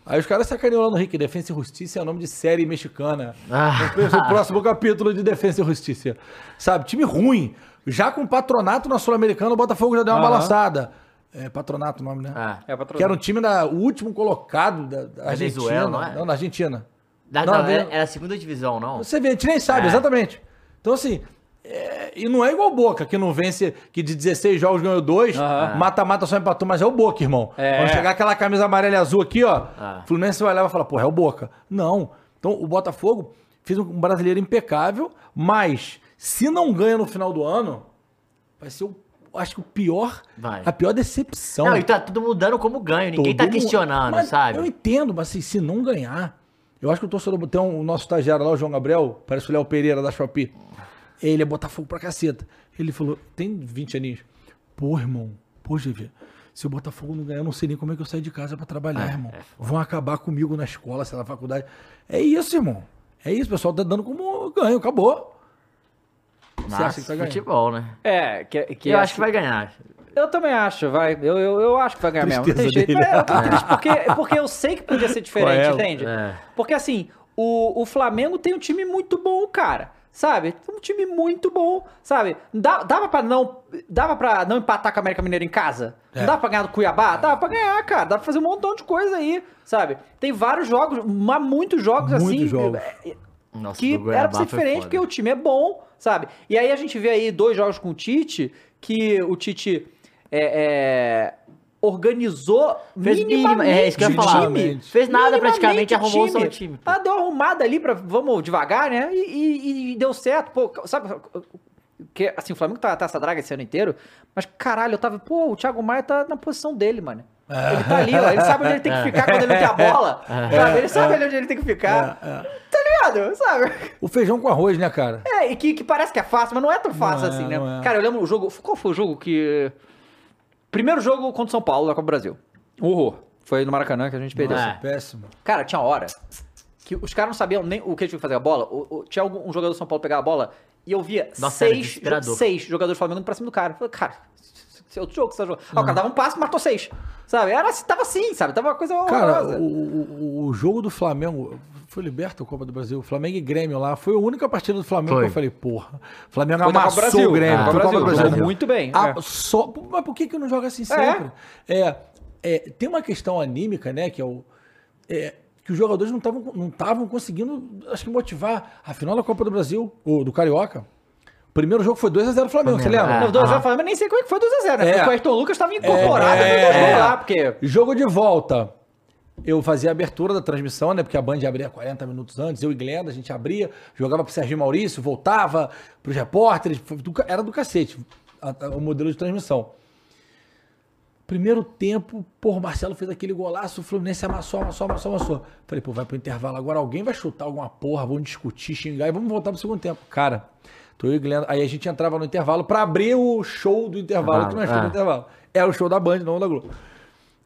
C: Aí os caras sacaneam lá no Rick. Defensa e Justiça é o nome de série mexicana.
B: Ah.
C: O próximo capítulo de Defensa e Justiça. Sabe, time ruim. Já com patronato na Sul-Americana, o Botafogo já deu uma
A: Aham.
C: balançada. É patronato o nome, né?
B: Ah.
A: É, patrão.
C: Que era um time da, o último colocado da, da Argentina.
B: Venezuela, não é?
C: Não, da Argentina.
B: Da-
C: Não,
B: era, era a segunda divisão, não?
C: Você vê, a gente nem sabe,
B: É.
C: exatamente. Então, assim, é, e não é igual o Boca, que não vence, que de 16 jogos ganhou dois, mata-mata só empatou, mas é o Boca, irmão.
A: É.
C: Quando chegar aquela camisa amarela e azul aqui, ó,
B: Ah.
C: Fluminense vai olhar e vai falar, porra, é o Boca. Não. Então, o Botafogo fez um brasileiro impecável, mas se não ganha no final do ano, vai ser o, acho que o pior,
B: Vai.
C: a pior decepção.
B: Não, e tá tudo mudando como ganho. Ninguém tá
C: Todo mundo-
B: questionando,
C: Mas
B: sabe?
C: Eu entendo, mas assim, se não ganhar. Eu acho que o torcedor. Tem um, o nosso estagiário lá, o João Gabriel, parece o Léo Pereira da Shopee. Ele é Botafogo pra caceta. Ele falou: tem 20 aninhos. Pô, irmão, pô, GV. Se o Botafogo não ganhar, eu não sei nem como é que eu saio de casa pra trabalhar,
B: É,
C: irmão.
B: é
C: Vão acabar comigo na escola, sei lá, na faculdade. É isso, irmão. É isso, o pessoal tá dando como ganho, acabou. Você acha que vai ganhar?
B: futebol, né?
A: É, que, que
B: eu
A: é
B: acho que vai ganhar.
A: Eu também acho, vai. Eu, eu, eu acho que vai ganhar mesmo. Não tem
C: Tristeza
A: jeito.
C: dele.
A: É, eu tô triste porque, porque eu sei que podia ser diferente,
C: Qual é?
A: entende?
B: É.
A: Porque assim, o, o Flamengo tem um time muito bom, cara. Sabe? Um time muito bom, sabe? Dá, dava pra não. Dava pra não empatar com a América Mineira em casa?
C: É.
A: Não dava pra ganhar do Cuiabá? Dava pra ganhar, cara. Dá pra fazer um montão de coisa aí, sabe? Tem vários jogos, mas muitos jogos
C: Muitos
A: assim.
C: jogos.
A: é,
B: Nossa,
A: que era pra ser diferente, porque o time é bom, sabe? E aí a gente vê aí dois jogos com o Tite, que o Tite é, é, organizou
B: Fez
A: minimamente
B: é, isso que eu ia
A: o
B: falar.
A: time.
B: Fez nada praticamente, arrumou só o time, pô.
A: Ah, deu uma arrumada ali pra vamos devagar, né? E, e- e deu certo. Pô, sabe, que, assim, o Flamengo tá, tá essa draga esse ano inteiro, mas caralho, eu tava, pô, o Thiago Maia tá na posição dele, mano. Ele tá ali, ó, ele sabe onde ele tem que ficar quando ele tem a bola. sabe? Ele sabe onde ele tem que ficar. Tá ligado? Sabe?
C: O feijão com arroz, né, cara?
A: É, e que, que parece que é fácil, mas não é tão fácil
C: Não é,
A: assim, né?
C: não é.
A: Cara, eu lembro o jogo. Qual foi o jogo que. Primeiro jogo contra o São Paulo da Copa do Brasil. Horror. Foi no Maracanã que a gente perdeu.
B: É.
C: Péssimo.
A: Cara, tinha hora que os caras não sabiam nem o que tinha que fazer a bola. O- o- tinha algum, um jogador do São Paulo pegar a bola e eu via
B: Nossa,
A: seis,
B: desesperador.
A: seis jogadores do Flamengo pra cima do cara. Eu falei, cara, esse é outro jogo que você tá jogando. Ah, o cara dava um passe e matou seis. Sabe? Era, tava assim, sabe? Tava uma coisa
C: Cara,
A: horrorosa.
C: o, o, o jogo do Flamengo. Foi liberta a Copa do Brasil. Flamengo e Grêmio lá. Foi a única partida do Flamengo
B: Foi.
C: que eu falei, porra. Flamengo
A: Foi
C: amassou
A: Brasil.
C: o Grêmio.
A: Ah,
C: foi
A: Copa
C: Copa do
A: Brasil.
C: Brasil.
A: Jogou muito bem,
C: Ah,
A: é.
C: só, mas por que, que não joga assim sempre? É. é, tem uma questão anímica, né? Que é o. é, que os jogadores não estavam não estavam conseguindo, acho que, motivar. A final da Copa do Brasil, ou do Carioca. O primeiro jogo foi 2x0 Flamengo, você
B: Flamengo,
C: lembra?
B: é.
A: Não, 2
B: aham.
A: eu falei, mas nem sei como é que foi 2x0, né?
C: É.
A: Porque o Ayrton Lucas tava incorporado
C: É,
A: no
C: é.
A: lá, porque.
C: Jogo de volta. Eu fazia a abertura da transmissão, né? Porque a Band abria 40 minutos antes, eu e Glenda, a gente abria, jogava pro Serginho Maurício, voltava pros repórteres, era do cacete a- a- o modelo de transmissão. Primeiro tempo, pô, o Marcelo fez aquele golaço, o Fluminense amassou, amassou, amassou, amassou. Falei, pô, vai pro intervalo agora, alguém vai chutar alguma porra, vamos discutir, xingar e vamos voltar pro segundo tempo. Cara, tô eu e Glenda, aí a gente entrava no intervalo pra abrir o show do intervalo, que não é show
B: Ah.
C: do intervalo. Era o show da Band, não da Globo.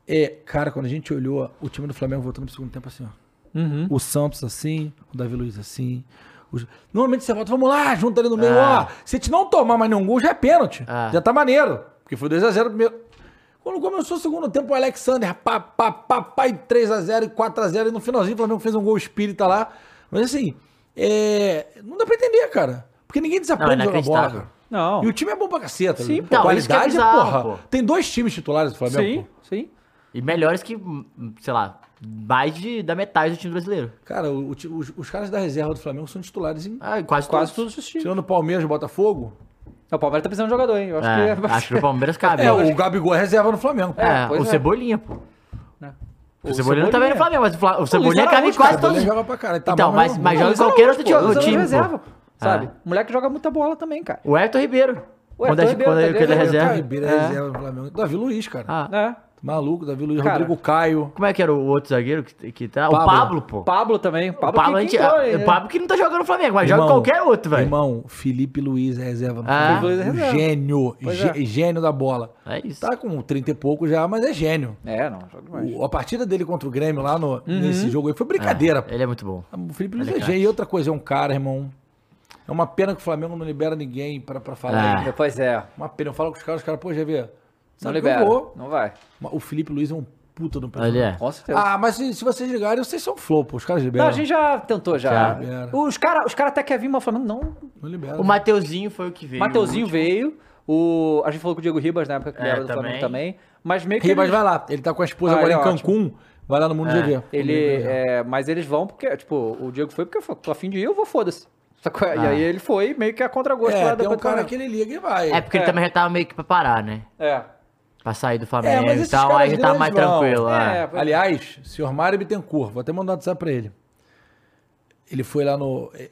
C: É, cara, quando a gente olhou o time do Flamengo voltando pro segundo tempo assim, ó.
A: Uhum.
C: O Santos assim, o Davi Luiz assim. os- Normalmente você volta, vamos lá, junta ali no meio,
B: Ah.
C: ó. Se a gente não tomar mais nenhum gol, já é pênalti.
B: Ah.
C: Já tá maneiro. Porque foi 2x0 primeiro. Quando começou o segundo tempo, o Alexander, pá, pá, pá, pá, e 3x0 e 4x0. E no finalzinho o Flamengo fez um gol espírita lá. Mas assim, é, não dá pra entender, cara. Porque ninguém desaprende
B: Não, é
C: jogar bola. cara.
A: Não.
C: E o time é bom pra caceta.
A: Sim,
C: Pô.
B: Não, é
C: qualidade,
B: bizarro,
C: porra.
B: pô.
C: Tem dois times titulares do Flamengo.
A: Sim,
C: pô.
A: sim.
B: E melhores que, sei lá, mais de, da metade do time brasileiro.
C: Cara, o- o os, os caras da reserva do Flamengo são titulares em.
B: Ah, quase,
A: Quase
B: todos.
A: todos os times.
C: Tirando o Palmeiras e o Botafogo.
A: O Palmeiras tá precisando de jogador, hein? Eu acho
B: É,
A: que.
B: acho que o Palmeiras cabe.
C: É, o Gabigol é reserva no Flamengo.
B: É,
A: pois
B: o
A: é.
B: Cebolinha, pô.
A: Né?
B: O, Cebolinha não tá vendo no Flamengo, mas o, Fla- o Cebolinha cabe em
A: cara,
B: quase
C: O
B: todos.
C: joga pra caralho. Tá
B: Então,
C: mal,
B: mas- mas joga em qualquer outro time- pô.
A: reserva, Sabe?
B: É.
A: O moleque joga muita bola também, cara.
B: O Everton Ribeiro.
A: O
B: quando
A: Everton
B: é,
A: Ribeiro,
B: quando é,
A: tá
B: ele é reserva.
C: Caibira é
B: É.
C: reserva no Flamengo. Davi Luiz, cara.
B: Ah,
A: É.
C: Maluco, Davi Luiz,
A: Cara.
C: Rodrigo Caio.
B: como é que era o outro zagueiro que, que tá?
C: Pablo.
B: O Pablo, pô.
A: Pablo também.
B: O
A: Pablo,
B: Pablo, a
A: que
B: o
A: né?
B: Pablo que não tá jogando no Flamengo, mas
C: Irmão,
B: joga qualquer outro, velho.
C: Irmão, Felipe Luiz é reserva no
B: Ah.
A: Luiz é reserva.
C: Gênio. Gê-
A: é.
C: Gênio da bola.
B: É isso.
C: Tá com 30 e pouco já, mas é gênio.
A: É, não, joga demais.
C: O- a partida dele contra o Grêmio lá no,
A: Uhum.
C: nesse jogo aí foi brincadeira. pô.
B: Ele é muito bom.
C: O Felipe Luiz
B: Ele é
C: é gênio. E outra coisa, é um cara, irmão. É uma pena que o Flamengo não libera ninguém pra, pra falar.
B: É.
C: ainda.
A: Pois é.
C: Uma pena. Eu falo com os caras, os caras, pô, já vê.
A: Não
C: sabe eu
A: libera.
C: vou.
A: Não vai.
C: O Felipe Luiz é um puta do
B: Ele é.
A: Com certeza.
C: Ah, mas se, se vocês ligarem, vocês são flow, pô. Os caras liberam.
A: Não, a gente já tentou já.
B: Já.
C: Libera.
A: Os caras os cara até querem vir, mas falando, não.
C: Não liberam.
B: O Mateuzinho foi o que veio.
A: Mateuzinho veio. O, a gente falou com o Diego Ribas na época que ele
B: É,
A: era do
B: também.
A: Flamengo também. Mas meio que.
C: Ribas
A: eles-
C: vai lá. Ele tá com a esposa
A: Ah,
C: agora
A: ele
C: em
A: é
C: Cancún. Vai lá no Mundo
B: É.
C: GV.
A: Ele, é, mas eles vão porque, tipo, o Diego foi porque eu tô a fim de ir, eu vou, foda-se. Sacou? E
B: Ah.
A: aí ele foi meio que a contragosto
C: É,
A: lá
C: tem um cara que ele liga e vai.
B: É porque
A: É.
B: ele também já tava meio que pra parar, né?
A: É.
B: Pra sair do
C: É,
B: Flamengo
C: mas
B: e tal, aí tava mais
C: vão.
B: tranquilo.
A: É,
B: É.
C: Aliás, senhor Mário Bittencourt, vou até mandar um WhatsApp pra ele. Ele foi lá no. eh,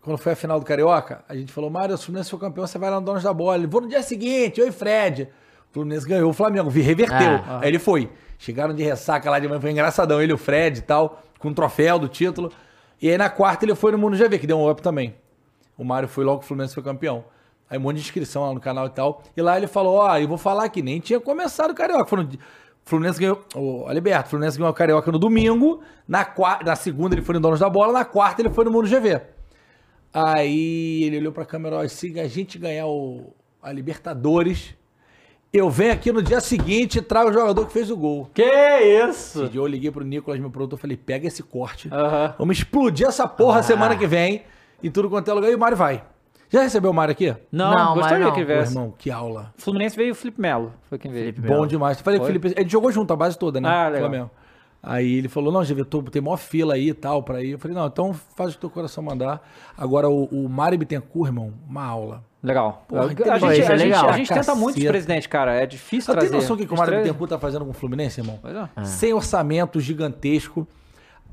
C: Quando foi a final do Carioca, a gente falou: Mário, se o Fluminense for campeão, você vai lá no Donos da Bola. Ele vou no dia seguinte, eu e Fred. O Fluminense ganhou, o Flamengo vi- reverteu.
B: É.
C: Aí ele foi. Chegaram de ressaca lá de manhã, foi engraçadão. Ele e o Fred e tal, com o troféu do título. E aí na quarta ele foi no Mundo GV, que deu um up também. O Mário foi logo que o Fluminense foi campeão. Aí um monte de inscrição lá no canal e tal. E lá ele falou: Ó, eu vou falar que nem tinha começado o Carioca. Di- Fluminense ganhou. O Aliberto, Fluminense ganhou o Carioca no domingo. Na, qua- na segunda ele foi no Donos da Bola. Na quarta ele foi no Mundo GV. Aí ele olhou pra câmera: Ó, se a gente ganhar o, a Libertadores, eu venho aqui no dia seguinte e trago o jogador que fez o gol.
A: Que isso?
C: Eu liguei pro Nicolas, meu produtor, falei: pega esse corte. Vamos explodir essa porra semana que vem. Em tudo quanto é lugar. E o Mário vai. Já recebeu o Mário aqui?
A: Não,
B: Não,
A: gostaria
B: mas não.
A: que
C: Pô,
A: viesse.
C: irmão, que aula.
A: Fluminense veio o Felipe Melo. Foi quem veio.
B: Felipe
C: Bom
B: Melo.
C: demais. Falei com o? Felipe, a gente jogou junto a base toda, né?
A: Ah, legal.
C: Flamengo. Aí ele falou, não, GV, tô- tem maior fila aí e tal pra ir. Eu falei, não, então faz o que teu coração mandar. Agora o, o Mário Bittencourt, irmão, uma aula.
A: Legal.
C: Porra,
A: a,
C: inteligente.
A: gente,
B: Isso é
A: a, gente,
B: legal.
A: a gente tenta
C: Caceta.
A: muito de presidente, cara. É difícil
C: Você tem
A: trazer.
C: noção do que, que o Mário
A: três-
C: Bittencourt tá fazendo com o Fluminense, irmão?
A: Pois é.
C: Sem orçamento gigantesco.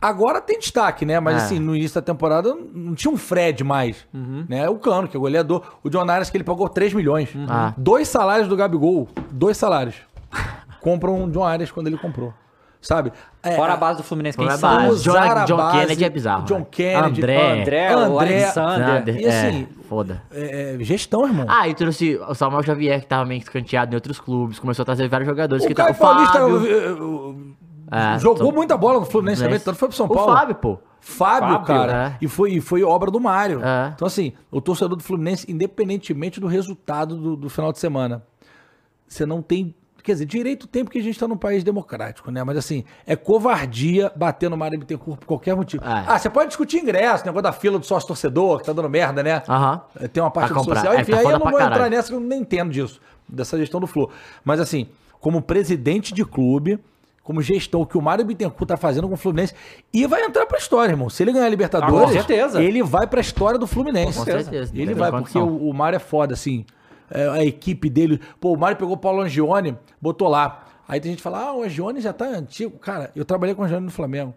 C: Agora tem destaque, né? Mas
B: É.
C: assim, no início da temporada não tinha um Fred mais.
A: Uhum.
C: Né? O Cano, que é goleador. O John Arias, que ele pagou 3 milhões.
B: Ah.
C: Dois salários do Gabigol. Dois salários. Compram um John Arias quando ele comprou. Sabe? É,
A: Fora a base do Fluminense, quem sabe?
B: John-
C: a
B: John
C: base,
B: Kennedy é bizarro,
C: John
B: né?
C: Kennedy.
B: André.
A: André, o
C: André.
A: Alexander.
B: Sander,
C: E assim,
B: é, foda.
C: é, é, gestão, irmão.
B: Ah, e trouxe o Samuel Xavier, que tava meio escanteado em outros clubes. Começou a trazer vários jogadores.
C: o
B: que tá,
C: Caio
B: o
C: Paulista
B: Fábio. É,
C: jogou
B: são-
C: muita bola no Fluminense também, tanto foi pro São Paulo.
B: O Fábio, pô.
C: Fábio,
A: Fábio,
C: cara.
B: é.
C: E, foi, e foi obra do Mário.
B: É.
C: Então, assim, o torcedor do Fluminense, independentemente do resultado do, do final de semana, você não tem. Quer dizer, direito tem porque a gente tá num país democrático, né? Mas assim, é covardia bater no Mário Bittencourt por qualquer motivo.
B: É.
C: Ah, você pode discutir ingresso, negócio da fila do sócio torcedor, que tá dando merda, né? É, Tem uma parte
B: comprar.
C: social.
B: É,
C: Enfim,
B: tá
C: aí eu não vou entrar
B: caralho.
C: nessa, que eu nem entendo disso, dessa gestão do Flu. Mas assim, como presidente de clube, como gestão, o que o Mário Bittencourt tá fazendo com o Fluminense, e vai entrar pra história, irmão. Se ele ganhar a Libertadores,
A: Ah, com certeza.
C: ele vai pra história do Fluminense.
B: Com certeza.
C: Ele vai, porque o, o Mário é foda, assim. É, a equipe dele. Pô, o Mário pegou o Paulo Angione, botou lá. Aí tem gente que fala, ah, o Angione já tá antigo. Cara, eu trabalhei com o Angione no Flamengo.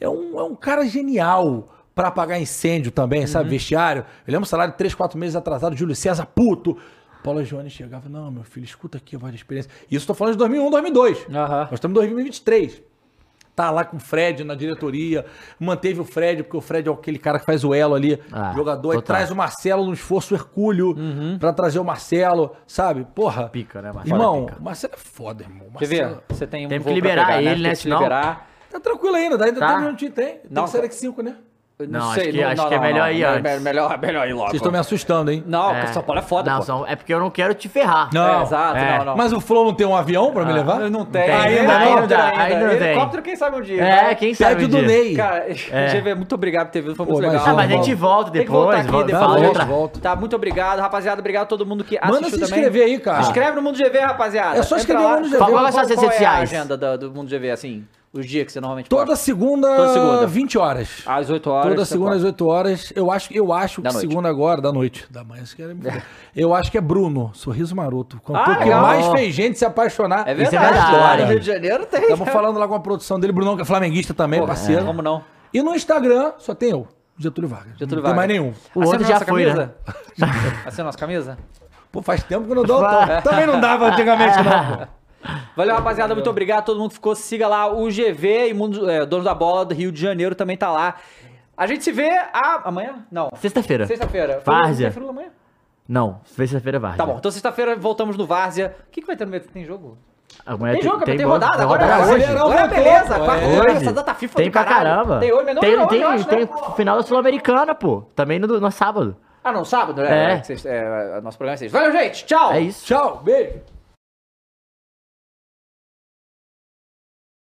C: É um, é um cara genial pra apagar incêndio também,
A: Uhum.
C: sabe? Vestiário. Eu lembro o salário de 3, 4 meses atrasado, Júlio César, puto. Paulo Angione chegava, não, meu filho, escuta aqui a voz da experiência. Isso eu tô falando de 2001, 2002.
A: Aham.
C: Nós estamos em 2023. Tá lá com o Fred na diretoria, manteve o Fred, porque o Fred é aquele cara que faz o elo ali,
B: Ah,
C: jogador,
B: total.
C: traz o Marcelo no esforço hercúleo pra trazer o Marcelo, sabe? Porra.
B: Pica, né, Marcelo?
C: Irmão,
B: Pica.
C: o Marcelo é foda, irmão. Marcelo...
A: Você tem um
B: Tem que liberar
A: pegar,
B: ele,
A: Tem
B: né?
A: que
B: Senão-
A: liberar.
C: Tá tranquilo ainda, ainda
B: Tá.
C: tem um minutinho, tem. Tem
A: Não,
C: que sair
A: tá.
C: daqui 5, né?
A: Eu
B: Não, acho que- acho que é melhor ir
A: não,
B: antes.
A: Melhor, melhor, melhor ir logo.
C: Vocês estão me assustando, hein?
A: Não,
B: É.
A: São Paulo é foda,
B: Não,
A: pô.
B: são- é porque eu não quero te ferrar.
C: Não.
A: É, exato,
B: É.
A: não, não.
C: Mas o Flow não tem um avião pra me levar?
A: Eu não tem.
B: tem.
C: Ainda
A: Helicóptero
C: não?
B: Ainda dá, ainda não tem.
A: Helicóptero, quem sabe um dia.
B: É,
A: né?
B: quem sabe
C: Pede
B: um
C: do
B: dia.
C: Ney.
A: Cara,
B: É.
A: GV, muito obrigado por ter vindo, foi
C: Pô,
A: muito legal.
C: imagina,
B: Ah, mas a gente volta
A: Tem que voltar
B: depois.
A: aqui
B: volta-
A: depois.
C: volta, volta.
A: Tá, muito obrigado, rapaziada. Obrigado a todo mundo que
C: Manda
A: assistiu
C: se
A: também.
C: inscrever aí, cara.
A: Inscreve no Mundo GV, rapaziada.
C: É só
A: lá.
C: no Mundo GV.
A: Qual, é a agenda do, do Mundo GV, assim? Os dias que você normalmente
C: Toda
A: posta?
C: segunda,
A: Toda segunda.
C: 20 horas.
A: Às 8 horas.
C: Toda segunda às
A: posta.
C: 8 horas. Eu acho, eu acho
A: Da
C: que
A: noite.
C: segunda agora, da noite. Da manhã, vocês querem me foder. Eu acho que é Bruno, Sorriso Maroto. O
A: Ah,
C: cantor que
A: legal.
C: mais fez gente se apaixonar.
A: É
B: Isso é
A: verdade.
B: verdade.
A: Lá no Rio de Janeiro tem.
C: Estamos falando lá com a produção dele, Brunão, que é flamenguista também,
A: Pô,
C: parceiro.
A: é, Como não?
C: E no Instagram só tem eu, Getúlio Vargas.
A: Getúlio
C: não tem mais
A: Vargas.
C: nenhum.
B: O outro
A: Assina
B: já
A: nossa
B: foi,
A: camisa? Assina nossa camisa?
C: Pô, faz tempo que eu não dou. Também não dava antigamente, não. pô.
A: Valeu, rapaziada. Muito obrigado. Todo mundo que ficou. Siga lá o GV e Mundo, é, Dono da Bola do Rio de Janeiro também tá lá. A gente se vê a... amanhã? Não.
B: Sexta-feira.
A: Sexta-feira.
B: Várzea.
A: Amanhã?
B: Não, sexta-feira vai.
A: Tá bom. Então sexta-feira voltamos no Várzea. O que, que vai ter no meio? Tem jogo?
B: Amanhã
A: Tem jogo, tem,
B: tem
A: rodada.
B: tem
A: Agora, agora,
C: hoje.
A: agora é beleza.
C: É.
A: Quarta-feira,
B: Hoje.
A: essa data FIFA
B: Tem
A: do
B: pra
A: caralho.
B: caramba.
A: Tem hoje, mas não
B: tem,
A: não,
B: tem,
A: acho,
B: tem
A: né?
B: final da Sul-Americana, pô. Também no, no sábado.
A: Ah, não, sábado, né?
B: É.
A: Sexta- é, nosso programa é sexta. Valeu, gente. Tchau.
B: É isso.
C: Tchau, beijo.